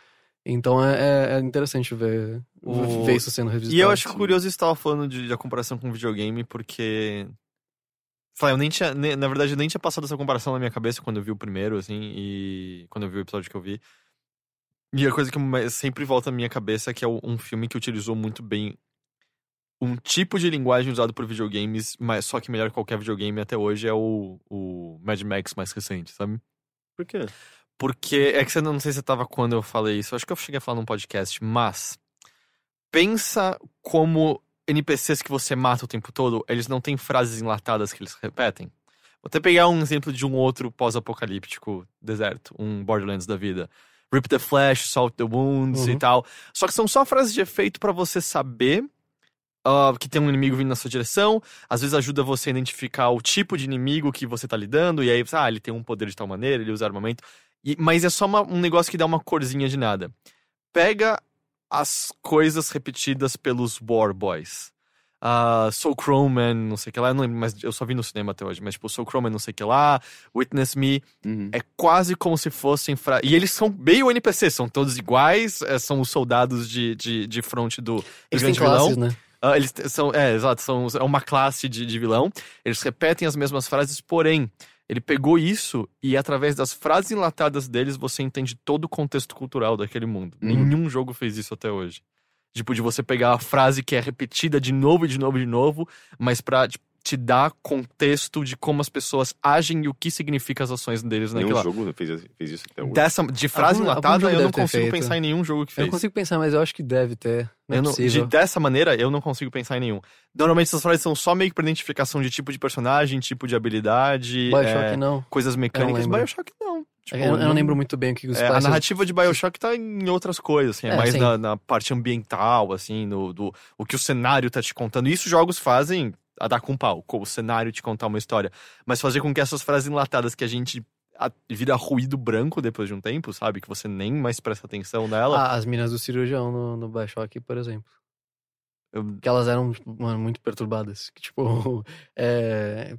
Então é, é- é interessante ver, O- ver isso sendo revisitado. E eu acho curioso você tava falando de, da comparação com videogame, porque. Falei, eu nem tinha. Na verdade, eu nem tinha passado essa comparação na minha cabeça quando eu vi o primeiro, assim, e. Quando eu vi o episódio que eu vi. E a coisa que sempre volta na minha cabeça é que é um filme que utilizou muito bem um tipo de linguagem usado por videogames, mas só que melhor que qualquer videogame até hoje é o, o Mad Max mais recente, sabe? Por quê? Porque é que você não, sei se você tava quando eu falei isso, acho que eu cheguei a falar num podcast, mas pensa como NPCs que você mata o tempo todo, eles não têm frases enlatadas que eles repetem. Vou até pegar um exemplo de um outro pós-apocalíptico deserto, um Borderlands da vida. Rip the flesh, salt the wounds e Uhum. tal. Só que são só frases de efeito pra você saber ah, que tem um inimigo vindo na sua direção. Às vezes ajuda você a identificar o tipo de inimigo que você tá lidando. E aí, ah, ele tem um poder de tal maneira, ele usa armamento. E- mas é só uma- um negócio que dá uma corzinha de nada. Pega as coisas repetidas pelos War Boys. Ah, Soul Croman, não sei o que lá, eu não lembro, mas eu só vi no cinema até hoje. Mas, tipo, Soul Croman, não sei o que lá, Witness Me, Uhum. é quase como se fossem. Fra... E eles são meio NPC, são todos iguais, é, são os soldados de, de, de fronte do, do Eles grande vilão. classes, né? Ah, eles são, é, exato, são é uma classe de, de vilão. Eles repetem as mesmas frases, porém, ele pegou isso e através das frases enlatadas deles você entende todo o contexto cultural daquele mundo. Uhum. Nenhum jogo fez isso até hoje. Tipo, de você pegar a frase que é repetida de novo e de novo e de novo, mas pra tipo, te dar contexto de como as pessoas agem e o que significa as ações deles Nenhum naquela. jogo fez, fez isso até hoje. Dessa, de frase Algum- algum enlatada, jogo eu não consigo feito. pensar em nenhum jogo que Eu fez. não consigo pensar, mas eu acho que deve ter. Não é Eu não- de, dessa maneira, eu não consigo pensar em nenhum. Normalmente essas frases são só meio que pra identificação de tipo de personagem, tipo de habilidade, Bioshock é, não. coisas mecânicas. lembro. Bioshock não. Tipo, eu, eu não lembro muito bem o que os é, a narrativa de Bioshock tá em outras coisas, assim, é, É, mais na, na parte ambiental, assim, no, do, o que o cenário tá te contando. Isso jogos fazem a dar com pau, com o cenário te contar uma história. Mas fazer com que essas frases enlatadas que a gente a, vira ruído branco depois de um tempo, sabe? Que você nem mais presta atenção nela. Ah, as minas do cirurgião no, no Bioshock, por exemplo. Eu- Que elas eram, mano, muito perturbadas. Que, tipo, é,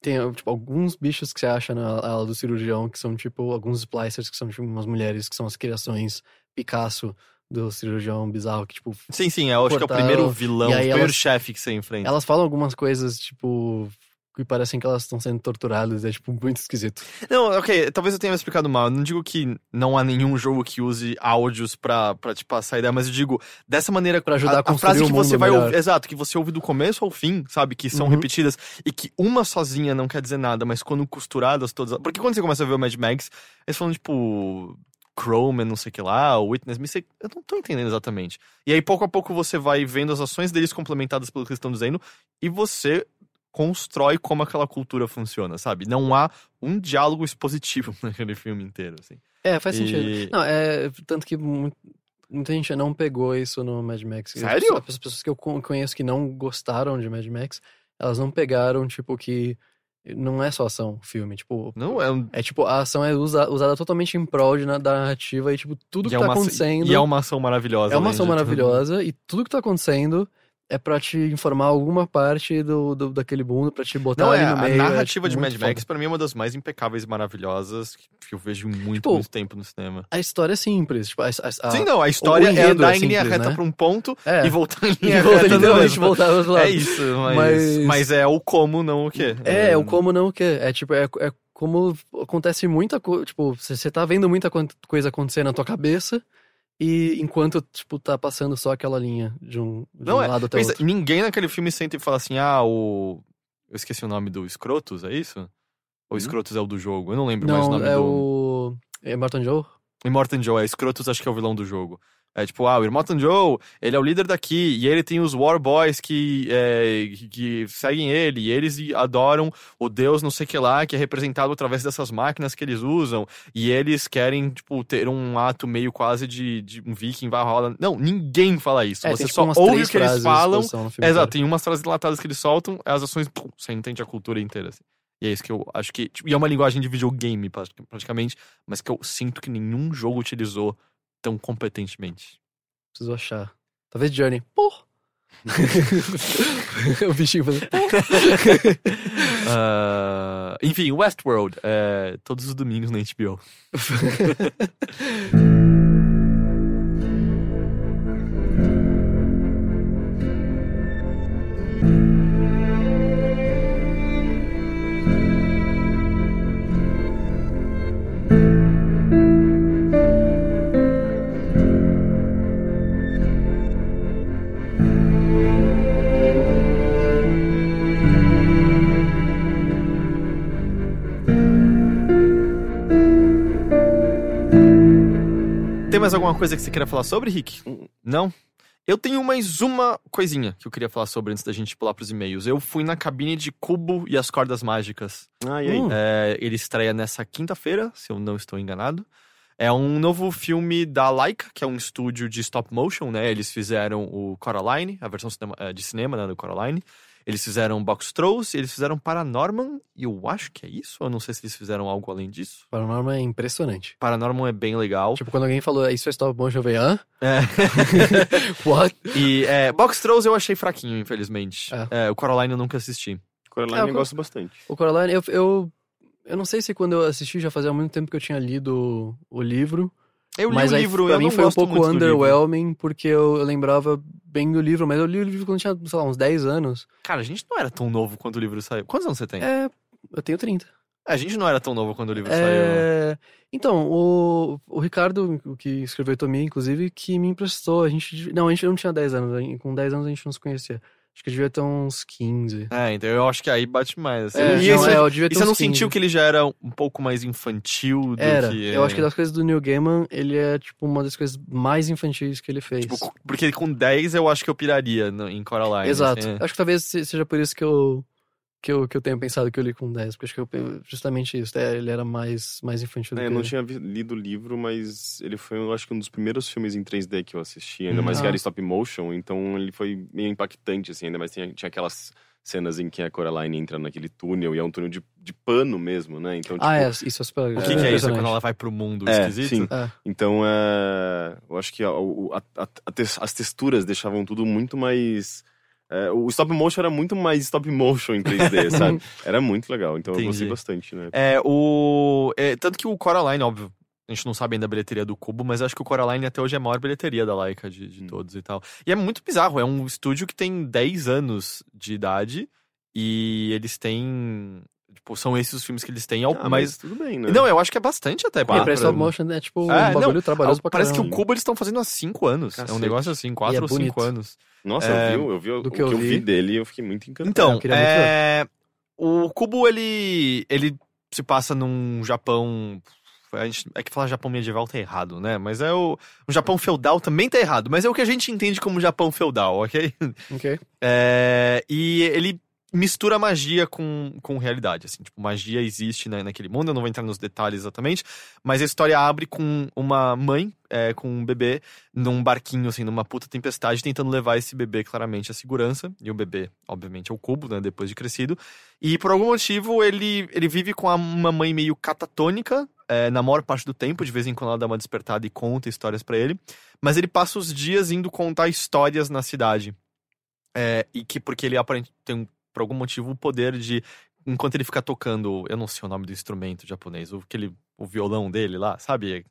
tem, tipo, alguns bichos que você acha na ala do cirurgião, que são, tipo, alguns splicers, que são, tipo, umas mulheres, que são as criações Picasso do cirurgião bizarro, que, tipo, Sim, sim, eu acho que é o primeiro vilão, o primeiro elas- chefe que você enfrenta. elas falam algumas coisas, tipo, que parecem que elas estão sendo torturadas, é, tipo, muito esquisito. Não, ok, talvez eu tenha me explicado mal. Eu não digo que não há nenhum jogo que use áudios pra, pra te passar a ideia, mas eu digo, dessa maneira. Pra ajudar a a frase construir que você vai melhor. ouvir. Exato, que você ouve do começo ao fim, sabe? Que são Uhum. repetidas. E que uma sozinha não quer dizer nada, mas quando costuradas todas. Porque quando você começa a ver o Mad Max, eles falam, tipo. Chrome, não sei o que lá, Witness Me, sei- eu não tô entendendo exatamente. E aí, pouco a pouco, você vai vendo as ações deles complementadas pelo que eles estão dizendo, e você constrói como aquela cultura funciona, sabe? Não há um diálogo expositivo naquele filme inteiro, assim. É, faz sentido. E- Não, é. Tanto que mu- muita gente não pegou isso no Mad Max. Sério? As pessoas, as pessoas que eu con- conheço que não gostaram de Mad Max, elas não pegaram, tipo, que não é só ação, filme. Tipo, Não, é um. é tipo, a ação é usa- usada totalmente em prol de, na- da narrativa e, tipo, tudo e que é tá uma acontecendo. E é uma ação maravilhosa. é uma ação tudo. maravilhosa e tudo que tá acontecendo é pra te informar alguma parte do, do- daquele mundo, pra te botar Não, é, no a meio. é, narrativa tipo, de Mad Max, foda. pra mim, é uma das mais impecáveis e maravilhosas que, eu vejo muito, Tipo, muito tempo no cinema. A história é simples. Tipo, a, a, a, Sim, não, a história é enredo dar é em linha reta né? pra um ponto é, e voltar em e linha volta, reta literalmente voltar pro outro lado. É isso, mas, Mas- mas... é o como, não o quê. É, é o como não o quê. É tipo, é, é como acontece muita coisa. Tipo, você tá vendo muita co- coisa acontecer na tua cabeça e enquanto, tipo, tá passando só aquela linha de um, de Não, um é, lado até o Pensa, outro. ninguém naquele filme senta e fala assim, ah, o... Eu esqueci o nome do Scrotus, é isso? Ou Hum? Scrotus é o do jogo? Eu não lembro mais o Não, nome é do... o. É Martin Joe? Immortan Joe, é Scrotus acho que é o vilão do jogo. É tipo, ah, o Immortan Joe, ele é o líder daqui, e ele tem os War Boys que, é, que, que seguem ele, e eles adoram o deus não sei que lá, que é representado através dessas máquinas que eles usam, e eles querem, tipo, ter um ato meio quase de, de um viking Valhalla. Não, ninguém fala isso, É, você tem, tipo, só ouve o que eles falam, exato, tem umas frases dilatadas que eles soltam, as ações, pum, você entende a cultura inteira, assim. E é isso que eu acho que. tipo, e é uma linguagem de videogame, pra- praticamente, mas que eu sinto que nenhum jogo utilizou tão competentemente. Preciso achar. Talvez Journey. Porra! o bichinho fazendo. Ah, enfim, Westworld, é, todos os domingos na HBO. mais alguma coisa que você queira falar sobre, Rick? Não? Eu tenho mais uma coisinha que eu queria falar sobre antes da gente pular pros e-mails. Eu fui na cabine de Cubo e as Cordas Mágicas. Ah, e aí? É, ele estreia nessa quinta-feira, se eu não estou enganado. É um novo filme da Laika, que é um estúdio de stop motion, né? Eles fizeram o Coraline, a versão eh, de cinema né, do Coraline. Eles fizeram Box Trolls, eles fizeram Paranorman, e eu acho que é isso. Eu não sei se eles fizeram algo além disso. Paranormal é impressionante. Paranorman é bem legal. Tipo, quando alguém falou, isso é stop motion, eu falei, hã? É. What? e é, Box Trolls eu achei fraquinho, infelizmente. É. É, o Coraline eu nunca assisti. Coraline É, eu eu- gosto bastante. O Coraline, eu, eu, eu não sei se quando eu assisti já fazia muito tempo que eu tinha lido o livro. Eu li mas o aí, livro, pra eu mim foi um pouco underwhelming, porque eu, eu lembrava bem do livro, mas eu li o livro quando tinha, sei lá, uns 10 anos. Cara, a gente não era tão novo quando o livro saiu. Quantos anos você tem? É, eu tenho 30. A gente não era tão novo quando o livro saiu. É, Então, o, o Ricardo, o que escreveu Tomia, inclusive, que me emprestou. A gente. Não, a gente não tinha 10 anos. Com 10 anos a gente não se conhecia. Acho que devia ter uns 15. É, então eu acho que aí bate mais. Assim. É, e não, isso- é, eu devia e ter você uns não 15. sentiu que ele já era um pouco mais infantil do Era. que. Eu acho que das coisas do Neil Gaiman, ele é, tipo, uma das coisas mais infantis que ele fez. Tipo, porque com 10 eu acho que eu piraria no- em Coraline. Exato. assim, é. Acho que talvez se- seja por isso que eu, que eu, que eu tenho pensado que eu li com 10, porque acho que eu, justamente isso, é, ele era mais, mais infantil do É, que eu não tinha lido o livro, mas ele foi, eu acho que um dos primeiros filmes em 3D que eu assisti, ainda mais que Ah. era stop motion, então ele foi meio impactante, assim, ainda mais tinha, tinha aquelas cenas em que a Coraline entra naquele túnel, e é um túnel de, de pano mesmo, né? Então, tipo, Ah, é, isso é super O que, que é isso? É quando ela vai pro mundo É, esquisito? sim. É. Então, é, eu acho que a, a- a- as texturas deixavam tudo muito mais é, o stop motion era muito mais stop motion em 3D, sabe? Era muito legal, então eu gostei Entendi. bastante, né? É, o. é, tanto que o Coraline, óbvio. A gente não sabe ainda a bilheteria do Cubo, mas acho que o Coraline até hoje é a maior bilheteria da Laika de, de Hum. todos e tal. E é muito bizarro, é um estúdio que tem 10 anos de idade e eles têm. Tipo, são esses os filmes que eles têm, ao- Ah, mas. tudo bem, né? Não, eu acho que é bastante até. E pra- pra stop motion é tipo É, um bagulho trabalhoso pra Parece que caramba. o Cubo eles estão fazendo há 5 anos. É um Cacete. negócio assim, 4 E é ou 5 bonito. anos. Nossa, É, eu vi, eu vi o do que que eu, vi vi. dele e eu fiquei muito encantado. Então, é... o Cubo, ele, ele se passa num Japão... a gente- é que falar Japão medieval tá errado, né? Mas é o... O Japão feudal também tá errado, mas é o que a gente entende como Japão feudal, ok? Ok. É, E ele mistura magia com, com realidade, assim. Tipo, magia existe né, naquele mundo, eu não vou entrar nos detalhes exatamente, mas a história abre com uma mãe, é, com um bebê, num barquinho, assim, numa puta tempestade, tentando levar esse bebê claramente à segurança. E o bebê, obviamente, é o cubo, né, depois de crescido. E por algum motivo ele, ele vive com uma mãe meio catatônica, é, na maior parte do tempo, de vez em quando ela dá uma despertada e conta histórias pra ele. Mas ele passa os dias indo contar histórias na cidade. É, e que porque ele aparentemente tem, por algum motivo, o poder de. Enquanto ele fica tocando, eu não sei o nome do instrumento japonês, o, aquele, o violão dele lá, sabe?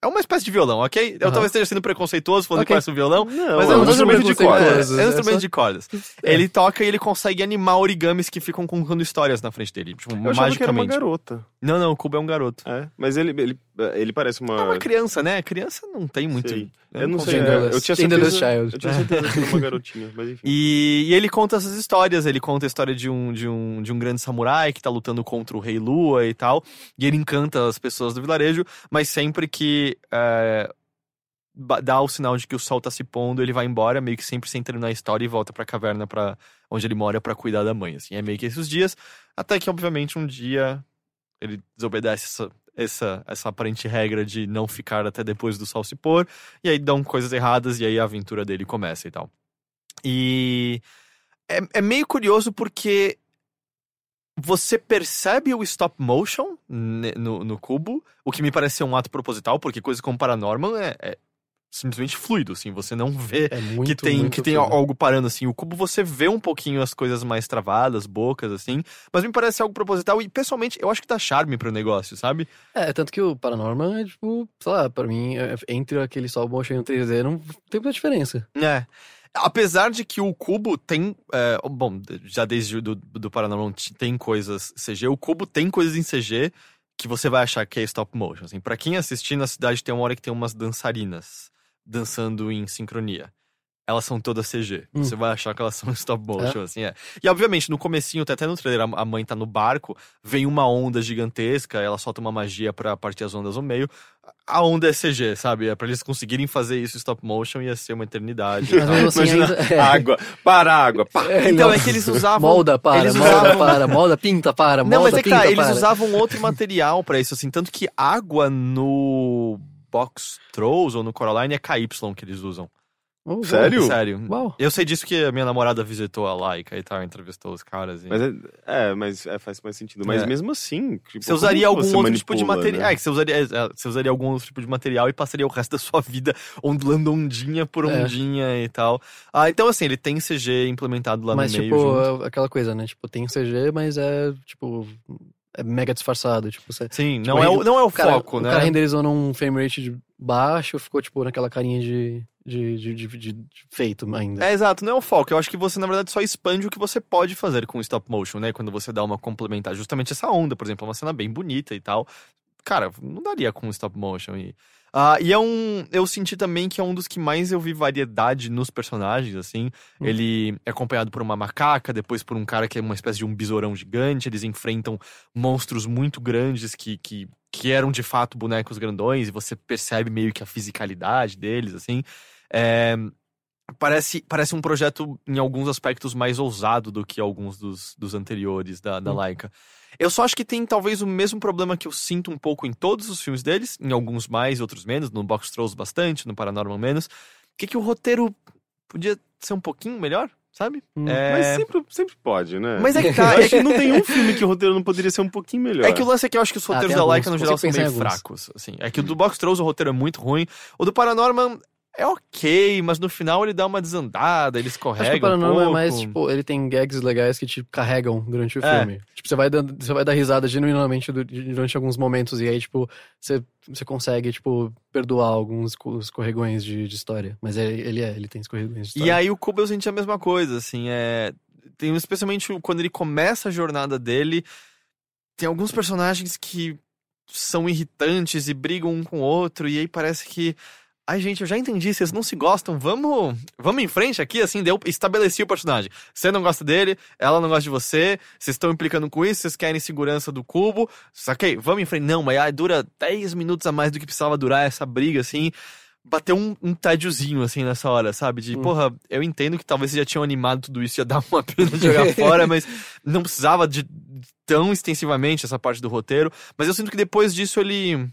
É uma espécie de violão, ok? Eu talvez esteja sendo preconceituoso falando Ok. que parece um violão, Não, Mas é eu um não instrumento de sei corda. coisas, é um é instrumento só- de cordas. É. Ele toca e ele consegue animar origamis que ficam contando histórias na frente dele. Tipo, Eu achava que era uma magicamente. garota. Não, não, o Kubo é um garoto. É, mas ele, ele, ele parece uma... É uma criança, né? Criança não tem muito. Sei. né, Eu não sei, consigo- Genderless- eu tinha genderless certeza, child. eu tinha certeza que era uma garotinha, mas enfim. E, e ele conta essas histórias, ele conta a história de um, de, um, de um grande samurai que tá lutando contra o Rei Lua e tal. E ele encanta as pessoas do vilarejo, mas sempre que é, dá o sinal de que o sol tá se pondo, ele vai embora, meio que sempre sem terminar a história e volta pra caverna pra, onde ele mora pra cuidar da mãe. Assim, é meio que esses dias, até que, obviamente, um dia ele desobedece essa, essa, essa aparente regra de não ficar até depois do sol se pôr, e aí dão coisas erradas, e aí a aventura dele começa e tal. E é, é meio curioso porque você percebe o stop motion ne- no, no cubo, o que me parece ser um ato proposital, porque coisa como Paranormal é, é simplesmente fluido, assim, você não vê É muito, que tem, que tem fluido. algo parando, assim. O cubo você vê um pouquinho as coisas mais travadas, bocas, assim, mas me parece algo proposital e, pessoalmente, eu acho que dá charme pro negócio, sabe? É, tanto que o Paranormal é, tipo, sei lá, pra mim, é- entre aquele stop motion e o 3D, não tem muita diferença. É. Apesar de que o cubo tem. é, bom, já desde o do, do Paranormal tem coisas CG, o cubo tem coisas em CG que você vai achar que é stop motion. Assim. Pra quem assistir na cidade, tem uma hora que tem umas dançarinas dançando em sincronia. Elas são todas CG. Hum. Você vai achar que elas são stop motion, assim, é. E obviamente, no comecinho, até no trailer, a mãe tá no barco, vem uma onda gigantesca, ela solta uma magia pra partir as ondas no meio. A onda é CG, sabe? É pra eles conseguirem fazer isso stop motion, ia ser uma eternidade. Mas assim, Imagina, ainda... é. água, para a água, pá. É, Então, não. é que eles usavam. Molda, para, eles molda, usavam- para, molda, pinta, para, molda, Não, mas é que pinta, tá, eles para. usavam outro material pra isso, assim. Tanto que água no Box Trolls ou no Coraline é KY que eles usam. Oh. Sério? Sério. Uau. Eu sei disso que a minha namorada visitou a Laika e tal, entrevistou os caras. E... Mas é, é, mas é, faz mais sentido. Mas É. mesmo assim, tipo, Você usaria algum você outro tipo de manipula, material. né? É, que você usaria, é, você usaria algum outro tipo de material e passaria o resto da sua vida ondulando ondinha por É. ondinha e tal. Ah, então assim, ele tem CG implementado lá Mas, no meio. tipo, junto. é aquela coisa, né? Tipo, tem CG, mas é, tipo, é mega disfarçado. Tipo, você, Sim, tipo, não, é o, não é o, cara, foco, o né? cara renderizou num frame rate de baixo, ficou, tipo, naquela carinha de, de, de, de- de- de feito ainda. É, exato, não é o foco. Eu acho que você, na verdade, só expande o que você pode fazer com stop motion, né? Quando você dá uma complementar. Justamente essa onda, por exemplo, é uma cena bem bonita e tal. Cara, não daria com stop motion. E, Ah, e é um. Eu senti também que é um dos que mais eu vi variedade nos personagens, assim. Hum. Ele é acompanhado por uma macaca, depois por um cara que é uma espécie de um besourão gigante. Eles enfrentam monstros muito grandes que, que, que eram de fato bonecos grandões, e você percebe meio que a fisicalidade deles, assim. É, Parece, parece um projeto, em alguns aspectos, mais ousado do que alguns dos, dos anteriores da, da Hum. Laika. Eu só acho que tem talvez o mesmo problema que eu sinto um pouco em todos os filmes deles, em alguns mais, outros menos, no Box Trolls bastante, no Paranormal menos, que que o roteiro podia ser um pouquinho melhor, sabe? Hum. É, Mas sempre, sempre pode, né? mas é que tá, é acho que, não tem um filme que o roteiro não poderia ser um pouquinho melhor. é que o lance é que eu acho que os Ah, roteiros tem da Laika no geral são meio fracos, assim. É que o do Box Trolls o roteiro é muito ruim, o do Paranormal é ok, mas no final ele dá uma desandada, ele escorrega Acho que o um Paranormal pouco. é mais, tipo, ele tem gags legais que te carregam durante o É. filme. Tipo, você vai, dando, você vai dar risada genuinamente du- durante alguns momentos e aí, tipo, você, você consegue, tipo, perdoar alguns esco- escorregões de, de história. Mas ele, ele é, ele tem escorregões de E história. aí o Kubo eu senti a mesma coisa, assim, é... Tem especialmente quando ele começa a jornada dele, tem alguns personagens que são irritantes e brigam um com o outro, e aí parece que... Ai, gente, eu já entendi, vocês não se gostam, vamos vamos em frente aqui, assim, deu, estabeleci o personagem. Você não gosta dele, ela não gosta de você, vocês estão implicando com isso, vocês querem segurança do cubo, saquei, vamos em frente. Não, mas aí dura 10 minutos a mais do que precisava durar essa briga, assim bateu um, um tédiozinho, assim, nessa hora, sabe? De, Hum. porra, eu entendo que talvez vocês já tinham animado tudo isso, ia dar uma pena de jogar fora, mas não precisava de tão extensivamente essa parte do roteiro. Mas eu sinto que depois disso ele.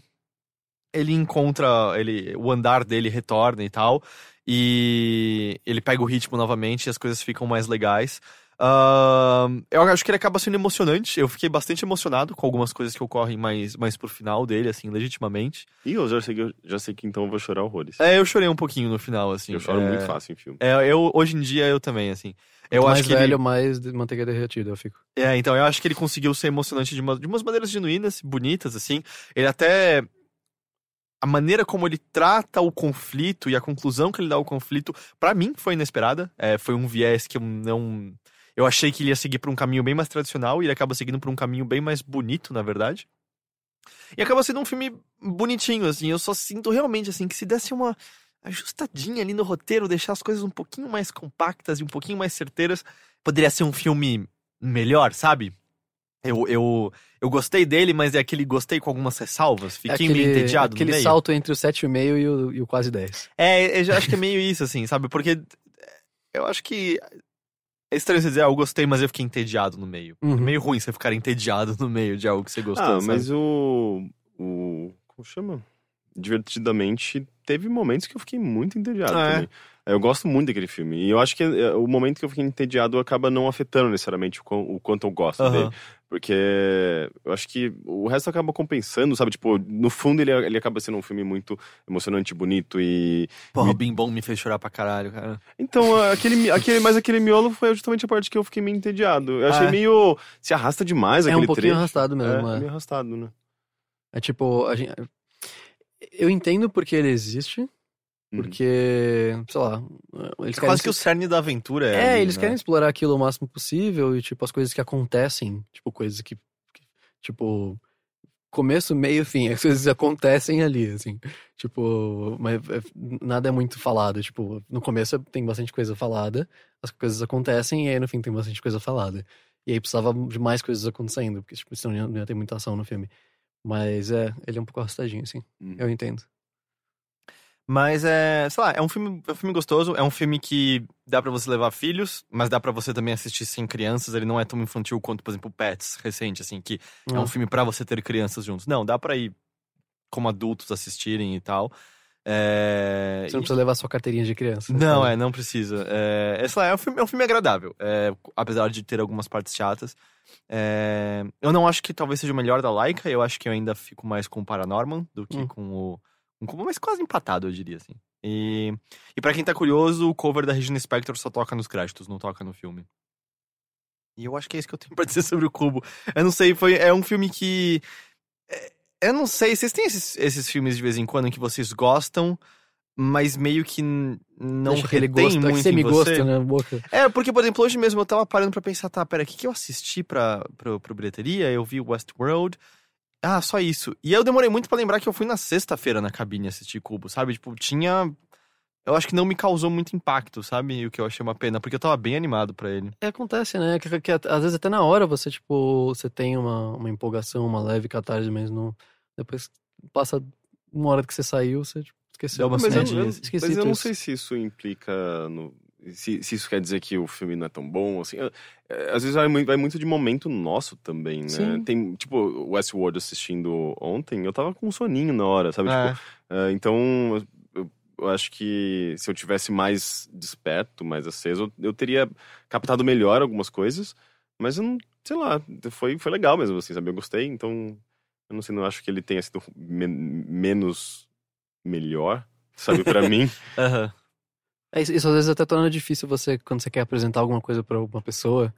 Ele encontra. Ele, o andar dele retorna e tal. E ele pega o ritmo novamente e as coisas ficam mais legais. Ahn, eu acho que ele acaba sendo emocionante. Eu fiquei bastante emocionado com algumas coisas que ocorrem mais, mais pro final dele, assim, legitimamente. Ih, eu já sei, que, eu já sei que então eu vou chorar horrores. É, eu chorei um pouquinho no final, assim. eu choro é... muito fácil em filme. É, eu, hoje em dia eu também, assim. Eu mais acho que velho, ele... mais de manteiga derretida, eu fico. É, então, eu acho que ele conseguiu ser emocionante de, uma, de umas maneiras genuínas, bonitas, assim. Ele até. A maneira como ele trata o conflito e a conclusão que ele dá ao conflito, pra mim, foi inesperada. É, foi um viés que eu não. Eu achei que ele ia seguir por um caminho bem mais tradicional e ele acaba seguindo por um caminho bem mais bonito, na verdade. E acaba sendo um filme bonitinho, assim. Eu só sinto realmente, assim, que se desse uma ajustadinha ali no roteiro, deixar as coisas um pouquinho mais compactas e um pouquinho mais certeiras, poderia ser um filme melhor, sabe? Eu, eu, eu gostei dele, mas é aquele gostei com algumas ressalvas. Fiquei é aquele, meio entediado Aquele no meio. salto entre o 7,5 e o, e o quase 10. É, eu acho que é meio isso, assim, sabe? Porque eu acho que é estranho você dizer, ah, eu gostei, mas eu fiquei entediado no meio. Uhum. É meio ruim você ficar entediado no meio de algo que você gostou, ah, sabe? mas o. O. Como chama? Divertidamente, teve momentos que eu fiquei muito entediado É. também. Eu gosto muito daquele filme. E eu acho que é, o momento que eu fiquei entediado acaba não afetando necessariamente o, o quanto eu gosto Aham. dele. Porque eu acho que o resto acaba compensando, sabe? Tipo, no fundo ele, ele acaba sendo um filme muito emocionante, bonito e. Porra, me- o Bim Bom me fez chorar pra caralho, cara. Então, aquele, aquele, mas aquele miolo foi justamente a parte que eu fiquei meio entediado. Eu achei Ah, é? meio. Se arrasta demais É aquele um pouquinho trecho. arrastado mesmo, É, é. meio arrastado, né? É tipo, gente... eu entendo porque ele existe, porque, sei lá, eles É quase que o cerne da aventura é. É, ali, eles né? querem explorar aquilo o máximo possível e, tipo, as coisas que acontecem, tipo, coisas que, que- tipo, começo, meio, fim, as coisas acontecem ali, assim, tipo, mas é, nada é muito falado, tipo, no começo tem bastante coisa falada, as coisas acontecem e aí no fim tem bastante coisa falada. E aí precisava de mais coisas acontecendo, porque, tipo, senão não ia- ter muita ação no filme. Mas é, ele é um pouco arrastadinho, assim, Uhum. eu entendo. Mas é, sei lá, é um filme, é um filme gostoso, é um filme que dá pra você levar filhos, mas dá pra você também assistir sem crianças, ele não é tão infantil quanto, por exemplo, Pets, recente, assim, que é um Ah. filme pra você ter crianças juntos. Não, dá pra ir como adultos assistirem e tal. É... Você não precisa levar sua carteirinha de criança. Não, sabe? é, não precisa. É, é, sei lá, é, um filme, é um filme agradável, é, apesar de ter algumas partes chatas. É, eu não acho que talvez seja o melhor da Laika, eu acho que eu ainda fico mais com o Paranorman do que Hum. com o. Com o Kubo, mas quase empatado, eu diria, assim. E, e para quem tá curioso, o cover da Regina Spector só toca nos créditos, não toca no filme. E eu acho que é isso que eu tenho pra dizer sobre o Cubo. Eu não sei, foi, é um filme que. é, eu não sei, vocês têm esses, esses filmes de vez em quando que vocês gostam, mas meio que não Deixa retém gosto, muito aquele em você. semi-gosto na boca. É, porque, por exemplo, hoje mesmo eu tava parando pra pensar, tá, pera, o que, que eu assisti pra, pro, pro bilheteria? Eu vi Westworld. Ah, só isso. E aí eu demorei muito pra lembrar que eu fui na sexta-feira na cabine assistir Cubo, sabe? Tipo, tinha. Eu acho que não me causou muito impacto, sabe? O que eu achei uma pena, porque eu tava bem animado pra ele. É, acontece, né? Que, que às vezes até na hora você, tipo, você tem uma, uma empolgação, uma leve catarse, mas não. Depois passa uma hora que você saiu, você tipo, esqueceu. Mas, eu, sumidinha, eu- assim. Esqueci mas eu não tudo. sei se isso implica no. Se, se isso quer dizer que o filme não é tão bom, assim. é, Às vezes vai muito, vai muito de momento nosso também, né? Sim. Tem, tipo, o Westworld assistindo ontem, eu tava com um soninho na hora, sabe? É. Tipo, é, então, eu, eu acho que se eu tivesse mais desperto, mais aceso, eu, eu teria captado melhor algumas coisas, mas eu não, sei lá, foi, foi legal mesmo, assim, sabe? Eu gostei, então, eu não sei, não acho que ele tenha sido men- menos melhor, sabe, pra mim. Aham. É, isso, isso às vezes até torna difícil você, quando você quer apresentar alguma coisa pra uma pessoa,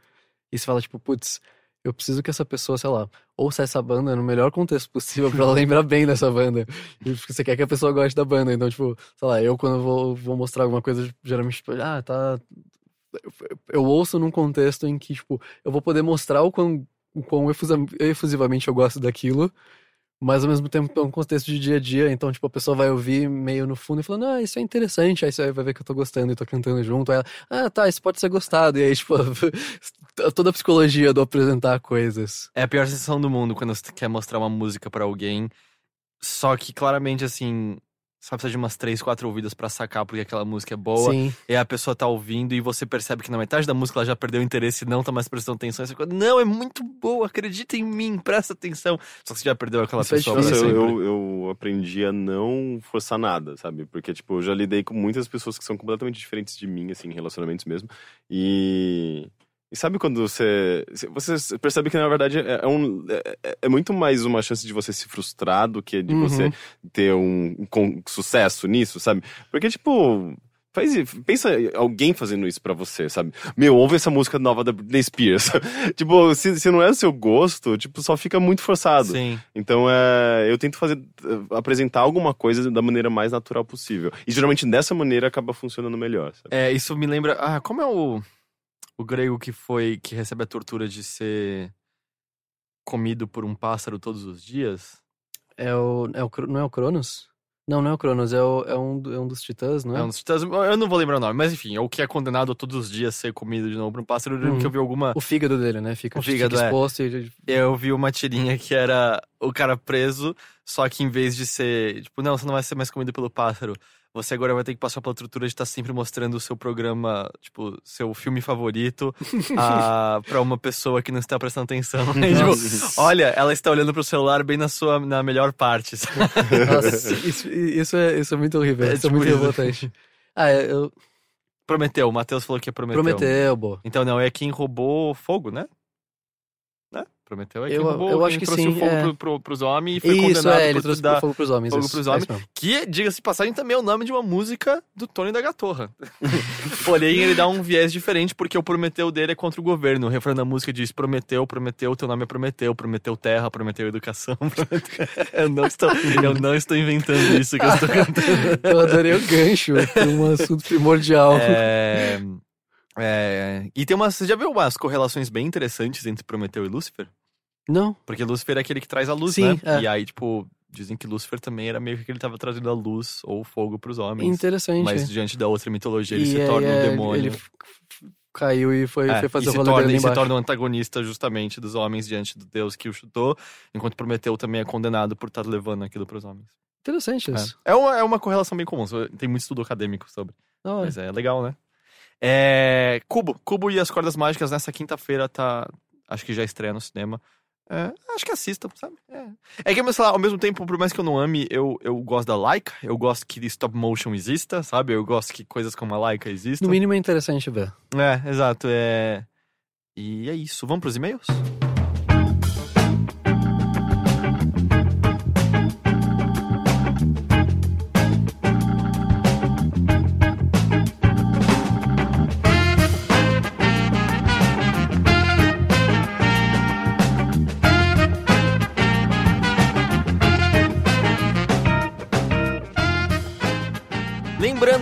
e você fala, tipo, putz, eu preciso que essa pessoa, sei lá, ouça essa banda no melhor contexto possível pra ela lembrar bem dessa banda. E você quer que a pessoa goste da banda. Então, tipo, sei lá, eu quando vou, vou mostrar alguma coisa, geralmente, tipo, ah, tá. Eu, eu ouço num contexto em que, tipo, eu vou poder mostrar o quão, o quão efusivamente eu gosto daquilo. Mas ao mesmo tempo é um contexto de dia a dia, então, tipo, a pessoa vai ouvir meio no fundo e falando, ah, isso é interessante, aí você vai ver que eu tô gostando e tô cantando junto. Aí ela, ah, tá, isso pode ser gostado. E aí, tipo, toda a psicologia do apresentar coisas. É a pior sensação do mundo quando você quer mostrar uma música pra alguém. Só que claramente, assim, só precisa de umas três, quatro ouvidas pra sacar porque aquela música é boa. Sim. E a pessoa tá ouvindo e você percebe que na metade da música ela já perdeu o interesse e não tá mais prestando atenção. E você fica, não, é muito boa, acredita em mim, presta atenção. Só que você já perdeu aquela Isso é pessoa. Nossa, eu, eu, eu aprendi a não forçar nada, sabe? Porque, tipo, eu já lidei com muitas pessoas que são completamente diferentes de mim, assim, em relacionamentos mesmo. E. E sabe quando você. Você percebe que, na verdade, é, é um, é, é muito mais uma chance de você se frustrar do que de Uhum. você ter um, um sucesso nisso, sabe? Porque, tipo. Faz, pensa alguém fazendo isso pra você, sabe? Meu, ouve essa música nova da Britney Spears. tipo, se, se não é o seu gosto, tipo, só fica muito forçado. Sim. Então, é, eu tento fazer, eh, apresentar alguma coisa da maneira mais natural possível. E geralmente dessa maneira acaba funcionando melhor. Sabe? É, isso me lembra. Ah, como é o. O grego que foi. que recebe a tortura de ser comido por um pássaro todos os dias? É o, é o, não é o Cronos? Não, não é o Cronos, é, o, é, um, é um dos titãs, não é? É um dos titãs- eu não vou lembrar o nome, mas enfim, é o que é condenado a todos os dias ser comido de novo por um pássaro. Uhum. que eu vi alguma. O fígado dele, né? Fica, O fígado, fica é. exposto e... Eu vi uma tirinha que era o cara preso, só que em vez de ser. Tipo, não, você não vai ser mais comido pelo pássaro. Você agora vai ter que passar pela tortura de estar sempre mostrando o seu programa, tipo, seu filme favorito a, pra uma pessoa que não está prestando atenção. Tipo, olha, ela está olhando pro celular bem na sua na melhor parte. Nossa, isso, isso, é, isso é muito horrível, É isso é tipo muito isso. revoltante. Ah, é, eu... Prometeu, o Matheus falou que é Prometeu. Prometeu, boa. Então não, é quem roubou fogo, né? Prometeu é quem Eu- roubou, eu acho que trouxe sim, o fogo é. pro, pro, pros homens e foi Isso, condenado é, ele por trouxe dar fogo pros homens. fogo isso, pros é homens. Que, diga-se passagem, também é o nome de uma música do Tony da Gatorra. Porém, ele dá um viés diferente porque o Prometeu dele é contra o governo. O refrão da música diz: Prometeu, Prometeu, teu nome é Prometeu, Prometeu terra, Prometeu educação. Prometeu... eu, não estou, eu não estou inventando isso que eu estou cantando. Eu adorei o gancho, um assunto primordial. É, é, e tem umas. Você já viu umas correlações bem interessantes entre Prometeu e Lúcifer? Não, Porque Lúcifer é aquele que traz a luz, Sim, né? é. E aí, tipo, dizem que Lúcifer também era meio que ele tava trazendo a luz ou fogo pros homens. interessante. Mas diante da outra mitologia, ele E se aí, torna um é, demônio. Ele caiu e foi, É, foi fazer e o rolê torna, dele e se torna um antagonista justamente dos homens diante do Deus que o chutou, enquanto Prometeu também é condenado por estar levando aquilo pros homens. Interessante isso. É, é, uma, é uma correlação bem comum, tem muito estudo acadêmico sobre. Da hora. Mas é legal, né? É, Cubo. Cubo e as Cordas Mágicas nessa quinta-feira tá. Acho que já estreia no cinema. É, acho que assistam, sabe? É, é que, sei lá, ao mesmo tempo, por mais que eu não ame, eu, eu gosto da Laika, eu gosto que stop motion exista, sabe? Eu gosto que coisas como a Laika existam. No mínimo é interessante ver. É, exato. É... E é isso. Vamos pros e-mails?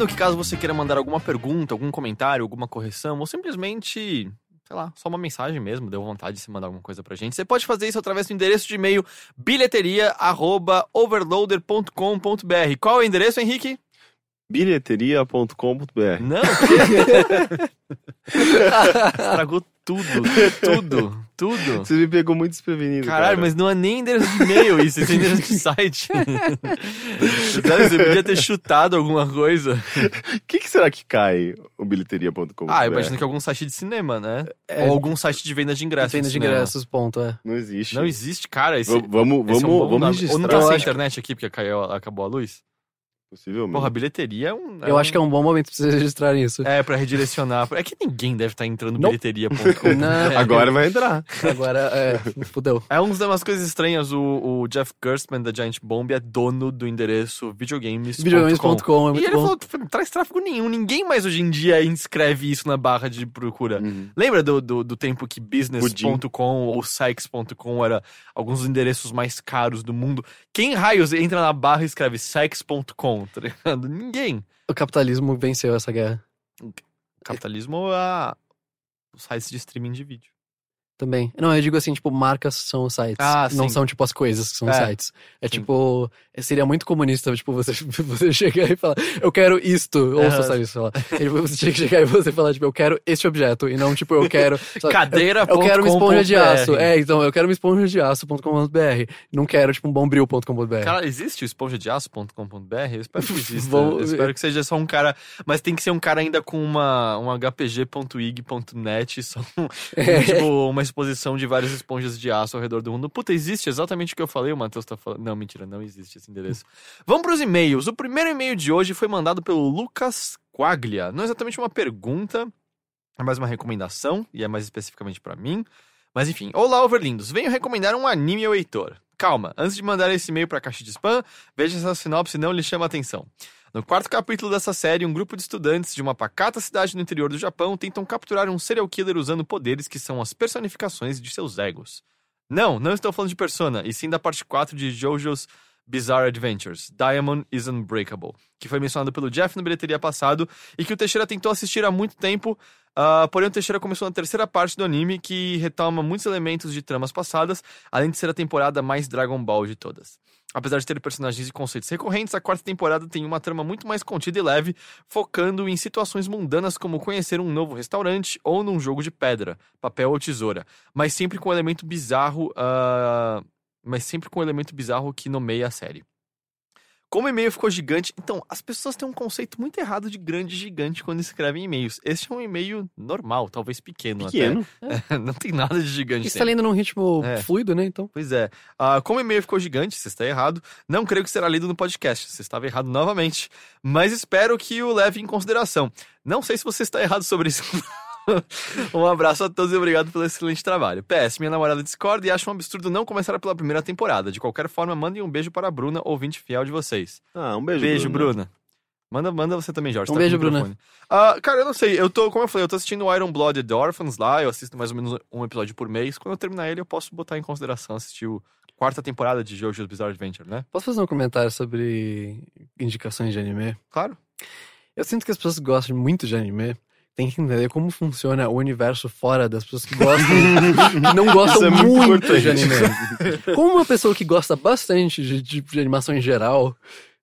Lembrando que caso você queira mandar alguma pergunta, algum comentário, alguma correção, ou simplesmente, sei lá, só uma mensagem mesmo, deu vontade de se mandar alguma coisa pra gente, você pode fazer isso através do endereço de e-mail bilheteria@overloader.com.br. Qual é o endereço, Henrique? Bilheteria.com.br Não, estragou tudo, tudo, tudo. Você me pegou muito desprevenido. Caralho, cara. mas não é nem endereço de e-mail isso, é endereço de site. Sério, você podia ter chutado alguma coisa. O que, que será que cai o bilheteria.com.br? Ah, eu imagino que é algum site de cinema, né? É, Ou algum site de venda de ingressos. venda de cinema. ingressos, ponto, é. Não existe. Não existe, cara. Esse, Vamos, esse vamos, é um vamos nome. registrar. Ou não tá Eu sem acho- internet aqui porque caiu, acabou a luz? Possivelmente. Porra, a bilheteria é um. Eu acho que é um bom momento pra vocês registrarem isso. É, pra redirecionar. É que ninguém deve estar entrando no Nope. bilheteria.com. Não. Agora vai entrar. Agora, é, fudeu. É uma das coisas estranhas, o, o Jeff Gerstmann da Giant Bomb é dono do endereço videogames.com. Videogames.com é E ele bom. falou, "Pô, não traz tráfego nenhum, ninguém mais hoje em dia inscreve isso na barra de procura. Uhum. Lembra do, do, do tempo que business.com ou sykes.com era alguns dos endereços mais caros do mundo? Quem raios entra na barra e escreve sykes.com, tá ligado? Ninguém. O capitalismo venceu essa guerra. Capitalismo é a- os sites de streaming de vídeo. Também. Não, eu digo assim, tipo, marcas são os sites. Ah, não são, tipo, as coisas que são os É. sites. É Sim. tipo. Seria muito comunista, tipo, você, você chegar e falar, eu quero isto. Ou Aham. socialista, sei lá. E, tipo, você tinha que chegar e você falar, tipo, eu quero este objeto. E não, tipo, eu quero. sabe, Cadeira. Eu quero uma esponja de aço. É, então, eu quero uma esponja de aço.com.br. Não quero, tipo, um bombril.com.br. Cara, existe o esponjadeaço.com.br? Eu espero que exista. Vou- Eu espero que seja só um cara. Mas tem que ser um cara ainda com uma, um hpg.ig.net, só um, É. tipo, uma exposição de várias esponjas de aço ao redor do mundo. Puta, existe exatamente o que eu falei, o Matheus tá falando. Não, mentira, não existe esse endereço. Vamos pros e-mails. O primeiro e-mail de hoje foi mandado pelo Lucas Quaglia. Não é exatamente uma pergunta, é mais uma recomendação, e é mais especificamente pra mim. Mas enfim, olá, overlindos. Venho recomendar um anime ao Heitor. Calma, antes de mandar esse e-mail pra caixa de spam, veja essa sinopse não lhe chama atenção. No quarto capítulo dessa série, um grupo de estudantes de uma pacata cidade no interior do Japão tentam capturar um serial killer usando poderes que são as personificações de seus egos. Não, não estou falando de Persona, e sim da parte 4 de JoJo's Bizarre Adventures, Diamond is Unbreakable, que foi mencionado pelo Jeff no bilheteria passado e que o Teixeira tentou assistir há muito tempo, ah, porém o Teixeira começou na terceira parte do anime que retoma muitos elementos de tramas passadas, além de ser a temporada mais Dragon Ball de todas. Apesar de ter personagens e conceitos recorrentes, a quarta temporada tem uma trama muito mais contida e leve, focando em situações mundanas como conhecer um novo restaurante ou num jogo de pedra, papel ou tesoura, mas sempre com um elemento bizarro, ah, mas sempre com um elemento bizarro que nomeia a série. Como o e-mail ficou gigante, então as pessoas têm um conceito muito errado de grande e gigante quando escrevem e-mails. Este é um e-mail normal, talvez pequeno, Pequeno. até. Não tem nada de gigante. Tá nele. lendo num ritmo É. fluido, né? Então. Pois é. Ah, como o e-mail ficou gigante, você está errado. Não creio que será lido no podcast. Você estava errado novamente. Mas espero que o leve em consideração. Não sei se você está errado sobre isso. um abraço a todos e obrigado pelo excelente trabalho. PS, minha namorada discorda e acha um absurdo não começar pela primeira temporada. De qualquer forma, mandem um beijo para a Bruna, ouvinte fiel de vocês. Ah, um beijo. Beijo, Bruna. Bruna. Manda, manda você também, Jorge. Um tá beijo, Bruna. microfone. Ah, cara, eu não sei. Eu tô, como eu falei, eu tô assistindo o Iron Blooded Orphans lá. Eu assisto mais ou menos um episódio por mês. Quando eu terminar ele, eu posso botar em consideração assistir o quarta temporada de JoJo's Bizarre Adventure, né? Posso fazer um comentário sobre indicações de anime? Claro. Eu sinto que as pessoas gostam muito de anime têm que entender como funciona o universo fora das pessoas que gostam, que não gostam Isso é muito de anime. Como uma pessoa que gosta bastante de, de, de animação em geral,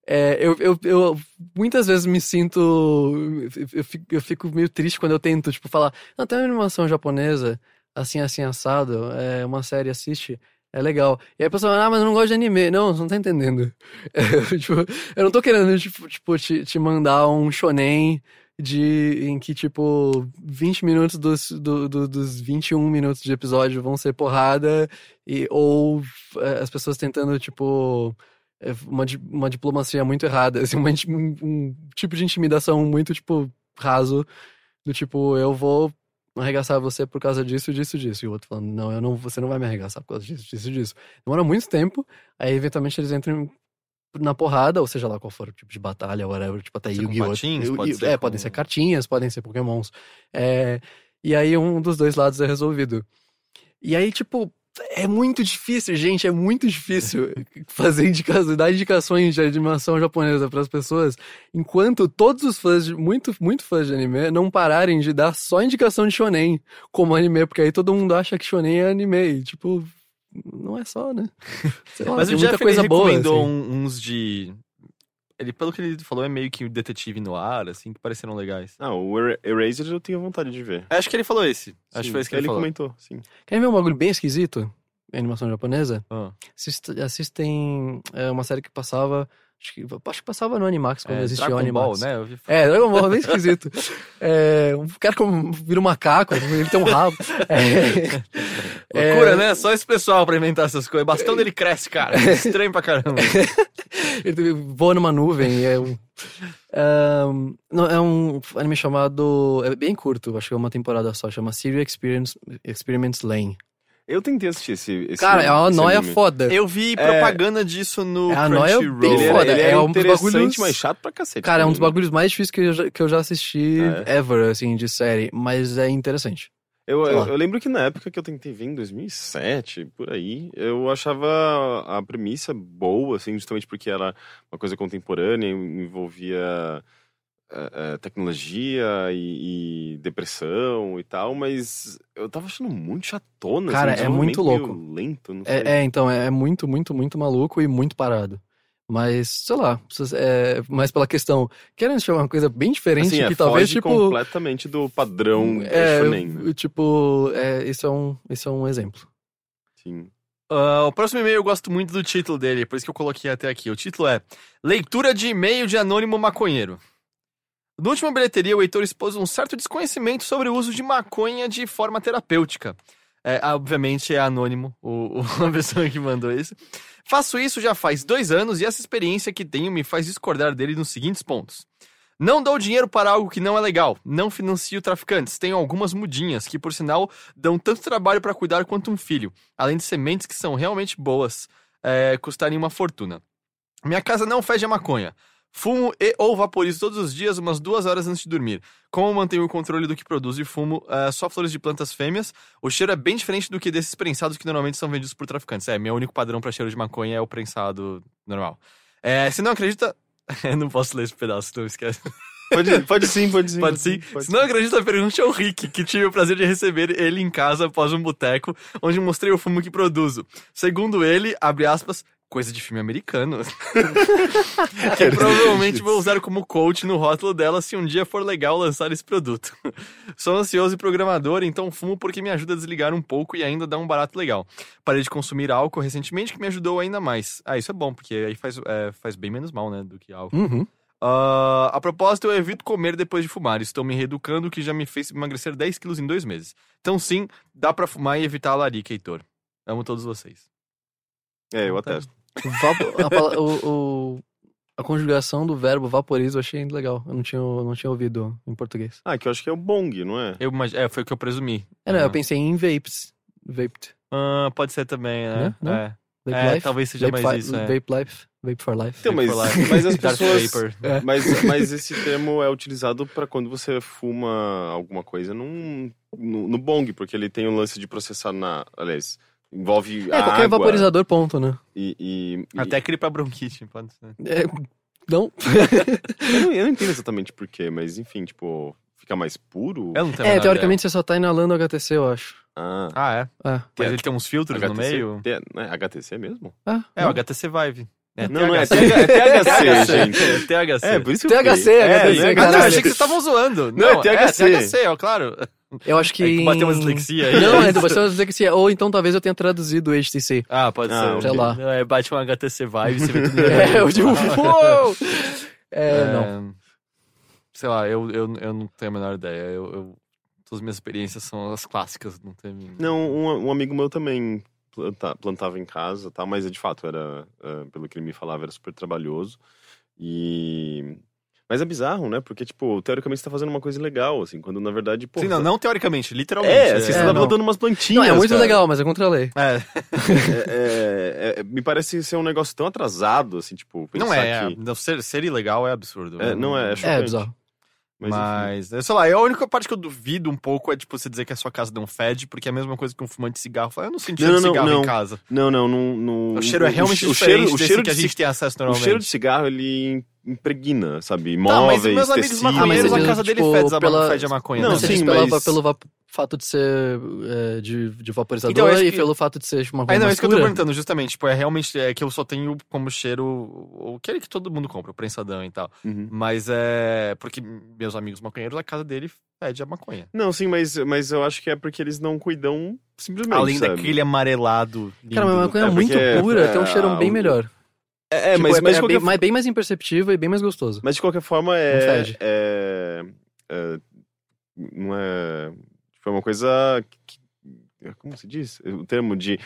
é, eu, eu, eu muitas vezes me sinto. Eu, eu fico, eu fico meio triste quando eu tento, tipo, falar, não, tem uma animação japonesa, assim, assim, assado, é uma série, assiste. É legal. E aí a pessoa, ah, mas eu não gosto de anime. Não, você não tá entendendo. É, tipo, eu não tô querendo, tipo, tipo te, te mandar um shonen de, em que, tipo, 20 minutos dos, do, do, dos 21 minutos de episódio vão ser porrada, e, ou é, as pessoas tentando, tipo, é, uma, uma diplomacia muito errada, assim, uma um, um tipo de intimidação muito, tipo, raso, do tipo, eu vou arregaçar você por causa disso, disso, disso. E o outro falando, não, eu não, você não vai me arregaçar por causa disso, disso, disso. Demora muito tempo, aí eventualmente eles entram na porrada, ou seja lá qual for o tipo de batalha, whatever, tipo até Yu-Gi-Oh! pode É, com- podem ser cartinhas, podem ser pokémons. É, e aí um dos dois lados é resolvido. E aí, tipo, é muito difícil, gente, é muito difícil fazer indicações, dar indicações de animação japonesa para as pessoas, enquanto todos os fãs, de, muito, muito fãs de anime, não pararem de dar só indicação de shonen como anime, porque aí todo mundo acha que shonen é anime, e, tipo, não é só, né? Lá, Mas o muita Jeff coisa ele boa, recomendou assim. uns de. Ele, pelo que ele falou, é meio que um detetive no ar, assim, que pareceram legais. Ah, o Er- Eraser eu tenho vontade de ver. Acho que ele falou esse. Acho que foi esse que ele, ele falou. comentou, sim. Querem ver um bagulho bem esquisito? Animação japonesa? Ah. Assist- assistem é, uma série que passava Acho que, acho que passava no Animax quando É, existia o Dragon Animax. Ball, né? Vi. É, Dragon Ball é bem esquisito. É, um cara como vira um macaco, ele tem um rabo. É, Loucura, é, né? Só esse pessoal pra inventar essas coisas. Bastão dele cresce, cara. Estranho pra caramba. Ele voa numa nuvem. É um, é um- não, é um anime chamado. É bem curto, acho que é uma temporada só. Chama Serial Experience, Experiments Lane. Eu tentei assistir esse. esse Cara, é uma noia anime. foda. Eu vi propaganda disso no É a noia bem Ele é, foda, ele é é, um dos bagulhos- mas chato pra cacete. Cara, é um também, dos né? bagulhos mais difíceis que eu já, que eu já assisti É. ever, assim, de série. Mas é interessante. Eu, eu, eu lembro que na época que eu tentei ver, em 2007, por aí, eu achava a premissa boa, assim, justamente porque era uma coisa contemporânea, envolvia tecnologia e, e depressão e tal, mas eu tava achando muito chatona. Cara, assim, é muito louco. lento, não sei. É, é, então, é muito, muito, muito maluco e muito parado. Mas, sei lá, é, mais pela questão. Querem achar uma coisa bem diferente Assim, é, que talvez, foge tipo. completamente do padrão É, shonen, né? tipo, é, isso, é um, isso é um exemplo. Sim. Ah, o próximo e-mail eu gosto muito do título dele, por isso que eu coloquei até aqui. O título é Leitura de e-mail de anônimo maconheiro. No último bilheteria, o Heitor expôs um certo desconhecimento sobre o uso de maconha de forma terapêutica. É, obviamente é anônimo o, o- a pessoa que mandou isso. Faço isso já faz dois anos e essa experiência que tenho me faz discordar dele nos seguintes pontos. Não dou dinheiro para algo que não é legal. Não financio traficantes. Tenho algumas mudinhas que, por sinal, dão tanto trabalho para cuidar quanto um filho. Além de sementes que são realmente boas, é, custarem uma fortuna. Minha casa não fede a maconha. Fumo e ou vaporizo todos os dias, umas duas horas antes de dormir. Como mantenho o controle do que produzo e fumo é, só flores de plantas fêmeas, o cheiro é bem diferente do que desses prensados que normalmente são vendidos por traficantes. É, meu único padrão para cheiro de maconha é o prensado normal. É, se não acredita. Não posso ler esse pedaço, então esquece. Pode, pode sim, pode sim. Pode sim. Se não acredita, pergunte ao Rick, que tive o prazer de receber ele em casa após um boteco, onde mostrei o fumo que produzo. Segundo ele, abre aspas, coisa de filme americano. que provavelmente vou usar como coach no rótulo dela se um dia for legal lançar esse produto. Sou ansioso e programador, então fumo porque me ajuda a desligar um pouco e ainda dá um barato legal. Parei de consumir álcool recentemente, que me ajudou ainda mais. Ah, isso é bom, porque aí faz, é, faz bem menos mal, né, do que álcool. Uhum. Ah, a propósito, eu evito comer depois de fumar. Estou me reeducando, o que já me fez emagrecer 10 quilos em dois meses. Então, sim, dá pra fumar e evitar a larica, Heitor. Amo todos vocês. É, eu atesto. Vapo- o- o- a conjugação do verbo vaporizo eu achei legal. Eu não tinha, eu não tinha ouvido em português. Ah, que eu acho que é o bong, não é? Eu, imag- é, foi o que eu presumi. É, não, Ah. eu pensei em vapes. Vaped. Ah, pode ser também, né? Né? Não? É. Vape É, life. talvez seja vape mais fi- isso, é. Vape life. Vape for life. Então, mas, life. mas as pessoas. Vapor. É. Mas, mas esse termo é utilizado pra quando você fuma alguma coisa num, no, no bong, porque ele tem o lance de processar na. Aliás, envolve. É, a qualquer água vaporizador, ponto, né? E, e- e- Até gripa bronquite, pode ser. É, não. eu, não, eu não entendo exatamente porquê, mas enfim, tipo, fica mais puro. Eu não tenho É, teoricamente você só tá inalando HTC, eu acho. Ah, ideia. Ah, é? É. Mas ele tem uns filtros no HTC, meio. T- não é HTC mesmo? Ah, É, o HTC Vive. É, Não, não é, THC. TH, é THC, gente. É THC. É, por isso que eu THC, fiquei. HTC, é, Ah, não, eu caralho. achei que vocês estavam zoando. Não, é THC. É, THC, ó, claro. Eu acho que. É que bateu uma dislexia aí. Não, é é, bateu uma dislexia. Ou então talvez eu tenha traduzido o HTC. Ah, pode Ah, ser. sei lá. Não, É, bate um HTC Vive, você vê tudo. É, eu digo, uou! É, não. É, Sei lá, eu, eu, eu não tenho a menor ideia. Eu, eu- todas as minhas experiências são as clássicas. Não tem... Não, um, um amigo meu também planta- plantava em casa, tá? mas de fato era, ah, pelo que ele me falava, era super trabalhoso. E. Mas é bizarro, né? Porque, tipo, teoricamente você tá fazendo uma coisa legal, assim, quando na verdade, pô. Sim, não, não teoricamente, literalmente. É, assim, você É, tá não. plantando umas plantinhas. Não, é muito cara. legal, mas é contra a lei. É, É, é, é, me parece ser um negócio tão atrasado, assim, tipo, pensar não é. que. Não, ser, ser ilegal é absurdo. É, não é, é É, chocante. bizarro. Mas. Mas, é, sei lá, a única parte que eu duvido um pouco é, tipo, você dizer que a sua casa não fede, porque é a mesma coisa que um fumante de cigarro fala, eu não senti Não, cheiro de não, cigarro não. em casa. Não, não, não. não O cheiro é realmente o diferente cheiro, o cheiro que a gente tem acesso O normalmente. cheiro de cigarro, ele impregna, sabe? Tá, mas Imóveis, meus amigos tecidos. maconheiros, Ah, mas a casa digo, dele tipo, fede, a pela- fede a maconha. Não, né? Sim, diz pela- mas- pelo va- fato de ser é, de, de vaporizador Então, acho e que- pelo fato de ser uma Aí coisa não, é isso que eu tô perguntando, justamente. Tipo, é realmente é que eu só tenho como cheiro o aquele que todo mundo compra, o prensadão e tal. Uhum. Mas é. Porque meus amigos maconheiros, a casa dele fede a maconha. Não, sim, mas, mas eu acho que é porque eles não cuidam simplesmente. Além sabe? daquele amaelado. Lindo. Cara, mas a maconha é É, muito pura, é, tem um cheiro bem melhor. É, Tipo, mas, é, mas, é qualquer, bem, mas bem mais imperceptível e bem mais gostoso. mas de qualquer forma é. Não fede. é, é não é. É uma coisa. que- como se diz? O termo de.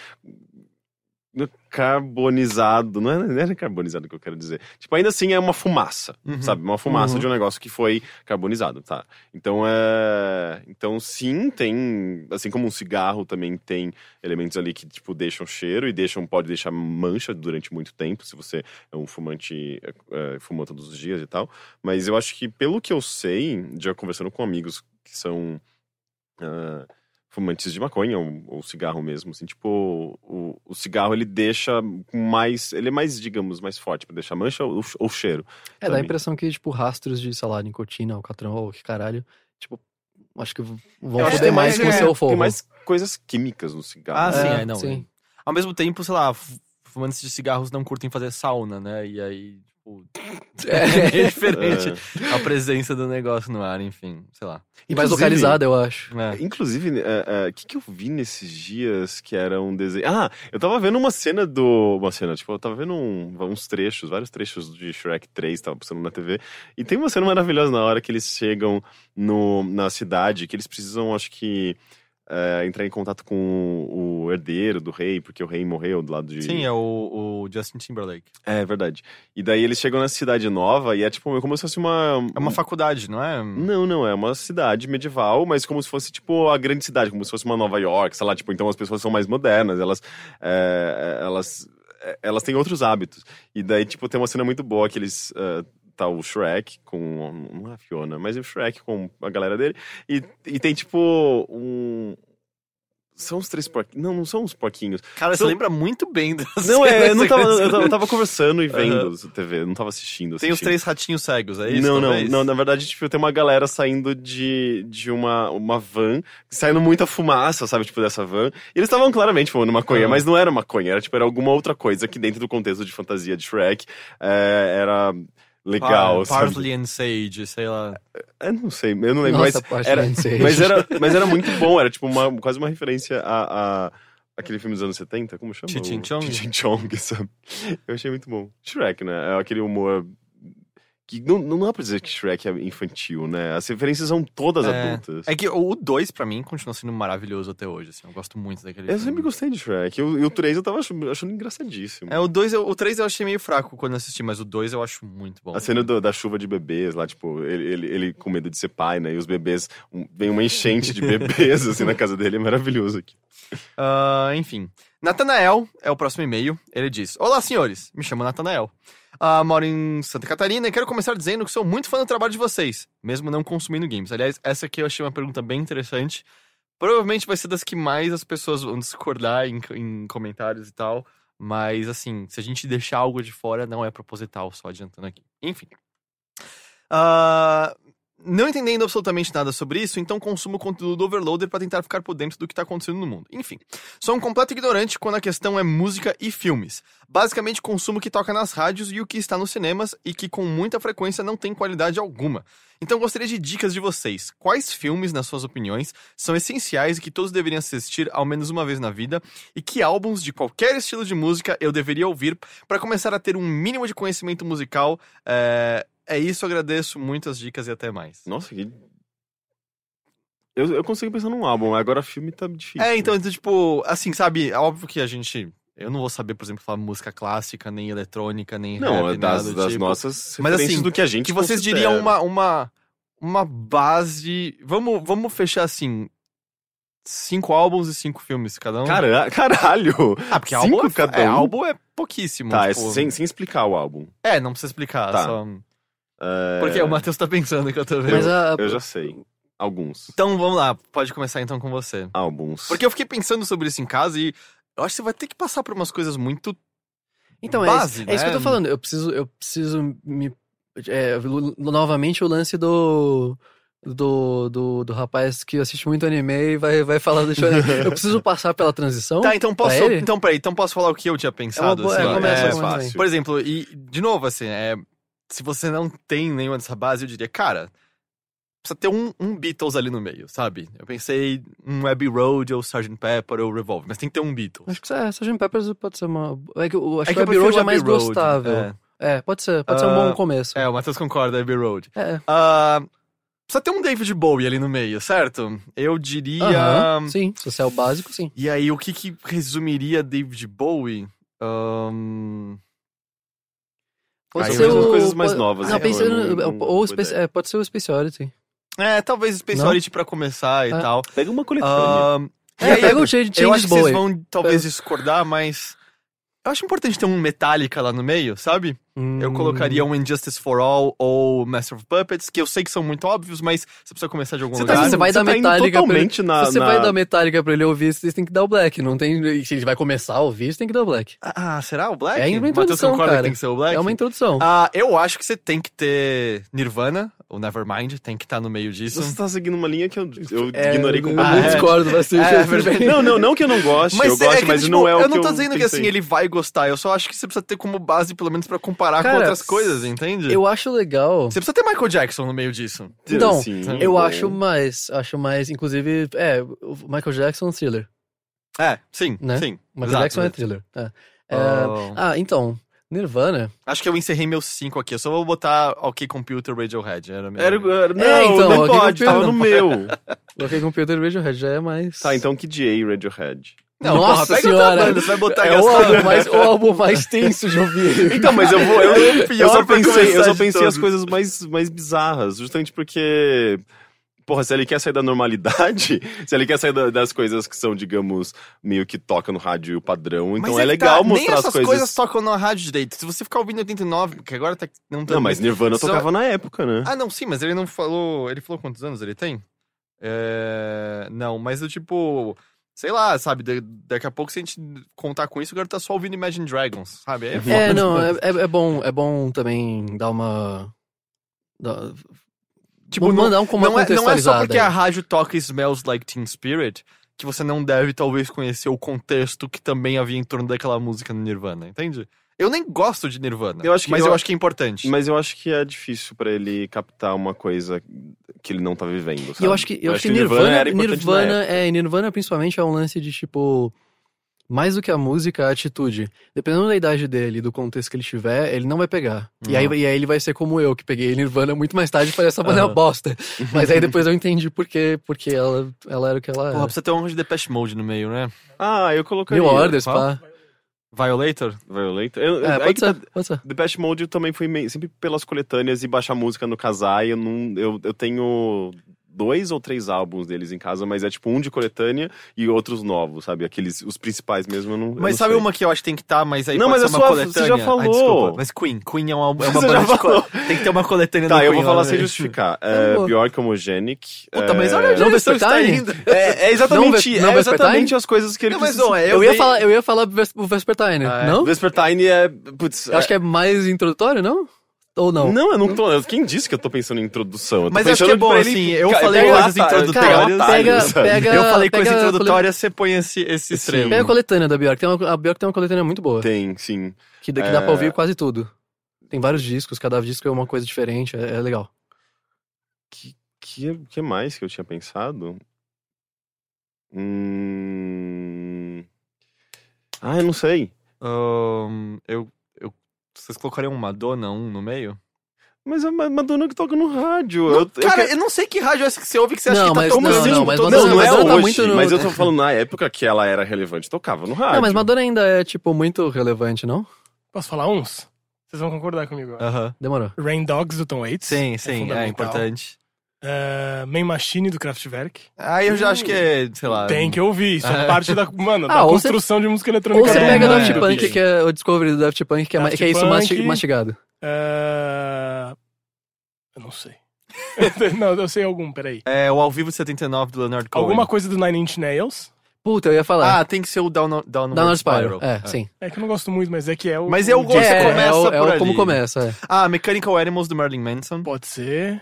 Carbonizado, não é, não é carbonizado que eu quero dizer. Tipo, ainda assim é uma fumaça, Uhum. sabe? Uma fumaça Uhum. de um negócio que foi carbonizado, tá? Então é. Então, sim, tem. Assim como um cigarro também tem elementos ali que, tipo, deixam cheiro e deixam, pode deixar mancha durante muito tempo, se você é um fumante, é, é, fumou todos os dias e tal. Mas eu acho que, pelo que eu sei, já conversando com amigos que são ah, fumantes de maconha ou, ou cigarro mesmo, assim, tipo, o, o cigarro ele deixa com mais, ele é mais, digamos, mais forte pra deixar mancha ou, ou cheiro. É, dá a impressão que, tipo, rastros de, sei lá, nicotina, alcatrão, ou que caralho, tipo, acho que vão que mais é- que o é- seu fogo. Tem mais coisas químicas no cigarro. Ah, sim, É, é, não. sim. Ao mesmo tempo, sei lá, fu- fumantes de cigarros não curtem fazer sauna, né? E aí, tipo. É, diferente É. a presença do negócio no ar, enfim, sei lá. E mais localizado, eu acho. É. Inclusive, o que, que eu vi nesses dias que era um desenho. Ah, eu tava vendo uma cena do. Uma cena, tipo, eu tava vendo um- uns trechos, vários trechos de Shrek 3, tava passando na TV. E tem uma cena maravilhosa na hora que eles chegam no, na cidade, que eles precisam, acho que. É, entrar em contato com o, herdeiro do rei, porque o rei morreu do lado de. Sim, é o, o Justin Timberlake. É verdade. E daí eles chegam na cidade nova e é tipo como se fosse uma. É uma faculdade, não é? Não, não, é uma cidade medieval, mas como se fosse, tipo, a grande cidade, como se fosse uma Nova York, sei lá, tipo, então as pessoas são mais modernas, elas, é, elas, é, elas têm outros hábitos. E daí, tipo, tem uma cena muito boa que eles, é, tá o Shrek com, não é a Fiona, mas o Shrek com a galera dele, e, e tem, tipo, um... São os três porquinhos. Não, não são os porquinhos. Cara, você São- lembra muito bem das Não, é, eu não tava, eu tava, eu tava conversando e vendo Aham. TV, eu não tava assistindo. Tem os assistindo. três ratinhos cegos, é isso? não, não, não, na verdade, tipo, tem uma galera saindo de, de uma, uma van, saindo muita fumaça, sabe, tipo, dessa van. E eles estavam claramente fumando maconha, Ah. mas não era maconha, era tipo, era alguma outra coisa que dentro do contexto de fantasia de Shrek é, era legal, Par sabe? Parsley and Sage, sei lá. Eu não sei, eu não lembro, Nossa, mas, parte era, mas, era, mas era muito bom, era tipo uma, quase uma referência a... a Aquele filme dos anos 70, como chama? O- Chong? Cheech and Chong, sabe? Eu achei muito bom. Shrek, né? É aquele humor que não, não dá pra dizer que Shrek é infantil, né? As referências são todas É. adultas. É que o 2, pra mim, continua sendo maravilhoso até hoje, assim. Eu gosto muito daquele Eu filme. sempre gostei de Shrek. E o, e o 3 eu tava achando, achando engraçadíssimo. É, o 2, eu- o 3 eu achei meio fraco quando assisti, mas o 2 eu acho muito bom. A cena do- da chuva de bebês lá, tipo, ele, ele, ele com medo de ser pai, né? E os bebês, um- vem uma enchente de bebês, assim, na casa dele. É maravilhoso aqui. Ah, enfim. Natanael é o próximo e-mail. Ele diz: Olá, senhores. Me chamo Natanael. Ah, moro em Santa Catarina e quero começar dizendo que sou muito fã do trabalho de vocês, mesmo não consumindo games. Aliás, essa aqui eu achei uma pergunta bem interessante. Provavelmente vai ser das que mais as pessoas vão discordar em, em comentários e tal. Mas, assim, se a gente deixar algo de fora, não é proposital, só adiantando aqui. Enfim. Ah, não entendendo absolutamente nada sobre isso, então consumo conteúdo do Overloader para tentar ficar por dentro do que tá acontecendo no mundo. Enfim, sou um completo ignorante quando a questão é música e filmes. Basicamente, consumo o que toca nas rádios e o que está nos cinemas e que com muita frequência não tem qualidade alguma. Então gostaria de dicas de vocês. Quais filmes, nas suas opiniões, são essenciais e que todos deveriam assistir ao menos uma vez na vida? E que álbuns de qualquer estilo de música eu deveria ouvir para começar a ter um mínimo de conhecimento musical? É, é isso, agradeço muitas dicas e até mais. Nossa, que... Eu, eu consigo pensar num álbum, agora filme tá difícil. É, então, então, tipo, assim, sabe, é óbvio que a gente. Eu não vou saber, por exemplo, falar música clássica, nem eletrônica, nem Não, rap, é das, das tipo. nossas Mas, assim, do que a gente Que vocês considera. diriam uma, uma, uma base. Vamos, vamos fechar assim. Cinco álbuns e cinco filmes cada um. Cara, caralho! ah, porque cinco álbum é, cada é, um? álbum é pouquíssimo. Tá, é tipo, sem, sem explicar o álbum. é, não precisa explicar. Tá. Só... É, Porque o Matheus tá pensando que eu tô vendo. Mas a, Eu já sei. Alguns. Então vamos lá, pode começar então com você. Álbuns. Porque eu fiquei pensando sobre isso em casa e eu acho que você vai ter que passar por umas coisas muito Então, base, é, isso, é isso que eu né? tô falando. Eu preciso, eu preciso me. é, novamente o lance do. Do, do, do rapaz que assiste muito anime e vai, vai falar do shonen. Eu preciso passar pela transição? Tá, então posso. Pra ele? Então, peraí, então posso falar o que eu tinha pensado? boa- assim, é, começa, É, mais começa fácil. Por exemplo, e de novo, assim, é, se você não tem nenhuma dessa base, eu diria, cara, precisa ter um, um Beatles ali no meio, sabe? Eu pensei um Abbey Road ou Sgt. Pepper ou Revolver, mas tem que ter um Beatles. Acho que é, Sgt. Peppers pode ser uma. É que eu acho É que o eu Abbey Road é mais Road, gostável. é. É, pode ser. Pode ser um Ah, bom começo. É, o Matheus concorda, Abbey Road. É. Ah, precisa ter um David Bowie ali no meio, certo? Eu diria. Aham, Sim, se você é o básico, sim. E aí, o que, que resumiria David Bowie? Ahn, Pode Aí ser o. as coisas mais pode- novas, Não, né? pensei Não- ou Space- ideia. é, pode ser o Speciality. É, talvez Speciality pra começar e É. tal. Pega uma coletânea. E É, aí, pega o Change, eu acho Change que vocês Boy. vão talvez discordar, mas. Eu acho importante ter um Metallica lá no meio, sabe? Eu Hum. colocaria um Injustice for All ou Master of Puppets, que eu sei que são muito óbvios, mas você precisa começar de algum Você tá- lugar. você vai dar tá pra ele- totalmente na, Se você na- vai dar Metallica pra ele ouvir, você tem que dar o Black. Não tem. Se ele vai começar a ouvir, você tem que dar o Black. Ah, será o Black? É uma introdução, cara. que tem que ser o Black? É uma introdução. Ah, eu acho que você tem que ter Nirvana, ou Nevermind, tem que estar no meio disso. Você tá seguindo uma linha que eu, eu É, ignorei eu- completamente. Eu Ah, é. discordo bastante. É, mas. Não, não, não que eu não goste, eu é gosto, que, mas tipo, não é o eu que não tô eu dizendo que assim ele vai gostar, eu só acho que você precisa ter como base, pelo menos, pra comparar com Cara, outras coisas, entende? Eu acho legal. Você precisa ter Michael Jackson no meio disso. Então, Sim, Eu bom. acho mais. Acho mais, inclusive. É, o Michael Jackson é thriller. É, sim, Né? sim. Michael Exato. Jackson é thriller. É. É, Oh. Ah, então. Nirvana. Acho que eu encerrei meus cinco aqui. Eu só vou botar OK Computer Radiohead. Era meu. Era, era, não, É, então, não pode, no tava Pedro no meu. Coloquei Computer Radiohead, já é mais. Tá, então que DA Radiohead. Não, Nossa porra, pega senhora! outra banda, você vai botar é o álbum, mais, o álbum mais tenso de ouvir. Então, mas eu vou. Eu, eu Pior só pensei, eu só pensei as coisas mais, mais bizarras, justamente porque. Porra, se ele quer sair da normalidade, se ele quer sair da- das coisas que são, digamos, meio que toca no rádio padrão, então Mas é, que legal tá, mostrar nem essas as coisas. coisas tocam na rádio direito. Se você ficar ouvindo 89, porque agora tá não tá Não, mas Nirvana Só- tocava na época, né? Ah, não, sim, mas ele não falou. Ele falou quantos anos ele tem? É... Não, mas eu tipo. Sei lá, sabe? da- daqui a pouco, se a gente contar com isso, o cara tá só ouvindo Imagine Dragons, sabe? É. É, não, é, é, é bom, é bom também dar uma. dar- Tipo, não, mandar um como uma não, é, não é só porque a rádio toca Smells Like Teen Spirit que você não deve, talvez, conhecer o contexto que também havia em torno daquela música no Nirvana, entende? Eu nem gosto de Nirvana, Eu acho que- mas eu- eu acho que é importante. Mas eu acho que é difícil pra ele captar uma coisa que ele não tá vivendo, E sabe? eu acho que, eu acho que Nirvana, era importante na Nirvana, época. é, Nirvana principalmente é um lance de tipo. Mais do que a música, a atitude. Dependendo da idade dele, do contexto que ele tiver, ele não vai pegar. E, aí, Uhum. e aí ele vai ser como eu, que peguei Nirvana muito mais tarde e falei, essa banda é uma Aham. bosta. Mas aí depois eu entendi por quê, porque ela, ela era o que ela Porra, era. precisa ter um de Depeche Mode no meio, né? Ah, eu colocaria. New Orders, pá. Violator? Violator. Eu, É, aí pode que ser, tá- pode ser. Depeche Mode também foi meio- sempre pelas coletâneas e baixar música no casar. Eu, não, eu, eu tenho dois ou três álbuns deles em casa, mas é tipo um de coletânea e outros novos, sabe? Aqueles, os principais mesmo, eu não eu Mas não sabe sei. uma que eu acho que tem que estar, mas aí Não, pode mas ser é uma sua- coletânea? você já Ah, falou. desculpa. Mas Queen, Queen é uma, é uma Você já banda de falou. co- Tem que ter uma coletânea do Tá, eu Queen vou falar no sem justificar. Tá É, bom. Bjork Homogenic. Puta, mas é... olha Não, está Vespertine? É, é exatamente, Não, Ves- não é exatamente as coisas que ele Não, mas não, é. Eu, ia dei- falar, eu ia falar o Vespertine, Ah, é? não? Vespertine é. Putz, Eu acho que é mais introdutório, não? Ou não? Não, eu não tô. Quem disse que eu tô pensando em introdução? Eu Mas acho que é bom, ele- assim, eu Ca- falei pega coisas introdutórias. cara, Pega, pega, eu falei coisa pega a introdutória, você põe esse, esse extremo. Pega a coletânea da Bjork. Tem uma, a Bjork tem uma coletânea muito boa. Tem, sim. Que, dá- que É. dá pra ouvir quase tudo. Tem vários discos, cada disco é uma coisa diferente, é, é legal. Que, que, que mais que eu tinha pensado? Hum... Ah, eu não sei. Eu, eu, vocês colocariam Madonna um no meio? Mas é Ma- Madonna que toca no rádio. eu, eu Cara, que- eu não sei que rádio é essa que você ouve que você acha Não, que tá mas- tocando. não, não, mas Madonna- não, não é Madonna tá hoje, muito no- mas eu tô falando na época que ela era relevante, tocava no rádio. Não, mas Madonna ainda é, tipo, muito relevante, não? Posso falar uns? Vocês vão concordar comigo. Aham. Demorou. Rain Dogs do Tom Waits. Sim, sim, é, fundamental. importante. Uh, Main Machine do Kraftwerk. Aí eu já acho que é, sei lá. Tem que ouvir. Isso é É. parte da, mano, Ah, da ou você- construção de música Ou eletrônica. você É, pega não, Daft é. Punk, que é o Discovery do Daft Punk, que é, Daft que é isso Punk. mastigado. Uh, eu não sei. não, eu sei algum, peraí. É o ao vivo de 79 do Leonard Cohen. Alguma coisa do Nine Inch Nails. Puta, eu ia falar. Ah, tem que ser o Down, Down, Downward Spiral. É, sim. É que eu não gosto muito, mas é que é o. Mas eu o você é, começa é, o, é por o ali. como começa, é. Ah, Mechanical Animals do Marilyn Manson. Pode ser.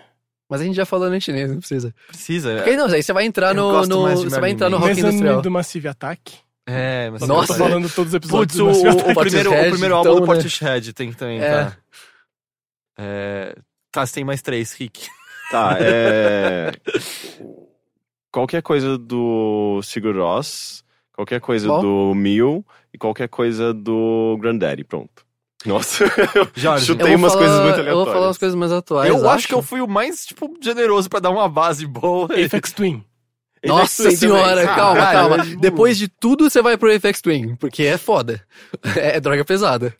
Mas a gente já falou no chinês, não precisa. Precisa. Porque aí não, aí você vai entrar no. no- você vai entrar no rock Mezzanine industrial. do Massive Attack. É, mas Nossa. Eu tô falando todos os episódios Putz, do o, Massive o Attack. primeiro, o Portishead, primeiro álbum então, do né? Portishead tem que também, É. tá? É... Tá, você tem mais três, Rick. Tá, é. Qualquer coisa do Sigur Rós, qualquer coisa Qual? do Mil e qualquer coisa do Granddaddy, pronto. Nossa, eu Jorge, chutei umas falar- coisas muito Eu vou falar umas aleatórias. coisas mais atuais. eu acho que eu fui o mais, tipo, generoso pra dar uma base boa. Apex Twin. Nossa senhora, também. calma, Caralho, calma. é tipo- Depois de tudo, você vai pro Apex Twin, porque é foda. É droga pesada.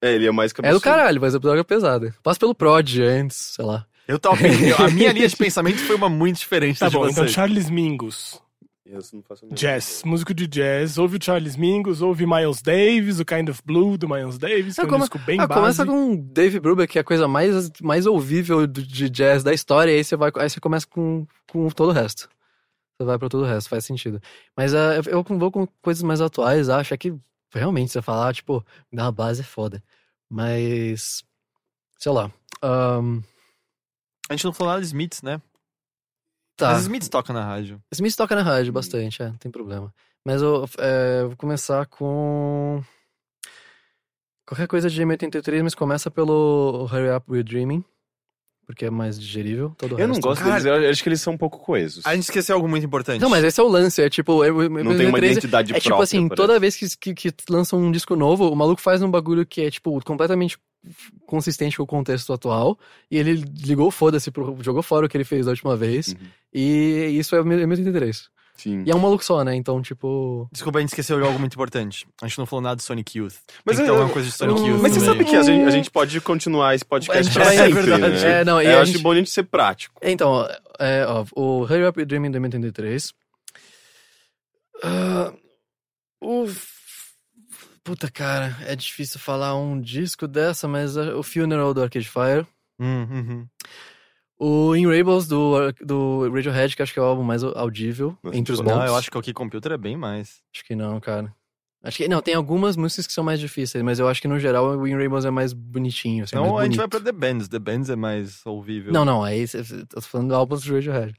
É, ele é mais É cabeçudo. do caralho, mas é droga pesada. Passa pelo Prod antes, sei lá. Eu tava a minha linha de pensamento foi uma muito diferente Tá da de bom, então vocês. Charles Mingus. Eu não faço a menor Jazz, músico de jazz. Ouve o Charles Mingus, ouve Miles Davis, o Kind of Blue do Miles Davis, que é um come- disco bem Ah, base. começa com Dave Brubeck, que é a coisa mais, mais ouvível de jazz da história, e aí você, vai, aí você começa com, com todo o resto. Você vai pra todo o resto, faz sentido. Mas ah, eu vou com coisas mais atuais, acho é que realmente você falar, tipo, uma base é foda. Mas. Sei lá. ahn, A gente não falou nada de Smiths, né? Tá. Mas Smiths toca na rádio. Smith toca na rádio bastante, é, não tem problema. Mas eu é, vou começar com. Qualquer coisa de M83, mas começa pelo Hurry Up We're Dreaming. Porque é mais digerível. Todo Eu não resto- gosto Cara- deles, eu acho que eles são um pouco coesos. A gente esqueceu algo muito importante. Não, mas esse é o lance, é tipo. é- Não tem uma M83 identidade É própria. tipo assim, parece. toda vez que, que, que lança um disco novo, o maluco faz um bagulho que é, tipo, completamente consistente com o contexto atual. E ele ligou foda-se, pro- jogou fora o que ele fez da última vez. Uhum. E isso é o M83. Sim. E é um maluco só, né? Então, tipo. Desculpa, a gente esqueceu de algo muito importante. A gente não falou nada de Sonic Youth. Mas eu- ter alguma coisa de Sonic Youth. Mas você no sabe que a gente, a gente pode continuar esse podcast A gente pra é sempre, verdade. né? É, não, e eu a acho gente- bom a gente ser prático. Então, é, ó, o Hurry Up Dreaming do M83. Ah, o. Puta, cara, é difícil falar um disco dessa, mas ah, o Funeral do Arcade Fire. Hum, uhum. O In Rainbows do, do Radiohead, que acho que é o álbum mais audível Nossa, entre os bons. Não, eu acho que o OK Computer é bem mais. Acho que não, cara. Acho que não, tem algumas músicas que são mais difíceis, mas eu acho que no geral o In Rainbows é mais bonitinho. Assim, Então mais a gente vai pra The Bands. The Bands é mais ouvível. Não, não, aí cê- tô falando do álbum do Radiohead.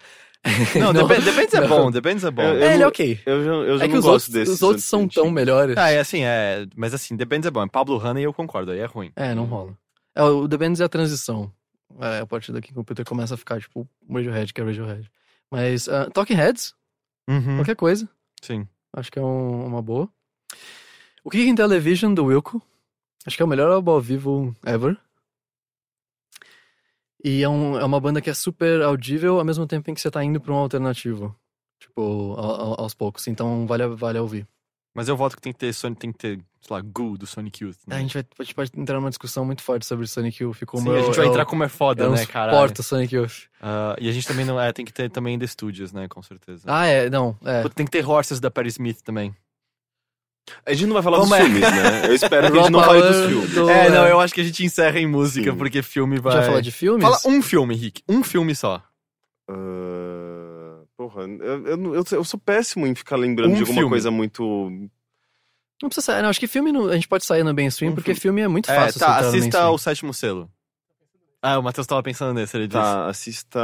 Não, Bands é não. bom. The Bands é bom. Eu- eu É, ele é ok. Eu já, eu já É que não os gosto outros, desses. os outros são tão melhores. Ah, é assim, é. Mas assim, The Bands é bom. É Pablo Honey eu concordo, aí é ruim. É, não rola. É, o The Bands é a transição. É, a partir daqui o computer começa a ficar, tipo, Radiohead, que é Radiohead. Mas, uh, Talking Heads, Uhum. qualquer coisa, Sim. acho que é um- uma boa. O Kicking Television, do Wilco, acho que é o melhor álbum ao vivo ever. E é, um- é uma banda que é super audível, ao mesmo tempo em que você tá indo pra um alternativo. Tipo, ao- ao- aos poucos. Então, vale, a- vale a ouvir. Mas eu voto que tem que ter Sonic, tem que ter, sei lá, Goo do Sonic Youth. né? A gente vai, a gente pode entrar numa discussão muito forte sobre Sonic Youth. Ficou Sim, meu, a gente vai eu- entrar como é foda, eu né, caralho? suporto Sonic Youth. Ah, e a gente também não. É, tem que ter também The Studios, né, com certeza. Ah, é, não, é. Tem que ter Horses da Perry Smith também. A gente não vai falar Como dos é? filmes, né? Eu espero que a gente não fale dos filmes. do- é, é. não, eu acho que a gente encerra em música, Sim. porque filme vai. Já falar de filmes? Fala um filme, Rick. Um filme só. Ah, porra, eu, eu, eu, eu sou péssimo em ficar lembrando Um de alguma filme. coisa muito. Não precisa sair, não. Acho que filme não- a gente pode sair no mainstream, Um porque filme é muito É, fácil. tá, entrar no assista o sétimo selo. Ah, o Matheus tava pensando nesse, ele disse. Tá, assista.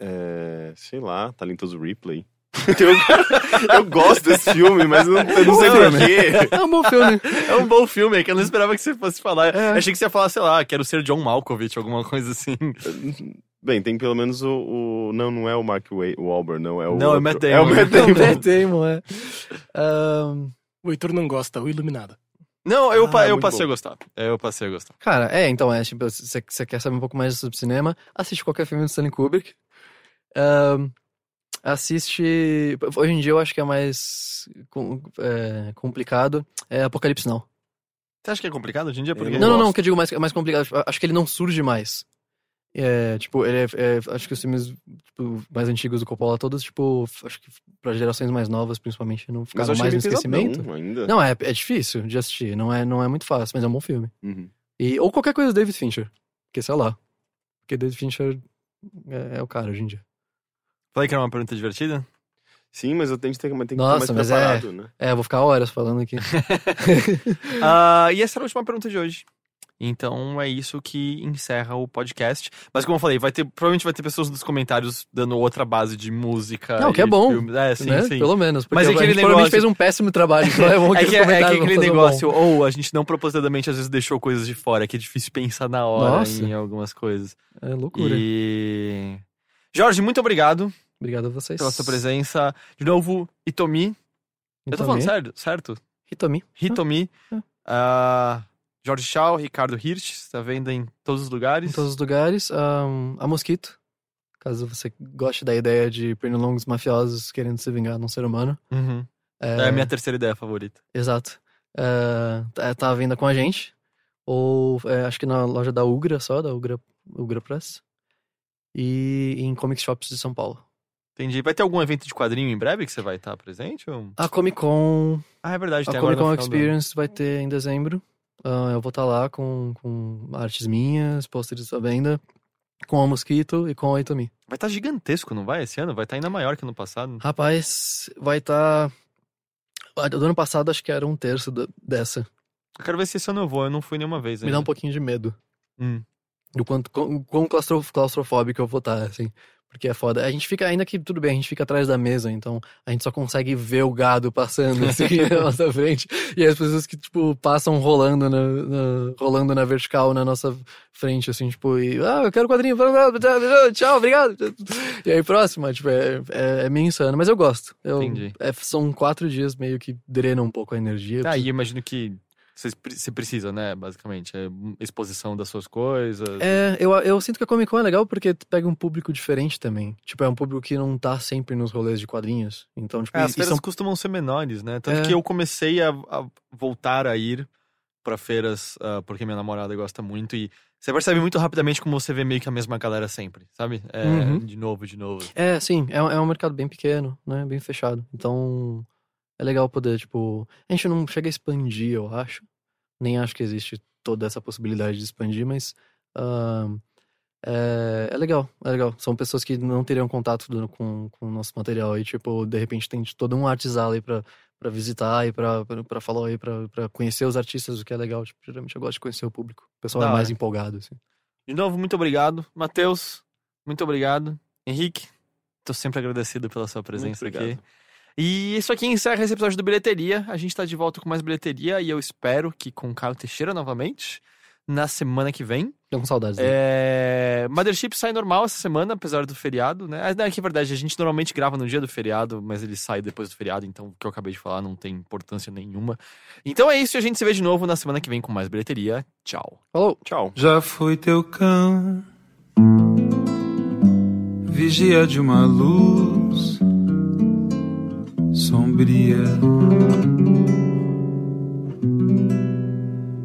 É, sei lá, Talentoso Ripley. Eu, eu gosto desse filme, mas não, eu não sei porquê. É um bom filme. É um bom filme, é que eu não esperava que você fosse falar. É. Achei que você ia falar, sei lá, quero ser John Malkovich, alguma coisa assim. Bem, tem pelo menos o. o- não, não é o Mark Wa- Wahlberg, não. É o Não, é o outro. Matt É o Damon. Matt Não, Damon. Matt Damon, é. Ahn, O Heitor não gosta, o Iluminado. Não, eu, Ah, pa- eu passei bom. a gostar. Eu passei a gostar. cara, é, então, é, tipo, você quer saber um pouco mais sobre cinema, assiste qualquer filme do Stanley Kubrick. Ahn, assiste... Hoje em dia eu acho que é mais é, complicado. É Apocalipse Now. Você acha que é complicado hoje em dia? Porque... Não, não, não, que eu digo mais, mais complicado. tipo, Acho que ele não surge mais. É, tipo, ele é, é- acho que os filmes tipo, mais antigos do Coppola, todos, tipo, acho que para gerações mais novas, principalmente, não ficaram mais no esquecimento. Não, é, é difícil de assistir, não é, não é muito fácil, mas é um bom filme. Uhum. E, ou qualquer coisa do David Fincher, porque sei lá. Porque David Fincher é, é o cara hoje em dia. Falei que era uma pergunta divertida? Sim, mas eu tenho que ter, tem que Nossa, mas mais é- preparado, né? É, eu vou ficar horas falando aqui. Ah, e essa era a última pergunta de hoje. Então é isso que encerra o podcast. Mas como eu falei, vai ter, provavelmente vai ter pessoas nos comentários dando outra base de música. Não, que é bom, filmes. É, sim, né? sim. Pelo menos. Porque Mas é a aquele gente provavelmente negócio- fez um péssimo trabalho. Então é bom que É que, é, é que aquele negócio, bom. ou a gente não propositadamente às vezes deixou coisas de fora, que é difícil pensar na hora Nossa. em algumas coisas. É loucura. E. Jorge, muito obrigado Obrigado a vocês. pela sua presença. De novo, Itomi. Eu tô falando sério, certo? Hitomi. Hitomi. Ah. Ah, Jorge Shaw, Ricardo Hirsch, está vendo em todos os lugares. Em todos os lugares. Ahn, a Mosquito. Caso você goste da ideia de pernilongos mafiosos querendo se vingar num ser humano. Uhum. É a minha terceira ideia favorita. Exato. É, tá, tá à venda com a gente. Ou é, acho que na loja da Ugra só, da Ugra, Ugra Press. E em comic shops de São Paulo. Entendi. Vai ter algum evento de quadrinho em breve que você vai estar presente? Ou... A Comic Con. Ah, é verdade. A Comic Con. Experience vai ter em dezembro. Ah, eu vou estar lá com, com artes minhas, pôsteres à venda. Com a Mosquito e com a Itomi. Vai estar gigantesco, não vai? Esse ano? Vai estar ainda maior que no passado. Rapaz, vai estar. Do ano passado acho que era um terço dessa. Eu quero ver se esse ano eu vou. Eu não fui nenhuma vez Me ainda. dá um pouquinho de medo. Hum. Do quanto quão, quão claustro- claustrofóbico eu vou estar, assim. Porque é foda. A gente fica, ainda que tudo bem, a gente fica atrás da mesa, então a gente só consegue ver o gado passando assim na nossa frente. E as pessoas que, tipo, passam rolando na, na- rolando na vertical na nossa frente, assim, tipo, e, ah, eu quero quadrinho, tchau, obrigado. E aí, próxima, tipo, é, é, é meio insano, mas eu gosto. Eu, Entendi. é, são quatro dias meio que drenam um pouco a energia. Ah, e imagino que você pre- você precisa, né? Basicamente. É exposição das suas coisas. É, eu, eu sinto que a Comic Con é legal porque pega um público diferente também. Tipo, é um público que não tá sempre nos rolês de quadrinhos. Então, tipo, É, as e- e feiras são- costumam ser menores, né? Tanto É. que eu comecei a, a voltar a ir pra feiras ah, porque minha namorada gosta muito e você percebe muito rapidamente como você vê meio que a mesma galera sempre, sabe? É, Uhum. De novo, de novo. É, sim, é, um- é um mercado bem pequeno, né? Bem fechado. Então, é legal poder, tipo. A gente não chega a expandir, eu acho. Nem acho que existe toda essa possibilidade de expandir, mas. ahn, é, é legal, é legal. São pessoas que não teriam contato do- com, com o nosso material e, tipo, de repente tem todo um artisala aí pra, pra visitar e pra, pra, pra falar aí, pra, pra conhecer os artistas, o que é legal. Tipo, geralmente eu gosto de conhecer o público. O pessoal Da é mais hora. empolgado, assim. De novo, muito obrigado. Matheus, muito obrigado. Henrique, tô sempre agradecido pela sua presença Muito aqui. E isso aqui encerra esse episódio do Bilheteria. A gente tá de volta com mais bilheteria e eu espero que com Caio Teixeira novamente na semana que vem. Tô com saudades dele. É... Mothership sai normal essa semana, apesar do feriado, né? Ah, não, É que é verdade, a gente normalmente grava no dia do feriado, mas ele sai depois do feriado, então o que eu acabei de falar não tem importância nenhuma. Então é isso, e a gente se vê de novo na semana que vem com mais bilheteria. Tchau. Falou! Tchau. Já fui teu cão, vigia de uma luz sombria.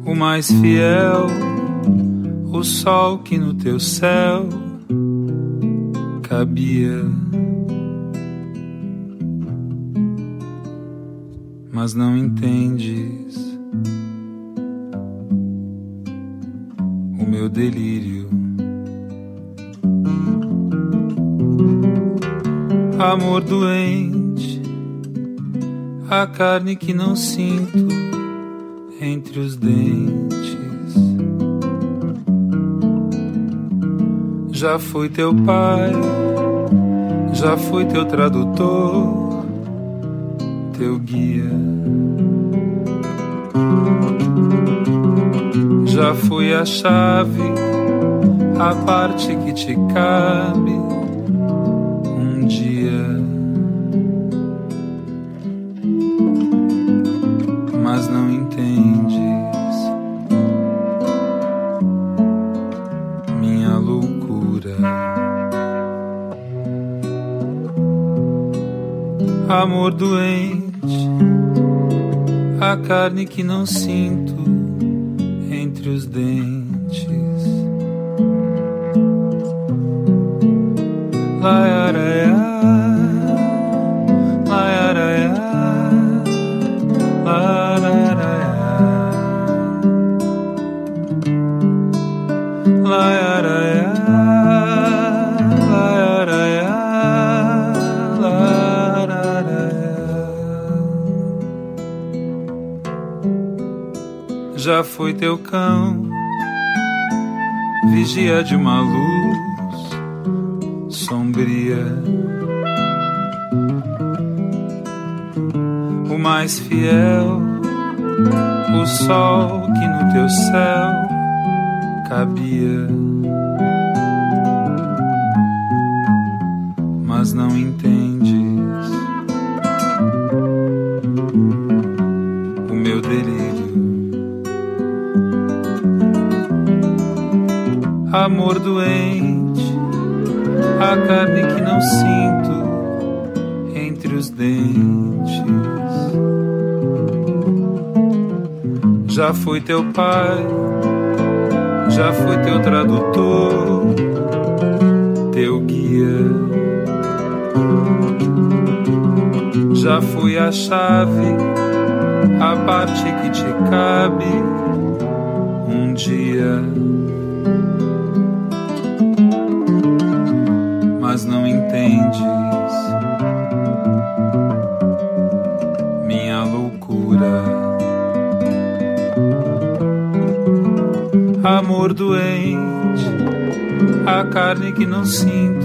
O mais fiel, o sol que no teu céu cabia. Mas não entendes o meu delírio. Amor doente, a carne que não sinto entre os dentes. Já fui teu pai, já fui teu tradutor, teu guia. Já fui a chave, a parte que te cabe Amor doente, a carne que não sinto entre os dentes. Fui teu cão, vigia de uma luz sombria. O mais fiel, o sol que no teu céu cabia. Carne que não sinto entre os dentes. Já fui teu pai, já fui teu tradutor, teu guia. Já fui a chave, a parte que te cabe um dia. Carne que não sinto.